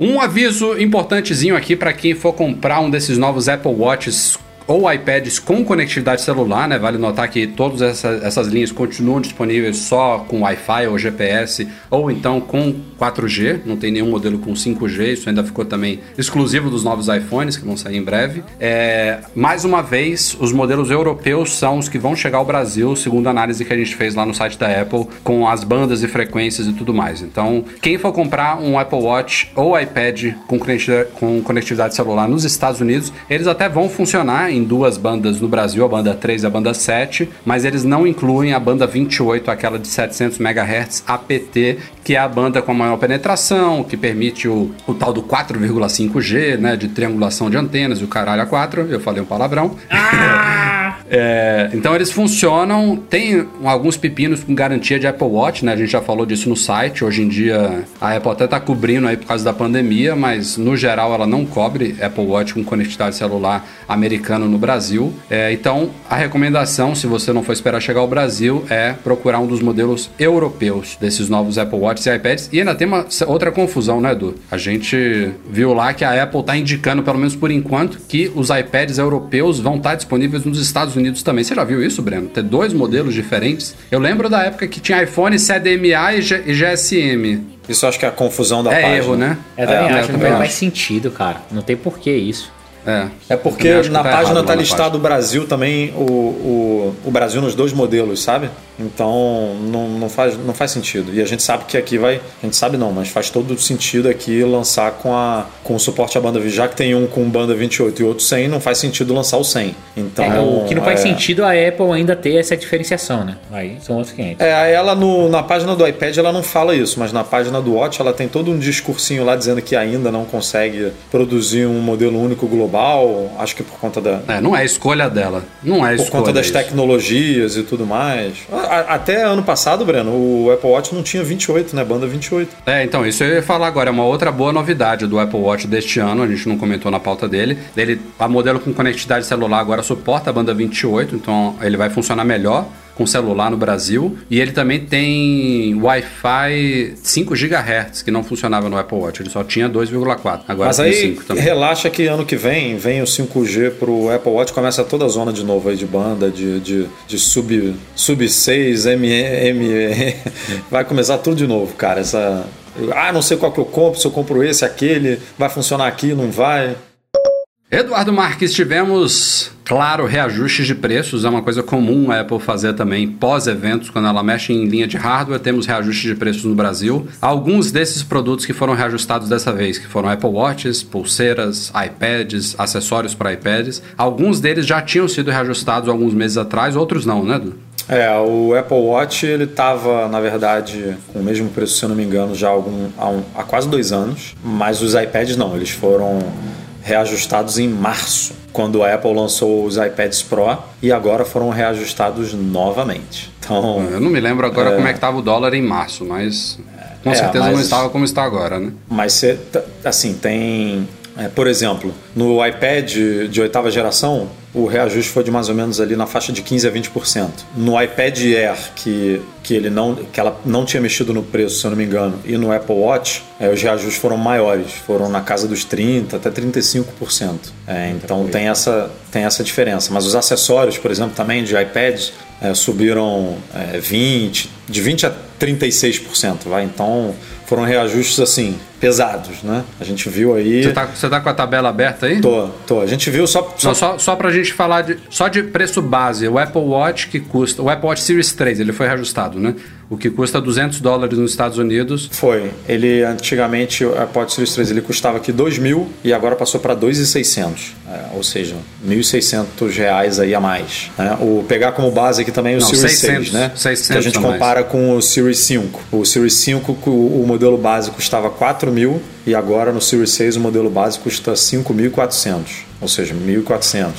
Speaker 1: Um aviso importantezinho aqui para quem for comprar um desses novos Apple Watches ou iPads com conectividade celular, né? Vale notar que todas essa, essas linhas continuam disponíveis só com Wi-Fi ou GPS, ou então com 4G. Não tem nenhum modelo com 5G. Isso ainda ficou também exclusivo dos novos iPhones que vão sair em breve. É, mais uma vez, os modelos europeus são os que vão chegar ao Brasil, segundo a análise que a gente fez lá no site da Apple, com as bandas e frequências e tudo mais. Então, quem for comprar um Apple Watch ou iPad com conectividade, com conectividade celular nos Estados Unidos, eles até vão funcionar em duas bandas no Brasil, a banda 3 e a banda 7, mas eles não incluem a banda 28, aquela de 700 MHz APT, que é a banda com a maior penetração, que permite o, o tal do 4,5G, né, de triangulação de antenas e o caralho a 4, eu falei um palavrão. É, então eles funcionam, tem alguns pepinos com garantia de Apple Watch, né? A gente já falou disso no site. Hoje em dia a Apple até tá cobrindo aí por causa da pandemia, mas no geral ela não cobre Apple Watch com conectividade celular americano no Brasil. É, então a recomendação, se você não for esperar chegar ao Brasil, é procurar um dos modelos europeus desses novos Apple E iPads. E ainda tem uma outra confusão, né, Edu? A gente viu lá que a Apple tá indicando, pelo menos por enquanto, que os iPads europeus vão estar disponíveis nos Estados Unidos também. Você já viu isso, Breno? Ter dois modelos diferentes? Eu lembro da época que tinha iPhone CDMA e, G- e GSM.
Speaker 2: Isso acho que é a confusão da
Speaker 1: É
Speaker 2: página.
Speaker 1: erro, né?
Speaker 3: Eu também
Speaker 1: É,
Speaker 3: acho,
Speaker 1: também
Speaker 3: não faz sentido, cara. Não tem porquê isso.
Speaker 1: É,
Speaker 2: É porque na
Speaker 1: tá
Speaker 2: página tá
Speaker 1: na
Speaker 2: listado o Brasil também, o, o, o Brasil nos dois modelos, sabe? Então não, não, faz, não faz sentido. E a gente sabe que aqui vai. A gente sabe não, mas faz todo sentido aqui lançar com, a, com o suporte à banda 20. Já que tem um com banda 28 e outro 100, não faz sentido lançar o 100. Então,
Speaker 3: É, o que não faz
Speaker 2: é,
Speaker 3: sentido a Apple ainda ter essa diferenciação, né? Aí são outros 500.
Speaker 2: É, ela no, na página do iPad ela não fala isso, mas na página do Watch ela tem todo um discursinho lá dizendo que ainda não consegue produzir um modelo único global. Acho que por conta da,
Speaker 1: É, não é escolha dela. Não é
Speaker 2: por
Speaker 1: escolha.
Speaker 2: conta das
Speaker 1: isso.
Speaker 2: tecnologias e tudo mais. A- Até ano passado, Breno, o Apple Watch não tinha 28, né? Banda 28.
Speaker 1: É, então, isso eu ia falar agora. É uma outra boa novidade do Apple Watch deste ano. A gente não comentou na pauta dele. Ele, a modelo com conectividade celular agora suporta a banda 28, então ele vai funcionar melhor com celular no Brasil. E ele também tem Wi-Fi 5 GHz, que não funcionava no Apple Watch. Ele só tinha 2,4. Agora
Speaker 2: Mas aí
Speaker 1: 5 também.
Speaker 2: relaxa que ano que vem vem o 5G pro Apple Watch, começa toda a zona de novo aí de banda, de, de, de sub, sub 6, M, M, vai começar tudo de novo, cara. Essa, ah, não sei qual que eu compro, se eu compro esse, aquele, vai funcionar aqui, não vai.
Speaker 1: Eduardo Marques, tivemos, claro, reajustes de preços. É uma coisa comum a Apple fazer também pós-eventos, quando ela mexe em linha de hardware, temos reajustes de preços no Brasil. Alguns desses produtos que foram reajustados dessa vez, que foram Apple Watches, pulseiras, iPads, acessórios para iPads, alguns deles já tinham sido reajustados alguns meses atrás, outros não, né, Edu?
Speaker 2: É, o Apple Watch ele estava, na verdade, com o mesmo preço, se eu não me engano, já há, algum, há, um- há quase dois anos. Mas os iPads não, eles foram reajustados em março, quando a Apple lançou os iPads Pro e agora foram reajustados novamente. Então,
Speaker 1: Eu não me lembro agora como é que estava o dólar em março, mas com
Speaker 2: É,
Speaker 1: certeza não
Speaker 2: mas-
Speaker 1: estava como está agora, né?
Speaker 2: Mas você, assim, tem. É, por exemplo, no iPad de oitava geração, o reajuste foi de mais ou menos ali na faixa de 15 a 20%. No iPad Air, que, que, ele não, que ela não tinha mexido no preço, se eu não me engano, e no Apple Watch, é, os reajustes foram maiores, foram na casa dos 30% até 35%. É, então tem essa, tem essa diferença. Mas os acessórios, por exemplo, também de iPads, é, subiram é, 20%, de 20% a 36%. Vai? Então foram reajustes assim, pesados, né? A gente viu aí.
Speaker 1: Você tá, você tá com a tabela aberta aí?
Speaker 2: Tô, tô. A gente viu só. só...
Speaker 1: Não, só, só pra gente falar de, só de preço base, o Apple Watch que custa, o Apple Watch Series 3, ele foi reajustado, né? O que custa 200 dólares nos Estados Unidos.
Speaker 2: Foi. Ele antigamente, Apple Watch Series 3, ele custava aqui 2 mil e agora passou para 2,600. É, ou seja, 1.600 reais aí a mais. né? O pegar como base aqui também o
Speaker 1: Não,
Speaker 2: Series
Speaker 1: 600,
Speaker 2: 6, né?
Speaker 1: 600
Speaker 2: que a gente
Speaker 1: a
Speaker 2: compara com o Series 5. O Series 5, o o modelo base custava 4 mil e agora no Series 6 o modelo base custa 5.400. Ou seja, 1.400.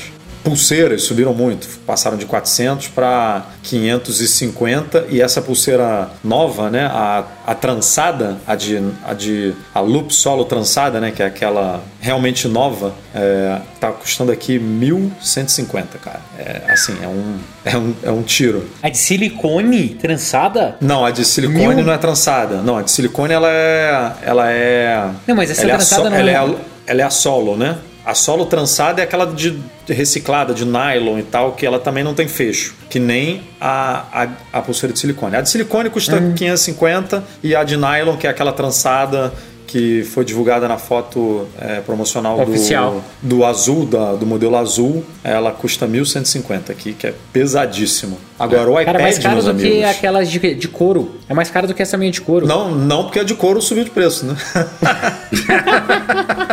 Speaker 2: pulseiras subiram muito, passaram de 400 para 550 e essa pulseira nova, né, a, a trançada, a de, a de a loop solo trançada, né, que é aquela realmente nova, é, tá custando aqui 1.150, cara. É, assim, é um, é um, é um tiro.
Speaker 3: A de silicone trançada?
Speaker 2: Não, a de silicone
Speaker 3: Mil?
Speaker 2: não é trançada. Não, a de silicone ela é, ela é.
Speaker 3: Não, mas essa
Speaker 2: é so-
Speaker 3: não é-
Speaker 2: é ela é a solo, né? A solo trançada é aquela de reciclada, de nylon e tal, que ela também não tem fecho, que nem a, a, a pulseira de silicone. A de silicone custa
Speaker 3: Hum.
Speaker 2: 550 e a de nylon, que é aquela trançada que foi divulgada na foto é, promocional
Speaker 3: Oficial.
Speaker 2: do, do azul, da- do modelo azul, ela custa 1.150 aqui, que é pesadíssimo. Agora, o iPad,
Speaker 3: Cara, é mais caro
Speaker 2: meus
Speaker 3: do
Speaker 2: amigos...
Speaker 3: que aquelas de, de couro. É mais caro do que essa minha de couro.
Speaker 2: Não, não, porque a de couro subiu de preço, né?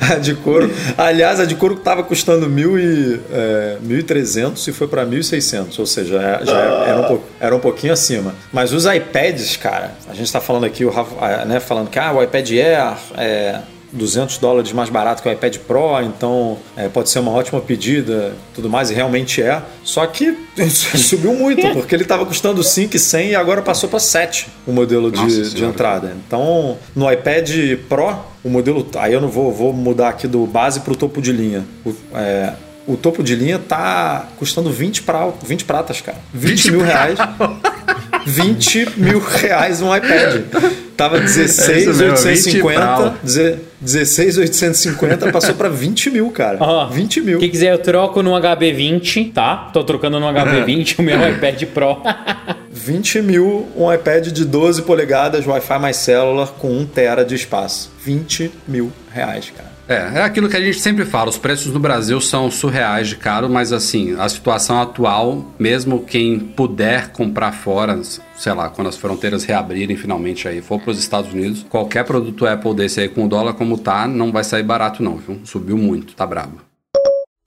Speaker 2: a de couro. Aliás, a de couro estava custando mil e, é, 1.300 e foi para 1.600, ou seja, é- já era um, era um pouquinho acima. Mas os iPads, cara, a gente está falando aqui, o Rafa, né, falando que ah, o iPad Air é 200 dólares mais barato que o iPad Pro, então é, pode ser uma ótima pedida, tudo mais, e realmente é. Só que subiu muito, porque ele estava custando 5,100 e agora passou para 7 o modelo de, de entrada. Então, no iPad Pro, o modelo. Aí eu não vou, vou mudar aqui do base para o topo de linha. O, é, o topo de linha tá custando 20, pra, 20 pratas, cara. 20, mil reais. 20 mil reais um iPad. Tava
Speaker 1: É isso mesmo,
Speaker 2: 16,850.
Speaker 1: 20
Speaker 2: deze- 16,850 passou para 20 mil, cara.
Speaker 3: Ó,
Speaker 2: 20 mil.
Speaker 3: Quem quiser, eu troco no HB20, tá? Tô trocando no HB20 o meu iPad Pro.
Speaker 2: 20 mil um iPad de 12 polegadas, Wi-Fi mais celular com 1 tera de espaço. 20 mil reais, cara.
Speaker 1: É, é aquilo que a gente sempre fala, os preços no Brasil são surreais de caro, mas assim, a situação atual, mesmo quem puder comprar fora, sei lá, quando as fronteiras reabrirem finalmente aí, for para os Estados Unidos, qualquer produto Apple desse aí com o dólar como tá, não vai sair barato não, viu? Subiu muito, tá brabo.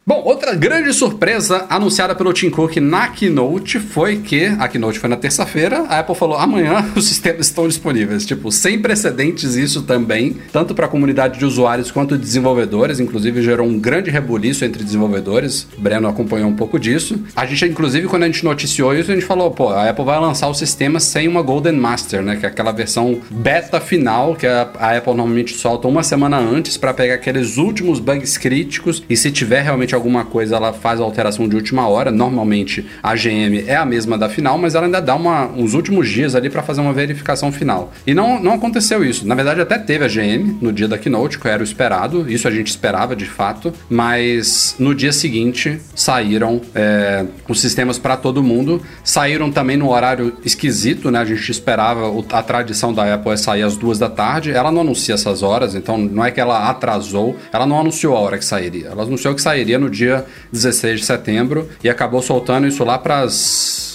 Speaker 1: Bom, outra grande surpresa anunciada pelo Tim Cook na Keynote foi que a Keynote foi na terça-feira, a Apple falou amanhã os sistemas estão disponíveis. Tipo, sem precedentes isso também, tanto para a comunidade de usuários quanto de desenvolvedores, inclusive gerou um grande rebuliço entre desenvolvedores. O Breno acompanhou um pouco disso. A gente, inclusive, quando a gente noticiou isso, a gente falou, pô, a Apple vai lançar o sistema sem uma Golden Master, né? Que é aquela versão beta final que a Apple normalmente solta uma semana antes para pegar aqueles últimos bugs críticos e se tiver realmente alguma coisa, ela faz a alteração de última hora. Normalmente a GM é a mesma da final, mas ela ainda dá uma, uns últimos dias ali para fazer uma verificação final. E não, não aconteceu isso. Na verdade, até teve a GM no dia da keynote, que era o esperado. Isso a gente esperava de fato, mas no dia seguinte saíram é, os sistemas para todo mundo. Saíram também no horário esquisito, né? A gente esperava a tradição da Apple é sair às duas da tarde. Ela não anuncia essas horas, então não é que ela atrasou. Ela não anunciou a hora que sairia. Ela anunciou que sairia no dia 16 de setembro e acabou soltando isso lá para as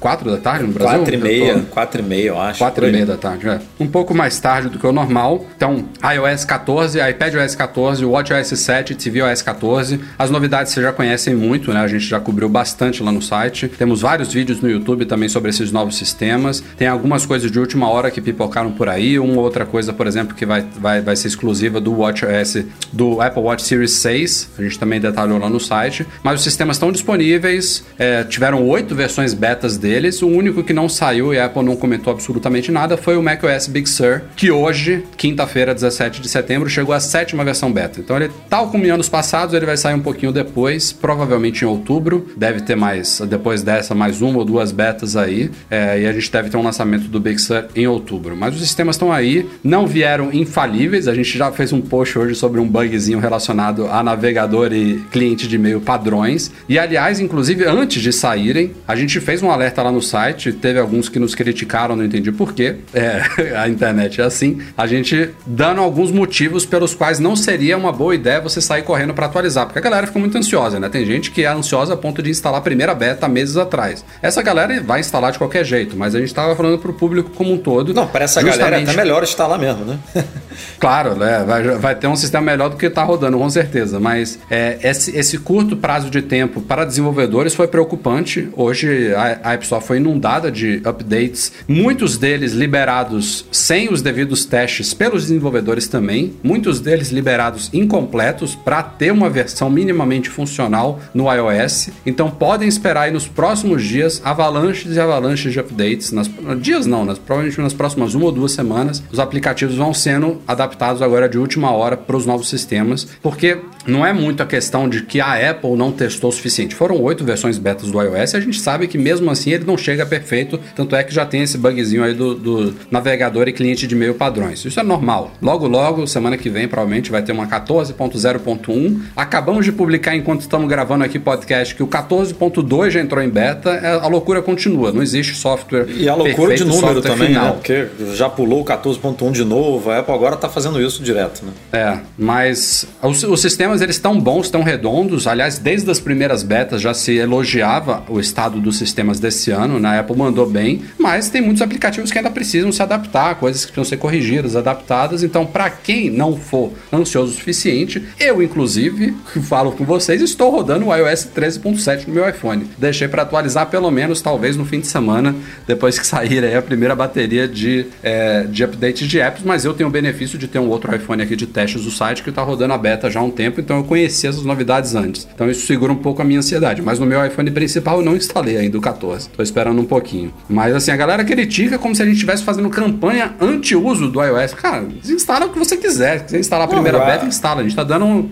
Speaker 1: 4 da tarde no Brasil.
Speaker 2: 4 e meia,
Speaker 1: tô-
Speaker 2: 4 e meia, eu acho.
Speaker 1: 4
Speaker 2: por
Speaker 1: e meia da tarde, é. Um pouco mais tarde do que o normal. Então, iOS 14, iPadOS 14, WatchOS 7, tvOS 14. As novidades vocês já conhecem muito, né? A gente já cobriu bastante lá no site. Temos vários vídeos no YouTube também sobre esses novos sistemas. Tem algumas coisas de última hora que pipocaram por aí. Uma outra coisa, por exemplo, que vai, vai, vai ser exclusiva do WatchOS, do Apple Watch Series 6. A gente também detalhou lá no site. Mas os sistemas estão disponíveis. é, tiveram oito versões betas deles. O único que não saiu e a Apple não comentou absolutamente nada foi o macOS Big Sur, que hoje, quinta-feira, 17 de setembro, chegou à sétima versão beta. Então ele, tal como em anos passados, ele vai sair um pouquinho depois, provavelmente em outubro. Deve ter mais, depois dessa, mais uma ou duas betas aí. é, e a gente deve ter um lançamento do Big Sur em outubro. Mas os sistemas estão aí, não vieram infalíveis. A gente já fez um post hoje sobre um bugzinho relacionado a navegador e cliente de e-mail padrões. E aliás, inclusive, antes de saírem, a gente fez um alerta lá no site. Teve alguns que nos criticaram, não entendi porquê. É, a internet é assim. A gente dando alguns motivos pelos quais não seria uma boa ideia você sair correndo para atualizar. Porque a galera fica muito ansiosa, né? Tem gente que é ansiosa a ponto de instalar a primeira beta meses atrás. Essa galera vai instalar de qualquer jeito, mas a gente tava falando pro público como um todo.
Speaker 2: Não, para essa galera é
Speaker 1: justamente-
Speaker 2: até melhor lá mesmo, né?
Speaker 1: Claro, né? Vai, vai ter um sistema melhor do que tá rodando, com certeza. Mas é, esse, esse curto prazo de tempo para desenvolvedores foi preocupante. Hoje a, a App Store foi inundada de updates, muitos deles liberados sem os devidos testes pelos desenvolvedores também, muitos deles liberados incompletos para ter uma versão minimamente funcional no iOS. Então podem esperar aí nos próximos dias avalanches e avalanches de updates. Nas, dias não, nas, provavelmente nas próximas uma ou duas semanas, os aplicativos vão sendo adaptados agora de última hora para os novos sistemas, porque não é muito a questão de que a Apple não testou o suficiente. Foram oito versões betas do iOS e a gente sabe que mesmo assim ele não chega perfeito, tanto é que já tem esse bugzinho aí do, do navegador e cliente de e-mail padrões. Isso é normal. Logo, logo, semana que vem, provavelmente vai ter uma 14.0.1. Acabamos de publicar, enquanto estamos gravando aqui podcast, que o 14.2 já entrou em beta. É, a loucura continua. Não existe software.
Speaker 2: E a loucura
Speaker 1: perfeito,
Speaker 2: de número também,
Speaker 1: final.
Speaker 2: né? Porque já pulou o 14.1 de novo. A Apple agora está fazendo isso direto, né?
Speaker 1: É, mas os, os sistemas eles estão bons, estão redondos. Aliás, desde as primeiras betas já se elogiava o estado dos sistemas desse ano. Na? Apple mandou bem, mas tem muitos aplicativos que ainda precisam se adaptar, coisas que precisam ser corrigidas, adaptadas. Então, para quem não for ansioso o suficiente, eu inclusive falo com vocês, estou rodando o iOS 13.7 no meu iPhone. Deixei para atualizar pelo menos talvez no fim de semana, depois que sair aí a primeira bateria de, é, de updates de apps, mas eu tenho o benefício de ter um outro iPhone aqui de testes do site que está rodando a beta já há um tempo, então eu conheci essas novidades antes. Então isso segura um pouco a minha ansiedade. Mas no meu iPhone principal eu não instalei ainda o 14. Estou esperando um pouquinho. Mas assim, a galera critica como se a gente estivesse fazendo campanha anti-uso do iOS. Cara, instala o que você quiser. Se você instalar a primeira
Speaker 2: Não,
Speaker 1: beta, instala. A gente está dando um,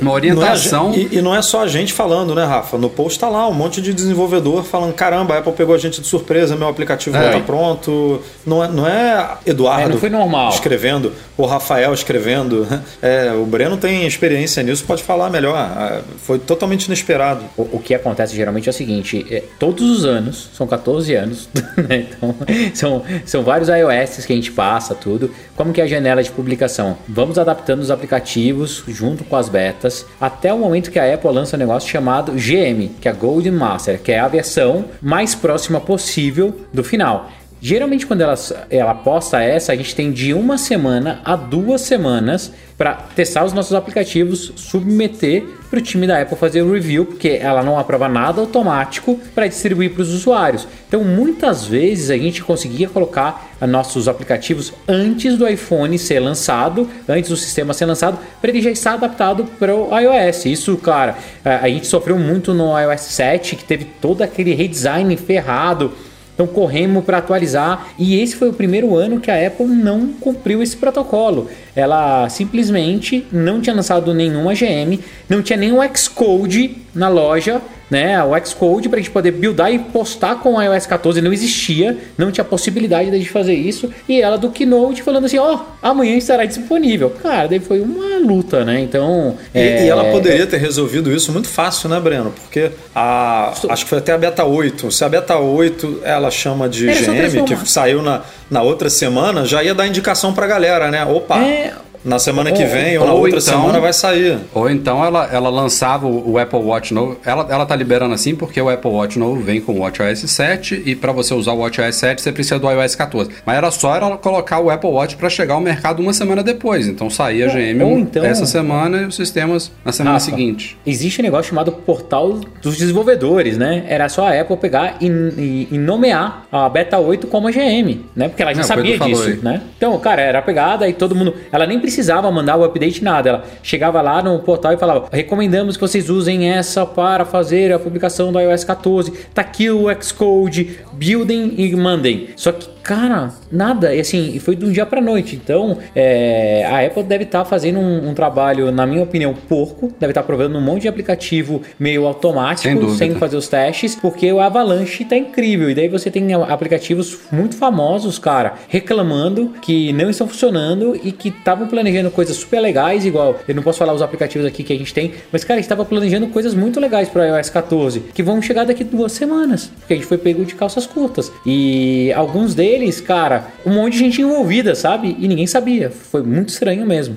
Speaker 1: uma orientação.
Speaker 2: Não é, e, e, não é só a gente falando, né, Rafa? No post tá lá um monte de desenvolvedor falando: caramba, a Apple pegou a gente de surpresa, meu aplicativo é. tá pronto. Não é, não é Eduardo
Speaker 3: é, não foi normal.
Speaker 2: escrevendo, ou Rafael escrevendo. É, o Breno tem experiência nisso, pode falar melhor. Ah, foi totalmente inesperado.
Speaker 3: O, o que acontece geralmente é o seguinte: é, todos os anos, são 14 anos, né? então são, são vários iOS que a gente passa, tudo. Como que é a janela de publicação? Vamos adaptando os aplicativos junto com as betas, até o momento que a Apple lança um negócio chamado GM, que é a Golden Master, que é a versão mais próxima possível do final. Geralmente, quando ela, ela posta essa, a gente tem de uma semana a duas semanas para testar os nossos aplicativos, submeter para o time da Apple fazer o review, porque ela não aprova nada automático para distribuir para os usuários. Então, muitas vezes a gente conseguia colocar nossos aplicativos antes do iPhone ser lançado, antes do sistema ser lançado, para ele já estar adaptado para o iOS. Isso, cara, a gente sofreu muito no iOS 7, que teve todo aquele redesign ferrado então corremos para atualizar e esse foi o primeiro ano que a Apple não cumpriu esse protocolo. Ela simplesmente não tinha lançado nenhuma GM, não tinha nenhum Xcode na loja né? O Xcode para a gente poder buildar e postar com o iOS 14 não existia, não tinha possibilidade de gente fazer isso. E ela do Keynote falando assim: ó, oh, amanhã estará disponível. Cara, daí foi uma luta, né? Então.
Speaker 2: E, é... e ela poderia ter resolvido isso muito fácil, né, Breno? Porque a, acho que foi até a beta 8. Se a beta 8 ela chama de Era GM, que saiu na, na outra semana, já ia dar indicação pra galera, né? Opa! É, na semana que vem ou, ou na outra então, semana vai sair.
Speaker 1: Ou então ela, ela lançava o, o, Apple Watch novo. Ela, ela tá liberando assim porque o Apple Watch novo vem com o WatchOS 7 e para você usar o WatchOS 7 você precisa do iOS 14. Mas era só ela colocar o Apple Watch para chegar ao mercado uma semana depois. Então saía a GM então, essa semana e os sistemas na semana Rafa, seguinte.
Speaker 3: Existe um negócio chamado portal dos desenvolvedores, né? Era só a Apple pegar e, e, e nomear a Beta 8 como a GM, né? Porque ela já Não, sabia disso, né? Então, cara, era pegada e todo mundo. Ela nem precisava mandar o update nada. Ela chegava lá no portal e falava: recomendamos que vocês usem essa para fazer a publicação do iOS 14. Tá aqui o Xcode, buildem e mandem. Só que cara, nada. E assim, foi de um dia para noite. Então, é, a Apple deve estar tá fazendo um, um, trabalho, na minha opinião, porco. Deve estar tá provando um monte de aplicativo meio automático, sem, sem fazer os testes, porque o Avalanche tá incrível. E daí você tem aplicativos muito famosos, cara, reclamando que não estão funcionando e que estavam planejando coisas super legais, igual, eu não posso falar os aplicativos aqui que a gente tem, mas, cara, estava planejando coisas muito legais para iOS 14, que vão chegar daqui duas semanas, porque a gente foi pego de calças curtas. E alguns deles deles, cara, um monte de gente envolvida, sabe? E ninguém sabia. Foi muito estranho mesmo.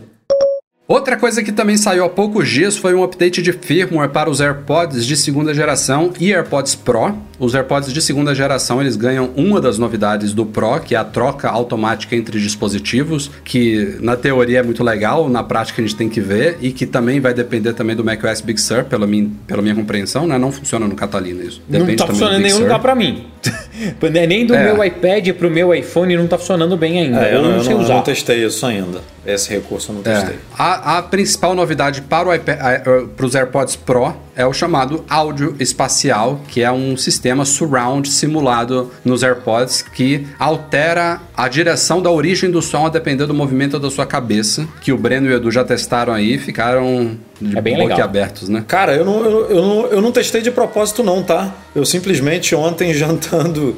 Speaker 1: Outra coisa que também saiu há poucos dias foi um update de firmware para os AirPods de segunda geração e AirPods Pro. Os AirPods de segunda geração eles ganham uma das novidades do Pro, que é a troca automática entre dispositivos, que na teoria é muito legal, na prática a gente tem que ver e que também vai depender também do macOS Big Sur, pela minha, pela minha compreensão, né? Não funciona no Catalina isso.
Speaker 3: não
Speaker 1: Depende
Speaker 3: tá
Speaker 1: também do
Speaker 3: funcionando em nenhum
Speaker 1: Sur.
Speaker 3: lugar pra mim. Nem do
Speaker 1: É.
Speaker 3: meu iPad pro meu iPhone não tá funcionando bem ainda.
Speaker 2: É,
Speaker 3: eu,
Speaker 2: eu, não,
Speaker 3: não
Speaker 2: eu
Speaker 3: sei
Speaker 2: não- eu
Speaker 3: usar.
Speaker 2: não testei isso ainda. Esse recurso eu não testei.
Speaker 1: É. A, a principal novidade para, o iPad, para os AirPods Pro é o chamado áudio espacial, que é um sistema surround simulado nos AirPods que altera a direção da origem do som a depender do movimento da sua cabeça, que o Breno e o Edu já testaram aí e ficaram de
Speaker 3: É bem legal.
Speaker 1: boquiabertos, né?
Speaker 2: Cara, eu não, eu, eu não, eu não testei de propósito, não, tá? Eu simplesmente ontem jantando.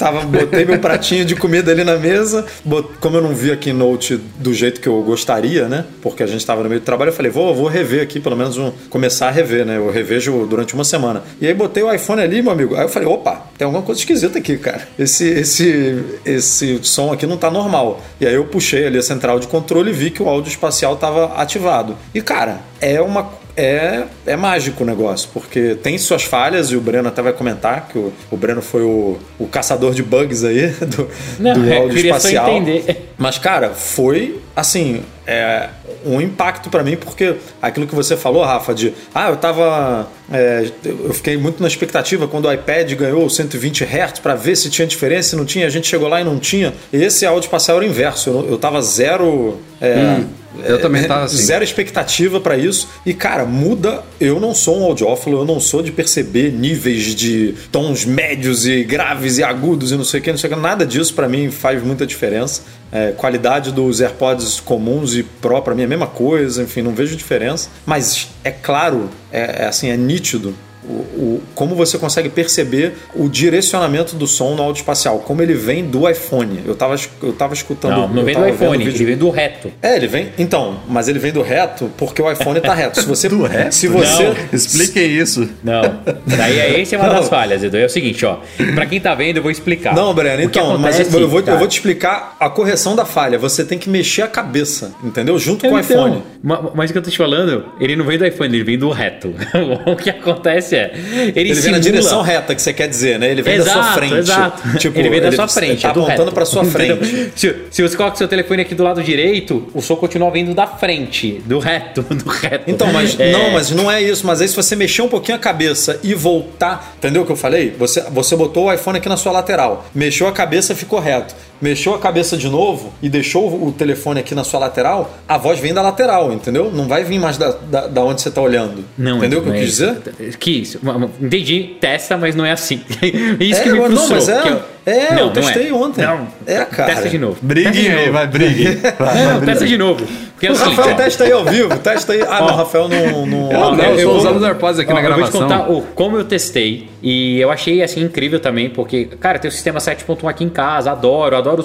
Speaker 2: Tava, botei meu pratinho de comida ali na mesa. bot- como eu não vi a Keynote do jeito que eu gostaria, né? Porque a gente tava no meio do trabalho, eu falei, vou, vou rever aqui, pelo menos um, começar a rever, né? Eu revejo durante uma semana. E aí botei o iPhone ali, meu amigo. Aí eu falei, opa, tem alguma coisa esquisita aqui, cara. Esse, esse, esse som aqui não tá normal. E aí eu puxei ali a central de controle e vi que o áudio espacial tava ativado. E, cara, é uma é, é mágico o negócio, porque tem suas falhas, e o Breno até vai comentar, que o, o Breno foi o, o caçador de bugs aí do,
Speaker 3: Não,
Speaker 2: do áudio espacial.
Speaker 3: entender.
Speaker 2: Mas, cara, foi assim. É, um impacto pra mim, porque aquilo que você falou, Rafa, de ah, eu tava. é, eu fiquei muito na expectativa quando o iPad ganhou 120 Hz pra ver se tinha diferença, se não tinha, a gente chegou lá e não tinha. Esse áudio espacial era o inverso, eu, eu tava zero. é,
Speaker 1: eu também tava assim.
Speaker 2: Zero expectativa pra isso. E, cara, muda. Eu não sou um audiófilo, eu não sou de perceber níveis de tons médios e graves e agudos e não sei o que, não sei o que. Nada disso pra mim faz muita diferença. É, qualidade dos AirPods comuns e Pro pra mim é a mesma coisa, enfim, não vejo diferença. Mas é claro, é, é assim, é nítido o, o- como você consegue perceber o direcionamento do som no áudio espacial, como ele vem do iPhone. Eu tava, eu tava escutando.
Speaker 3: Não, não
Speaker 2: eu
Speaker 3: vem do iPhone, ele vem do reto.
Speaker 2: é, ele vem. Então, mas ele vem do reto porque o iPhone tá reto. Se você. do reto? Se você.
Speaker 3: Não.
Speaker 1: Expliquem isso.
Speaker 3: Não. Daí é esse é uma
Speaker 2: Não.
Speaker 3: das falhas, Edu. É o seguinte, ó. Pra quem tá vendo, eu vou explicar.
Speaker 2: Não, Breno, então, mas eu vou, eu vou te explicar a correção da falha. Você tem que mexer a cabeça, entendeu? Junto com o
Speaker 3: Então,
Speaker 2: iPhone.
Speaker 3: ma- Mas o que eu tô te falando, ele não vem do iPhone, ele vem do reto. o que acontece é. Ele,
Speaker 2: Ele vem na direção reta que você quer dizer, né? Ele vem da sua
Speaker 3: Exato,
Speaker 2: frente.
Speaker 3: Exato.
Speaker 2: Tipo,
Speaker 3: ele vem da sua frente.
Speaker 2: Tá
Speaker 3: é do
Speaker 2: apontando pra sua frente.
Speaker 3: Se, se você coloca seu telefone aqui do lado direito, o som continua vindo da frente, do reto, do reto.
Speaker 2: Então, mas
Speaker 3: É,
Speaker 2: não, mas não é isso. Mas aí se você mexer um pouquinho a cabeça e voltar, entendeu o que eu falei? Você, você botou o iPhone aqui na sua lateral, mexeu a cabeça, ficou reto. Mexeu a cabeça de novo e deixou o telefone aqui na sua lateral, a voz vem da lateral, entendeu? Não vai vir mais da, da, da onde você tá olhando.
Speaker 3: Não,
Speaker 2: entendeu o que
Speaker 3: não
Speaker 2: eu
Speaker 3: é
Speaker 2: quis
Speaker 3: isso.
Speaker 2: dizer?
Speaker 3: Que isso. Entendi, testa, mas não é assim. Isso
Speaker 2: É,
Speaker 3: que me
Speaker 2: não,
Speaker 3: frustrou.
Speaker 2: mas é- é, eu
Speaker 3: não, não
Speaker 2: testei ontem.
Speaker 3: Não,
Speaker 2: É, cara.
Speaker 3: Testa de novo. Testa de novo.
Speaker 1: vai.
Speaker 3: Não, não, testa de novo. Porque é o
Speaker 2: O
Speaker 3: seguinte,
Speaker 2: Rafael
Speaker 3: ó.
Speaker 2: testa aí ao vivo, testa aí. Ah, não, o Rafael não. não...
Speaker 1: Eu não, eu
Speaker 3: eu
Speaker 1: usando os AirPods aqui
Speaker 3: Ó,
Speaker 1: na
Speaker 3: Eu vou te
Speaker 1: gravação.
Speaker 3: contar o, como eu testei e eu achei assim incrível também, porque, cara, tem o sistema 7.1 aqui em casa, adoro, adoro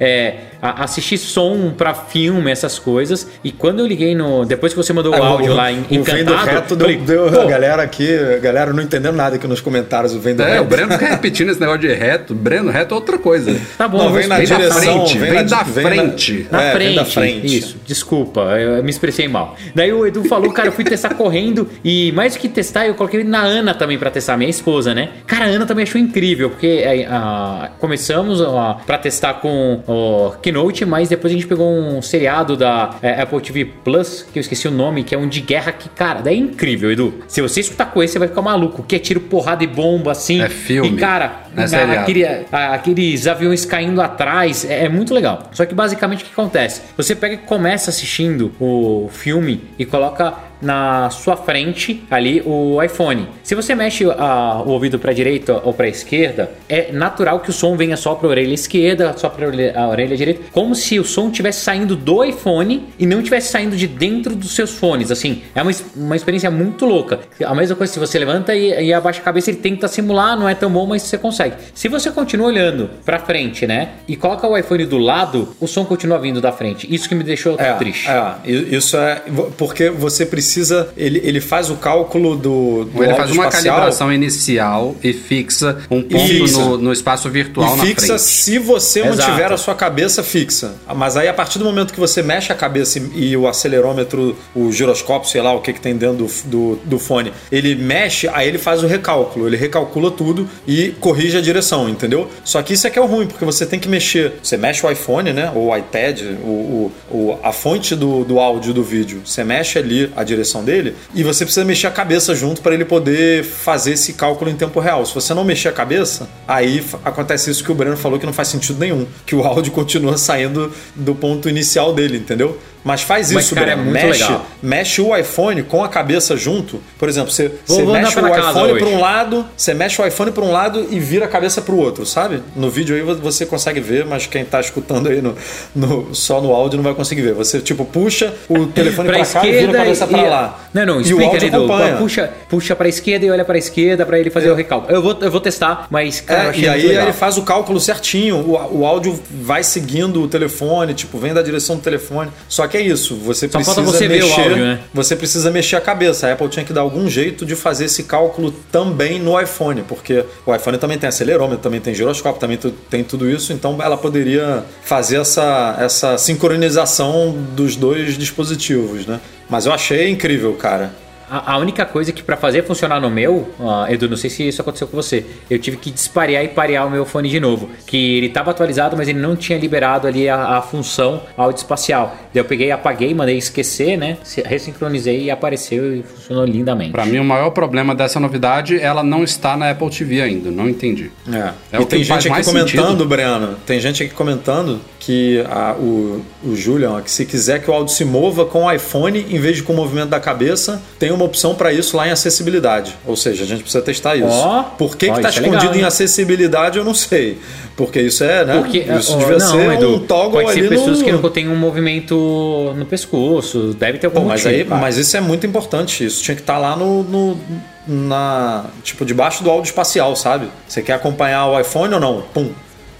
Speaker 3: é, assistir som pra filme, essas coisas. E quando eu liguei no. Depois que você mandou o
Speaker 2: Ah,
Speaker 3: áudio lá em
Speaker 2: o
Speaker 3: encantado,
Speaker 2: Reto
Speaker 3: eu
Speaker 2: deu,
Speaker 3: falei,
Speaker 2: deu
Speaker 3: pô,
Speaker 2: a galera aqui, a galera não entendendo nada aqui nos comentários. O Vem do
Speaker 1: É,
Speaker 2: Reto.
Speaker 1: o Breno fica repetindo esse negócio de reto. Breno, reto é outra coisa.
Speaker 3: Tá bom,
Speaker 2: Não, vem na
Speaker 1: Vem da
Speaker 2: direção,
Speaker 1: frente,
Speaker 2: vem
Speaker 1: vem
Speaker 2: na-
Speaker 1: da
Speaker 2: vem na-
Speaker 1: frente.
Speaker 3: Na
Speaker 2: É, vem
Speaker 3: frente.
Speaker 2: da frente.
Speaker 3: Isso, desculpa, eu me expressei mal. Daí o Edu falou, cara, eu fui testar correndo e mais do que testar, eu coloquei na Ana também pra testar, minha esposa, né? Cara, a Ana também achou incrível, porque é, começamos ah, pra testar com o Keynote, mas depois a gente pegou um seriado da é, Apple TV Plus, que eu esqueci o nome, que é um de guerra que, cara, daí é incrível, Edu. Se você escutar com esse, você vai ficar maluco, que é tiro, porrada e bomba, assim.
Speaker 1: É filme.
Speaker 3: E, cara,
Speaker 1: é seriado.
Speaker 3: aquele a- aqueles aviões caindo atrás, é, é muito legal. Só que basicamente o que acontece? Você pega e começa assistindo o filme e coloca na sua frente ali o iPhone. Se você mexe a- o ouvido para direita ou para esquerda, é natural que o som venha só para a orelha esquerda, só para a orelha direita, como se o som estivesse saindo do iPhone e não estivesse saindo de dentro dos seus fones. Assim, é uma, uma experiência muito louca. A mesma coisa se você levanta e, e abaixa a cabeça, ele tenta simular, não é tão bom, mas você consegue. Se você continua olhando para frente, né, e coloca o iPhone do lado, o som continua vindo da frente. Isso que me deixou
Speaker 2: É,
Speaker 3: triste.
Speaker 2: é, isso é porque você precisa precisa. Ele, ele faz o cálculo do. do
Speaker 1: Ele faz uma
Speaker 2: espacial
Speaker 1: calibração inicial e fixa um ponto
Speaker 2: fixa.
Speaker 1: No, no espaço virtual
Speaker 2: E
Speaker 1: na
Speaker 2: fixa
Speaker 1: frente.
Speaker 2: se você
Speaker 3: Exato.
Speaker 2: mantiver a sua cabeça fixa. Mas aí, a partir do momento que você mexe a cabeça e, e o acelerômetro, o giroscópio, sei lá o que, que tem dentro do, do, do fone, ele mexe, aí ele faz o recálculo. Ele recalcula tudo e corrige a direção, entendeu? Só que isso é que é o ruim, porque você tem que mexer. Você mexe o iPhone, né? Ou o iPad, o, o, o- a fonte do, do áudio do vídeo. Você mexe ali a direção dele e você precisa mexer a cabeça junto para ele poder fazer esse cálculo em tempo real. Se você não mexer a cabeça, aí acontece isso que o Breno falou que não faz sentido nenhum, que o áudio continua saindo do ponto inicial dele, entendeu? Mas faz
Speaker 3: Mas,
Speaker 2: isso,
Speaker 3: cara, é
Speaker 2: Breno.
Speaker 3: muito
Speaker 2: mexe,
Speaker 3: legal.
Speaker 2: mexe o iPhone com a cabeça junto. Por exemplo, você,
Speaker 3: Vou-
Speaker 2: você mexe o iPhone para um lado, você mexe o iPhone para um lado e vira a cabeça para o outro, sabe? No vídeo aí você consegue ver, mas quem tá escutando aí no, no- só no áudio não vai conseguir ver. Você tipo puxa o telefone para cá e vira a
Speaker 3: esquerda
Speaker 2: cabeça para lá.
Speaker 3: Não, não,
Speaker 2: o
Speaker 3: explica ali,
Speaker 2: acompanha.
Speaker 3: Puxa, puxa pra esquerda e olha pra esquerda pra ele fazer o recálculo. Eu vou, eu vou testar, mas, cara,
Speaker 2: É, e aí ele faz o cálculo certinho, o, o áudio vai seguindo o telefone, tipo, vem da direção do telefone. Só que é isso, você
Speaker 3: Só
Speaker 2: precisa
Speaker 3: você
Speaker 2: mexer,
Speaker 3: áudio, né?
Speaker 2: você precisa mexer a cabeça. A Apple tinha que dar algum jeito de fazer esse cálculo também no iPhone, porque o iPhone também tem acelerômetro, também tem giroscópio, também tem tudo isso, então ela poderia fazer essa, essa sincronização dos dois dispositivos, né? Mas eu achei incrível, cara.
Speaker 3: A, a única coisa que pra fazer funcionar no meu, ah, Edu, não sei se isso aconteceu com você, eu tive que disparear e parear o meu fone de novo. Que ele tava atualizado, mas ele não tinha liberado ali a, a função áudio espacial. Daí eu peguei, apaguei, mandei esquecer, né? Ressincronizei e apareceu e funcionou lindamente.
Speaker 1: Pra mim, o maior problema dessa novidade é ela não está na Apple TV ainda. Não entendi.
Speaker 2: É.
Speaker 1: É
Speaker 2: e tem gente aqui comentando,
Speaker 1: sentido.
Speaker 2: Breno, tem gente aqui comentando que a- o, o Julian, que se quiser que o áudio se mova com o iPhone em vez de com o movimento da cabeça, tem uma opção para isso lá em acessibilidade. Ou seja, a gente precisa testar isso.
Speaker 3: Ó,
Speaker 2: Por que
Speaker 3: ó,
Speaker 2: está
Speaker 3: isso é
Speaker 2: escondido
Speaker 3: legal,
Speaker 2: em
Speaker 3: hein?
Speaker 2: acessibilidade, eu não sei. Porque isso é, né?
Speaker 3: Porque,
Speaker 2: isso
Speaker 3: ó,
Speaker 2: devia
Speaker 3: não,
Speaker 2: ser
Speaker 3: Edu,
Speaker 2: um toggle
Speaker 3: pode
Speaker 2: ali
Speaker 3: ser pessoas
Speaker 2: no...
Speaker 3: que não têm um movimento no pescoço, deve ter algum
Speaker 2: Pô, mas,
Speaker 3: motivo,
Speaker 2: aí, mas isso é muito importante. Isso tinha que estar lá no, no- na tipo debaixo do áudio espacial, sabe? Você quer acompanhar o iPhone ou não? Pum.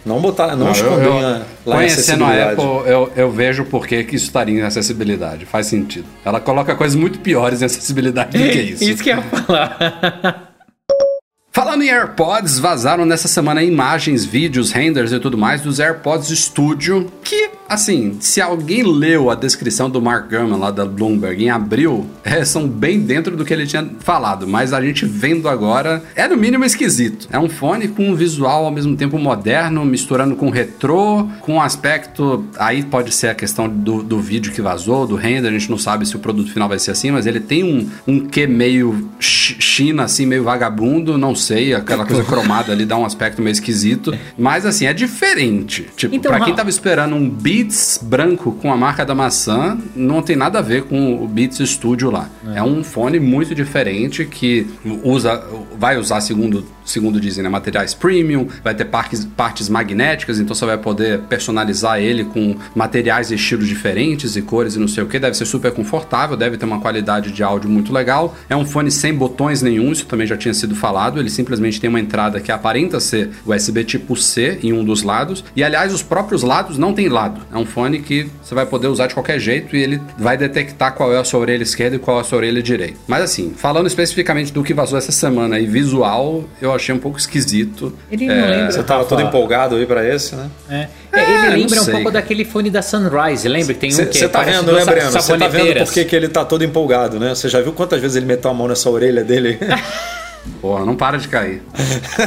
Speaker 2: Não botar, não,
Speaker 1: Não, eu-
Speaker 2: esconder
Speaker 1: eu-
Speaker 2: a- lá
Speaker 1: Conhecendo a. Apple, eu, eu vejo por que que isso estaria em acessibilidade. Faz sentido. Ela coloca coisas muito piores em acessibilidade do que isso.
Speaker 3: Isso que eu ia falar.
Speaker 1: Falando em AirPods, vazaram nessa semana imagens, vídeos, renders e tudo mais dos AirPods Studio, que, assim, se alguém leu a descrição do Mark Gurman lá da Bloomberg em abril, é, são bem dentro do que ele tinha falado, mas a gente vendo agora é no mínimo esquisito. É um fone com um visual ao mesmo tempo moderno, misturando com retrô, com um aspecto, aí pode ser a questão do, do vídeo que vazou, do render, a gente não sabe se o produto final vai ser assim, mas ele tem um, um quê meio chi- China, assim, meio vagabundo, não sei, aquela coisa cromada ali dá um aspecto meio esquisito, mas assim, é diferente. Tipo,
Speaker 3: Então,
Speaker 1: pra quem tava esperando um Beats branco com a marca da maçã, não tem nada a ver com o Beats Studio lá. É, um fone muito diferente que usa, vai usar, segundo, segundo dizem, né, materiais premium, vai ter partes, partes magnéticas, então você vai poder personalizar ele com materiais e estilos diferentes e cores e não sei o que. Deve ser super confortável, deve ter uma qualidade de áudio muito legal. É um fone sem botões nenhum, isso também já tinha sido falado. Ele simplesmente tem uma entrada que aparenta ser USB tipo C em um dos lados. E aliás, os próprios lados não tem lado. É um fone que você vai poder usar de qualquer jeito e ele vai detectar qual é a sua orelha esquerda e qual é a sua orelha direita. Mas assim, falando especificamente do que vazou essa semana e visual, eu achei um pouco esquisito.
Speaker 3: Ele não
Speaker 1: É,
Speaker 3: lembra.
Speaker 2: Você tava todo empolgado aí pra esse, né?
Speaker 3: É.
Speaker 1: É,
Speaker 3: ele lembra um pouco daquele fone da Sunrise, lembra? Tem um que
Speaker 2: Você tá
Speaker 3: parece
Speaker 2: vendo,
Speaker 3: duas
Speaker 2: né, Breno? Você tá vendo
Speaker 3: saboneteiras.
Speaker 2: por que que ele tá todo empolgado, né? Você já viu quantas vezes ele meteu a mão nessa orelha dele?
Speaker 1: Porra, não para de cair.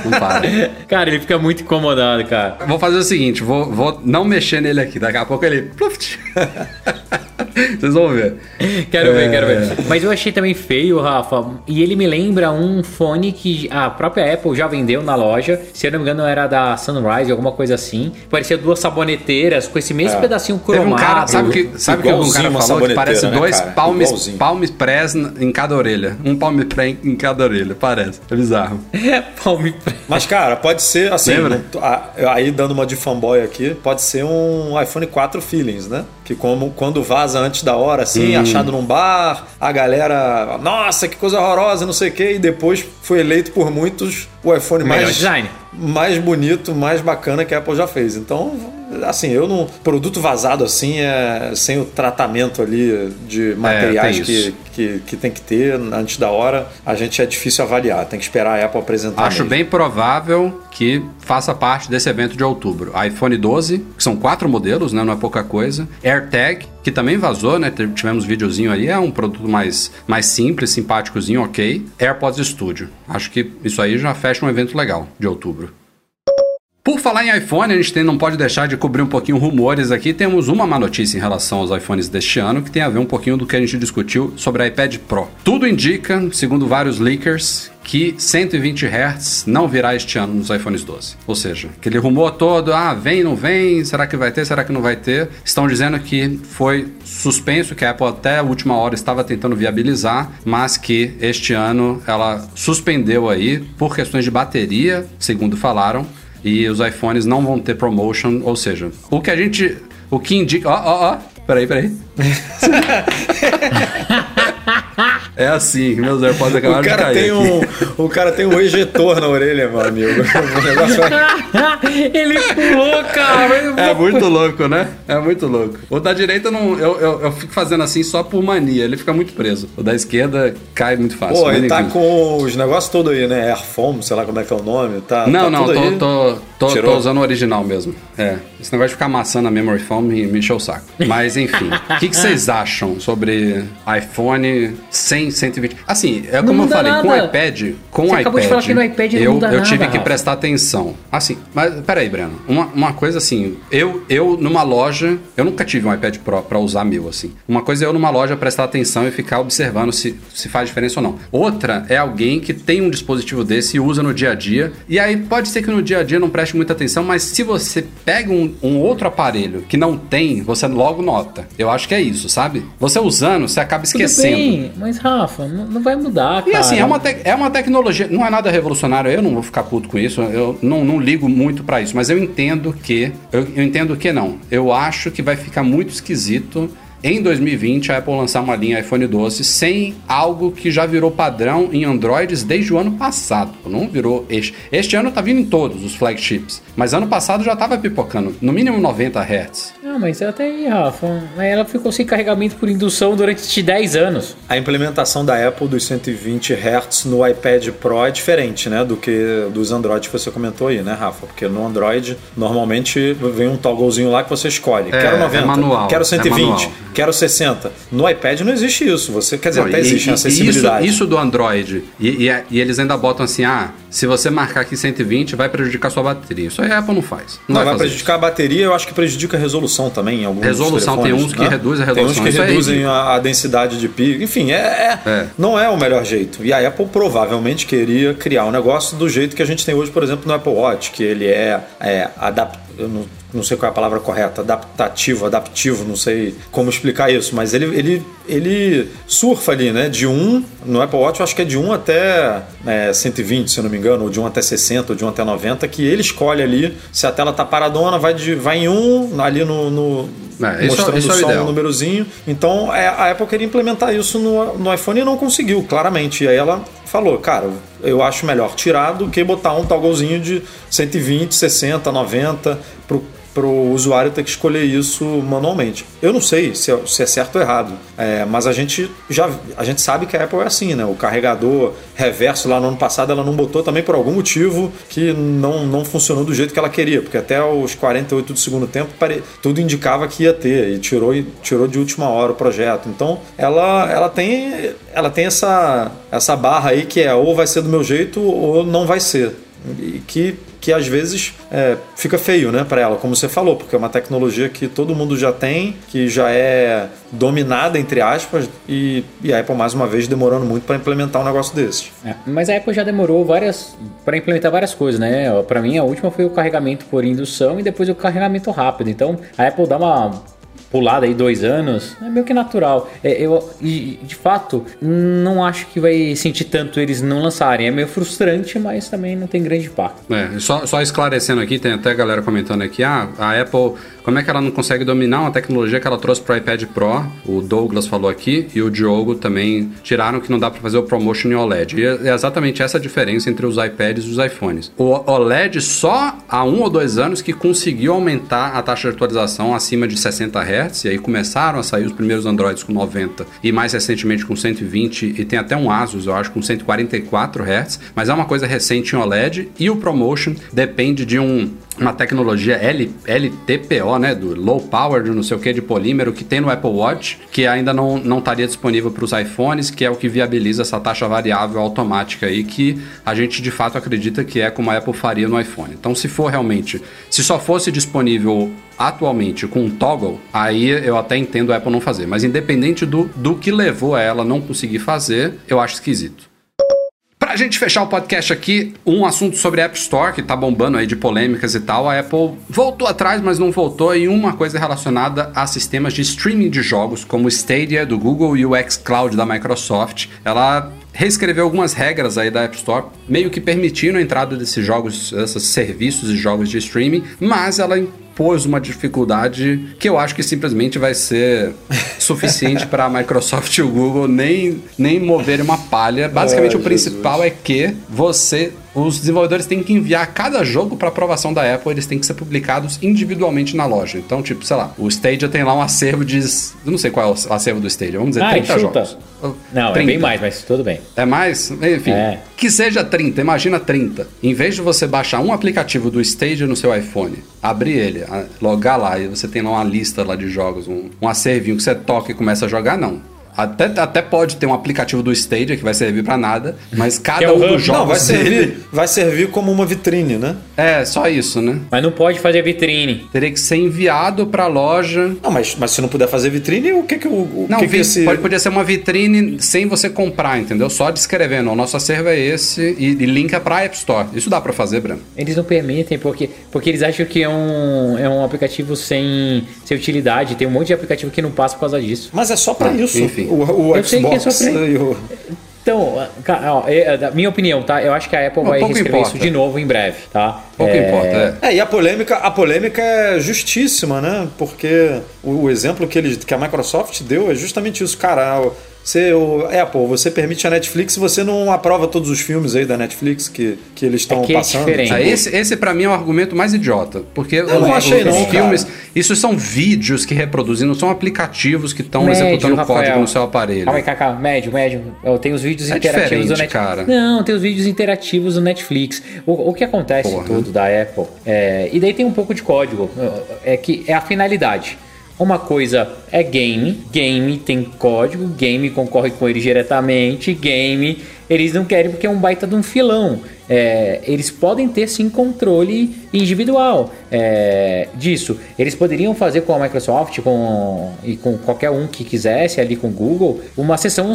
Speaker 1: Não para.
Speaker 3: Cara, ele fica muito incomodado, cara.
Speaker 1: Vou fazer o seguinte, vou, vou não mexer nele aqui. Daqui a pouco ele. Vocês vão ver.
Speaker 3: Quero ver,
Speaker 2: É.
Speaker 3: quero ver. Mas eu achei também feio, Rafa. E ele me lembra um fone que a própria Apple já vendeu na loja. Se eu não me engano, era da Sunrise, alguma coisa assim. Parecia duas saboneteiras com esse mesmo pedacinho
Speaker 1: Teve
Speaker 3: cromado.
Speaker 1: um cara, sabe que, sabe que algum
Speaker 2: Igualzinho
Speaker 1: cara falou que parece
Speaker 2: né,
Speaker 1: dois
Speaker 2: cara?
Speaker 1: palmes,
Speaker 2: Igualzinho.
Speaker 1: palmes press em cada orelha. Um palme pré em cada orelha, parece. É bizarro.
Speaker 3: Palme
Speaker 2: Mas, cara, pode ser assim. Aí, dando uma de fanboy aqui, pode ser um iPhone 4 Feelings, né? Que como quando vaza antes da hora, assim,
Speaker 1: Hum.
Speaker 2: achado num bar, a galera, nossa, que coisa horrorosa, não sei o quê, e depois foi eleito por muitos o iPhone
Speaker 3: Melhor
Speaker 2: mais,
Speaker 3: design.
Speaker 2: mais bonito, mais bacana que a Apple já fez. Então, assim, eu não. Produto vazado assim é sem o tratamento ali de materiais
Speaker 1: tem
Speaker 2: que, que, que tem que ter antes da hora, a gente é difícil avaliar. Tem que esperar a Apple apresentar.
Speaker 1: Acho
Speaker 2: mesmo.
Speaker 1: bem provável que faça parte desse evento de outubro. iPhone 12, que são quatro modelos, né? Não é pouca coisa. AirTag, que também vazou, né? Tivemos videozinho aí, é um produto mais, mais simples, simpáticozinho, ok. AirPods Studio. Acho que isso aí já fecha um evento legal de outubro. Por falar em iPhone, a gente não pode deixar de cobrir um pouquinho rumores aqui. Temos uma má notícia em relação aos iPhones deste ano, que tem a ver um pouquinho do que a gente discutiu sobre o iPad Pro. Tudo indica, segundo vários leakers, que 120 Hz não virá este ano nos iPhones 12. Ou seja, aquele rumor todo, ah, vem, não vem, será que vai ter, será que não vai ter? Estão dizendo que foi suspenso, que a Apple até a última hora estava tentando viabilizar, mas que este ano ela suspendeu aí por questões de bateria, segundo falaram, e os iPhones não vão ter promotion, ou seja, o que a gente. O que indica. Ó, ó, ó. Peraí, peraí. é assim, meus AirPods acabaram
Speaker 2: O cara,
Speaker 1: de cair.
Speaker 2: tem um, o cara tem um ejetor na orelha, meu amigo. O negócio é-
Speaker 3: Ele pulou, cara.
Speaker 1: É muito louco, né? É muito louco. O da direita não, eu, eu, eu fico fazendo assim só por mania, ele fica muito preso. O da esquerda cai muito fácil.
Speaker 2: Pô, ele tá com os negócios todos aí, né? Airfoam, sei lá como é que é o nome. Tá,
Speaker 1: Não,
Speaker 2: tá
Speaker 1: não,
Speaker 2: tudo
Speaker 1: tô,
Speaker 2: aí.
Speaker 1: tô, tô, tô usando o original mesmo. É. Esse negócio de ficar amassando a memory foam me, me encheu o saco. Mas enfim, o que, que vocês acham sobre iPhone 100, 120? Assim, é como eu falei, com o
Speaker 3: nada.
Speaker 1: iPad, com
Speaker 3: Você
Speaker 1: o
Speaker 3: acabou de
Speaker 1: iPad,
Speaker 3: falar que no iPad
Speaker 1: eu, eu tive
Speaker 3: nada,
Speaker 1: que
Speaker 3: Rafa.
Speaker 1: prestar atenção. Assim, mas peraí, Breno, uma, uma coisa assim, eu, eu numa loja, eu nunca tive um iPad Pro pra usar meu, assim. Uma coisa é eu numa loja prestar atenção e ficar observando se, se faz diferença ou não. Outra é alguém que tem um dispositivo desse e usa no dia a dia. E aí pode ser que no dia a dia não preste muita atenção, mas se você pega um, um outro aparelho que não tem, você logo nota. Eu acho que é isso, sabe? Você usando, você acaba
Speaker 3: Tudo
Speaker 1: esquecendo.
Speaker 3: bem, mas Rafa, não, vai mudar,
Speaker 1: E
Speaker 3: cara.
Speaker 1: assim, é uma, é uma tecnologia, não é nada revolucionário, eu não vou ficar puto com isso, eu não, não ligo muito pra isso, mas eu entendo que, eu, eu entendo que não. Eu acho que vai ficar muito esquisito em 2020 a Apple lançar uma linha iPhone 12 sem algo que já virou padrão em Androids desde o ano passado. Não virou este. Este ano tá vindo em todos os flagships, mas ano passado já tava pipocando, no mínimo 90 Hz.
Speaker 3: Não, mas até aí, Rafa. Ela ficou sem carregamento por indução durante 10 anos.
Speaker 2: A implementação da Apple dos 120 Hz no iPad Pro é diferente, né, do que dos Android que você comentou aí, né, Rafa? Porque no Android normalmente vem um togglezinho lá que você escolhe.
Speaker 1: É,
Speaker 2: quero
Speaker 1: é
Speaker 2: 90,
Speaker 1: manual,
Speaker 2: quero
Speaker 1: é
Speaker 2: 120,
Speaker 1: manual.
Speaker 2: Quero 60. No iPad não existe isso. Você quer dizer,
Speaker 1: Não,
Speaker 2: até
Speaker 1: e-
Speaker 2: existe
Speaker 1: e-
Speaker 2: a acessibilidade.
Speaker 1: Isso, isso do Android. E, e- e eles ainda botam assim: ah, se você marcar aqui 120, vai prejudicar sua bateria. Isso aí a Apple não faz. Não,
Speaker 2: Não, vai
Speaker 1: fazer
Speaker 2: prejudicar a bateria, eu acho que prejudica a resolução também em alguns
Speaker 1: Resolução, tem uns que reduzem a
Speaker 2: Tem uns
Speaker 1: resolução,
Speaker 2: que
Speaker 1: isso é
Speaker 2: reduzem a, a densidade de pico. Enfim, é, é-
Speaker 1: É.
Speaker 2: não é o melhor jeito. E a Apple provavelmente queria criar um negócio do jeito que a gente tem hoje, por exemplo, no Apple Watch, que ele é, é adap- eu não, não sei qual é a palavra correta, adaptativo, adaptivo, não sei como explicar isso, mas ele, ele, ele surfa ali, né? De 1, no Apple Watch eu acho que é de 1 até é, 120, se não me engano, ou de 1 até 60, ou de 1 até 90, que ele escolhe ali se a tela tá paradona, vai, de, vai em 1, ali no, no-
Speaker 1: É, isso-
Speaker 2: mostrando
Speaker 1: isso é o
Speaker 2: só
Speaker 1: ideal.
Speaker 2: um númerozinho. Então é, a Apple queria implementar isso no, no iPhone e não conseguiu, claramente. E aí ela falou, cara, eu acho melhor tirar do que botar um togglezinho de 120, 60, 90 pro para o usuário ter que escolher isso manualmente. Eu não sei se é, se é certo ou errado, é, mas a gente já a gente sabe que a Apple é assim, né? O carregador reverso lá no ano passado ela não botou também por algum motivo que não, não funcionou do jeito que ela queria, porque até os 48 do segundo tempo tudo indicava que ia ter e tirou tirou de última hora o projeto. Então ela ela tem ela tem essa essa barra aí que é ou vai ser do meu jeito ou não vai ser e que, que às vezes é, fica feio né, para ela, como você falou, porque é uma tecnologia que todo mundo já tem, que já é dominada, entre aspas, e, e a Apple, mais uma vez, demorando muito para implementar um negócio desses.
Speaker 3: É, mas a Apple já demorou várias para implementar várias coisas, né? Para mim a última foi o carregamento por indução e depois o carregamento rápido. Então a Apple dá uma pulada aí dois anos, é meio que natural. É, eu, e, de fato, não acho que vai sentir tanto eles não lançarem. É meio frustrante, mas também não tem grande impacto.
Speaker 1: É, só, só esclarecendo aqui, tem até galera comentando aqui, ah, a Apple, como é que ela não consegue dominar uma tecnologia que ela trouxe pro iPad Pro? O Douglas falou aqui e o Diogo também tiraram que não dá para fazer o promotion em OLED. E é exatamente essa a diferença entre os iPads e os iPhones. O OLED só há um ou dois anos que conseguiu aumentar a taxa de atualização acima de 60 Hz, e aí começaram a sair os primeiros Androids com 90 e mais recentemente com 120 e tem até um Asus, eu acho, com 144 Hz, mas é uma coisa recente em OLED e o promotion depende de um uma tecnologia L, LTPO, né, do low power, não sei o que, de polímero, que tem no Apple Watch, que ainda não, não estaria disponível para os iPhones, que é o que viabiliza essa taxa variável automática aí, que a gente de fato acredita que é como a Apple faria no iPhone. Então, se for realmente, se só fosse disponível atualmente com um toggle, aí eu até entendo a Apple não fazer. Mas independente do, do que levou a ela não conseguir fazer, eu acho esquisito. Pra gente fechar o podcast aqui, um assunto sobre a App Store, que tá bombando aí de polêmicas e tal. A Apple voltou atrás, mas não voltou em uma coisa relacionada a sistemas de streaming de jogos, como Stadia do Google e o xCloud da Microsoft. Ela reescreveu algumas regras aí da App Store, meio que permitindo a entrada desses jogos, esses serviços e jogos de streaming, mas ela impôs uma dificuldade que eu acho que simplesmente vai ser suficiente para a Microsoft e o Google nem, nem moverem uma palha. Basicamente, o principal é que você os desenvolvedores têm que enviar cada jogo para aprovação da Apple, eles têm que ser publicados individualmente na loja. Então, tipo, sei lá, o Stadia tem lá um acervo de. Eu não sei qual é o acervo do Stadia, vamos dizer,
Speaker 3: Ah,
Speaker 1: 30
Speaker 3: chuta.
Speaker 1: jogos.
Speaker 3: Não, é
Speaker 1: 30.
Speaker 3: bem mais, mas tudo bem.
Speaker 1: É mais? Enfim,
Speaker 3: É.
Speaker 1: que seja 30, imagina 30. Em vez de você baixar um aplicativo do Stadia no seu iPhone, abrir ele, logar lá e você tem lá uma lista lá de jogos, um, um acervinho que você toca e começa a jogar, não. Até, até pode ter um aplicativo do Stadia que vai servir pra nada, mas cada
Speaker 3: é
Speaker 1: um dos jogos
Speaker 2: Não, vai servir, vai servir como uma vitrine, né?
Speaker 1: É, só isso, né?
Speaker 3: Mas não pode fazer vitrine.
Speaker 1: Teria que ser enviado pra loja.
Speaker 2: Não, mas, mas se não puder fazer vitrine, o que que o, o
Speaker 1: Não,
Speaker 2: que que
Speaker 1: vi-
Speaker 2: esse...
Speaker 1: pode, podia ser uma vitrine sem você comprar, entendeu? Só descrevendo, o nosso acervo é esse e, e linka pra App Store. Isso dá pra fazer, Breno.
Speaker 3: Eles não permitem porque, porque eles acham que é um, é um aplicativo sem, sem utilidade. Tem um monte de aplicativo que não passa por causa disso.
Speaker 2: Mas é só pra
Speaker 1: Ah,
Speaker 2: isso.
Speaker 1: enfim.
Speaker 2: O, o
Speaker 3: Eu sei que é
Speaker 2: Xbox
Speaker 3: só pra-
Speaker 2: e o...
Speaker 3: Então, ó, é, é, da minha opinião, tá? Eu acho que a Apple
Speaker 1: Não,
Speaker 3: vai reescrever
Speaker 1: importa.
Speaker 3: isso de novo em breve, tá?
Speaker 1: Pouco
Speaker 3: É,
Speaker 1: importa, é.
Speaker 2: É, e a polêmica, a polêmica é justíssima, né? Porque o, o exemplo que, eles, que a Microsoft deu é justamente isso, cara. Você, o Apple, você permite a Netflix e você não aprova todos os filmes aí da Netflix que, que eles estão
Speaker 3: É é
Speaker 2: passando.
Speaker 3: diferente.
Speaker 1: Ah, esse, esse para mim é o argumento mais idiota. Porque
Speaker 2: não
Speaker 1: os,
Speaker 2: achei
Speaker 1: os
Speaker 2: não,
Speaker 1: filmes,
Speaker 2: cara.
Speaker 1: isso são vídeos que reproduzem, não são aplicativos que estão executando
Speaker 3: Rafael.
Speaker 1: código no seu aparelho.
Speaker 3: Calma aí, Cacá, médio, médio. Eu tenho os vídeos
Speaker 1: É
Speaker 3: interativos do Netflix.
Speaker 1: cara.
Speaker 3: Não, tem os vídeos interativos do Netflix. O, o que acontece
Speaker 1: Porra.
Speaker 3: tudo da Apple, é, e daí tem um pouco de código, é que é a finalidade. Uma coisa é game, game tem código, game concorre com ele diretamente, game eles não querem porque é um baita de um filão. É, eles podem ter sim controle individual é, disso. Eles poderiam fazer com a Microsoft com, e com qualquer um que quisesse ali com o Google uma sessão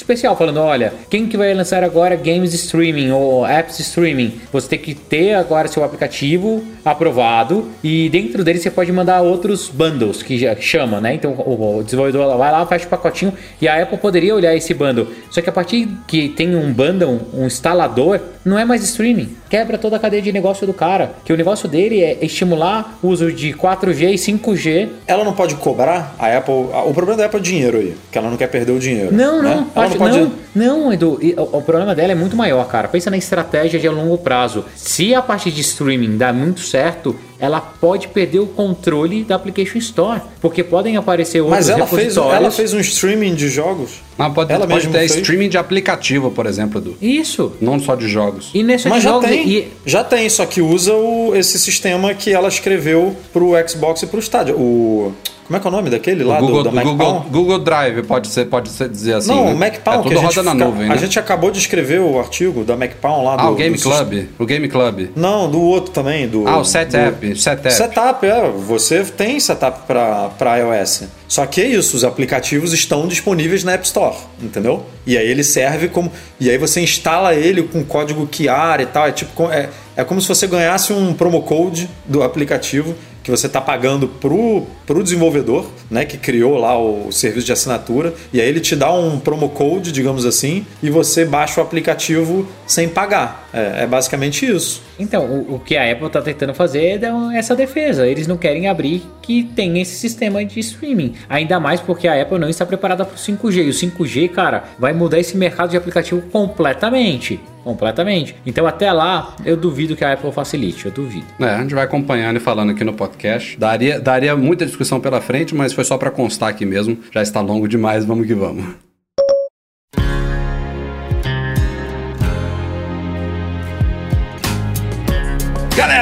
Speaker 3: especial falando, olha, quem que vai lançar agora games streaming ou apps streaming? Você tem que ter agora seu aplicativo aprovado e dentro dele você pode mandar outros bundles que já chama, né? Então o, desenvolvedor vai lá, faz o pacotinho e a Apple poderia olhar esse bundle. Só que a partir que tem um bundle, um instalador, não é mais streaming. Quebra toda a cadeia de negócio do cara. Que o negócio dele é estimular o uso de 4G e 5G
Speaker 2: Ela não pode cobrar a Apple. O problema da Apple é dinheiro aí, que ela não quer perder o dinheiro.
Speaker 3: Não,
Speaker 2: né?
Speaker 3: não,
Speaker 2: Ela não pode.
Speaker 3: não, não, Edu. O, o problema dela é muito maior, cara. Pensa na estratégia de longo prazo. Se a parte de streaming dá muito certo, ela pode perder o controle da Application Store, porque podem aparecer outros
Speaker 2: Mas ela fez, ela fez um streaming de jogos.
Speaker 1: Mas pode,
Speaker 2: ela
Speaker 1: pode ter
Speaker 2: fez.
Speaker 1: streaming de aplicativo, por exemplo, Edu.
Speaker 3: Isso.
Speaker 1: Não só de jogos.
Speaker 3: E nesse
Speaker 2: Mas já
Speaker 3: jogos
Speaker 2: tem,
Speaker 3: e
Speaker 2: já tem, só que usa o, esse sistema que ela escreveu pro Xbox e pro Stadia. O como é que é o nome daquele lá
Speaker 1: Google,
Speaker 2: do, da
Speaker 1: Google? Google Drive pode ser, pode ser dizer assim.
Speaker 2: Não,
Speaker 1: né?
Speaker 2: o MacPown,
Speaker 1: é tudo
Speaker 2: a gente,
Speaker 1: roda na nuvem,
Speaker 2: a
Speaker 1: né?
Speaker 2: gente acabou de escrever o artigo da MacPown lá do...
Speaker 1: Ah, o Game
Speaker 2: do
Speaker 1: Club. O Game Club.
Speaker 2: Não, do outro também. Do,
Speaker 1: Ah, o Setup. Setup.
Speaker 2: Setup, é. Você tem setup para iOS. Só que é isso, os aplicativos estão disponíveis na App Store, entendeu? E aí ele serve como. E aí você instala ele com código QR e tal. É tipo. É, é como se você ganhasse um promo code do aplicativo que você está pagando pro, pro desenvolvedor, né, que criou lá o serviço de assinatura, e aí ele te dá um promo code, digamos assim, e você baixa o aplicativo sem pagar. É, é basicamente isso.
Speaker 3: Então, o, o que a Apple tá tentando fazer é essa defesa. Eles não querem abrir que tem esse sistema de streaming. Ainda mais porque a Apple não está preparada para o 5G. E o 5G, cara, vai mudar esse mercado de aplicativo completamente. Completamente. Então, até lá, eu duvido que a Apple facilite. Eu duvido.
Speaker 1: É, a gente vai acompanhando e falando aqui no podcast. Daria, daria muita discussão pela frente, mas foi só para constar aqui mesmo. Já está longo demais, vamos que vamos.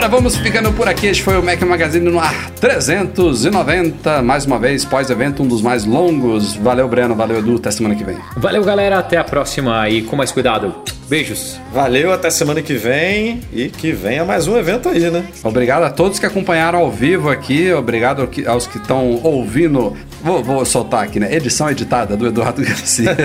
Speaker 1: Galera, vamos ficando por aqui. Este foi o Mac Magazine no ar 390. Mais uma vez, pós-evento, um dos mais longos. Valeu, Breno. Valeu, Edu. Até semana que vem.
Speaker 3: Valeu, galera. Até a próxima e com mais cuidado. Beijos.
Speaker 2: Valeu, até semana que vem e que venha mais um evento aí, né?
Speaker 1: Obrigado a todos que acompanharam ao vivo aqui. Obrigado aos que estão ouvindo. Vou, vou, soltar aqui, né? Edição editada do Eduardo Garcia.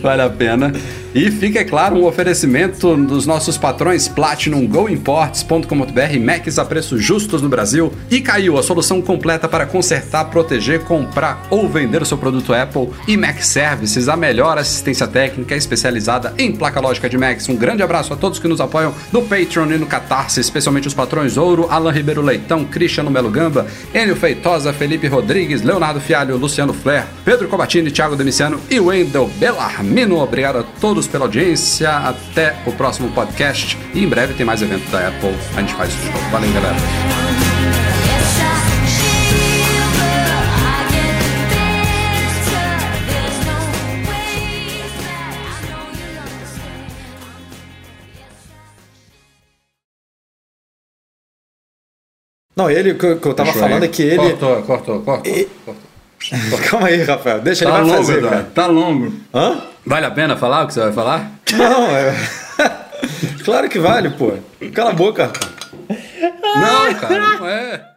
Speaker 1: vale a pena. E fica, é claro, um oferecimento dos nossos patrões Platinum GoImports.com.br, Macs a preços justos no Brasil. E caiu a solução completa para consertar, proteger, comprar ou vender o seu produto Apple. E Mac Services, a melhor assistência técnica especializada em placa lógica de Macs. Um grande abraço a todos que nos apoiam no Patreon e no Catarse, especialmente os patrões Ouro, Alan Ribeiro Leitão, Cristiano Melo Gamba, Enio Feitosa, Felipe Rodrigues, Leonardo Fialho, Luciano Flair, Pedro Cobatini, Thiago Demiciano e Wendel Bellarmino. Obrigado a todos pela audiência. Até o próximo podcast. E em breve tem mais evento da Apple. A gente faz isso de novo. Valeu, galera.
Speaker 2: Não, ele, o que eu- tava
Speaker 1: Deixa
Speaker 2: falando
Speaker 1: aí.
Speaker 2: é que ele.
Speaker 1: Cortou, cortou, cortou.
Speaker 2: E-
Speaker 1: cortou.
Speaker 2: Calma aí, Rafael. Deixa
Speaker 1: Tá
Speaker 2: ele vai
Speaker 1: longo,
Speaker 2: fazer, cara.
Speaker 1: Tá longo.
Speaker 2: Hã?
Speaker 1: Vale a pena falar o que você vai falar?
Speaker 2: Não, é. claro que vale, pô. Cala a boca.
Speaker 1: Não, cara, não é.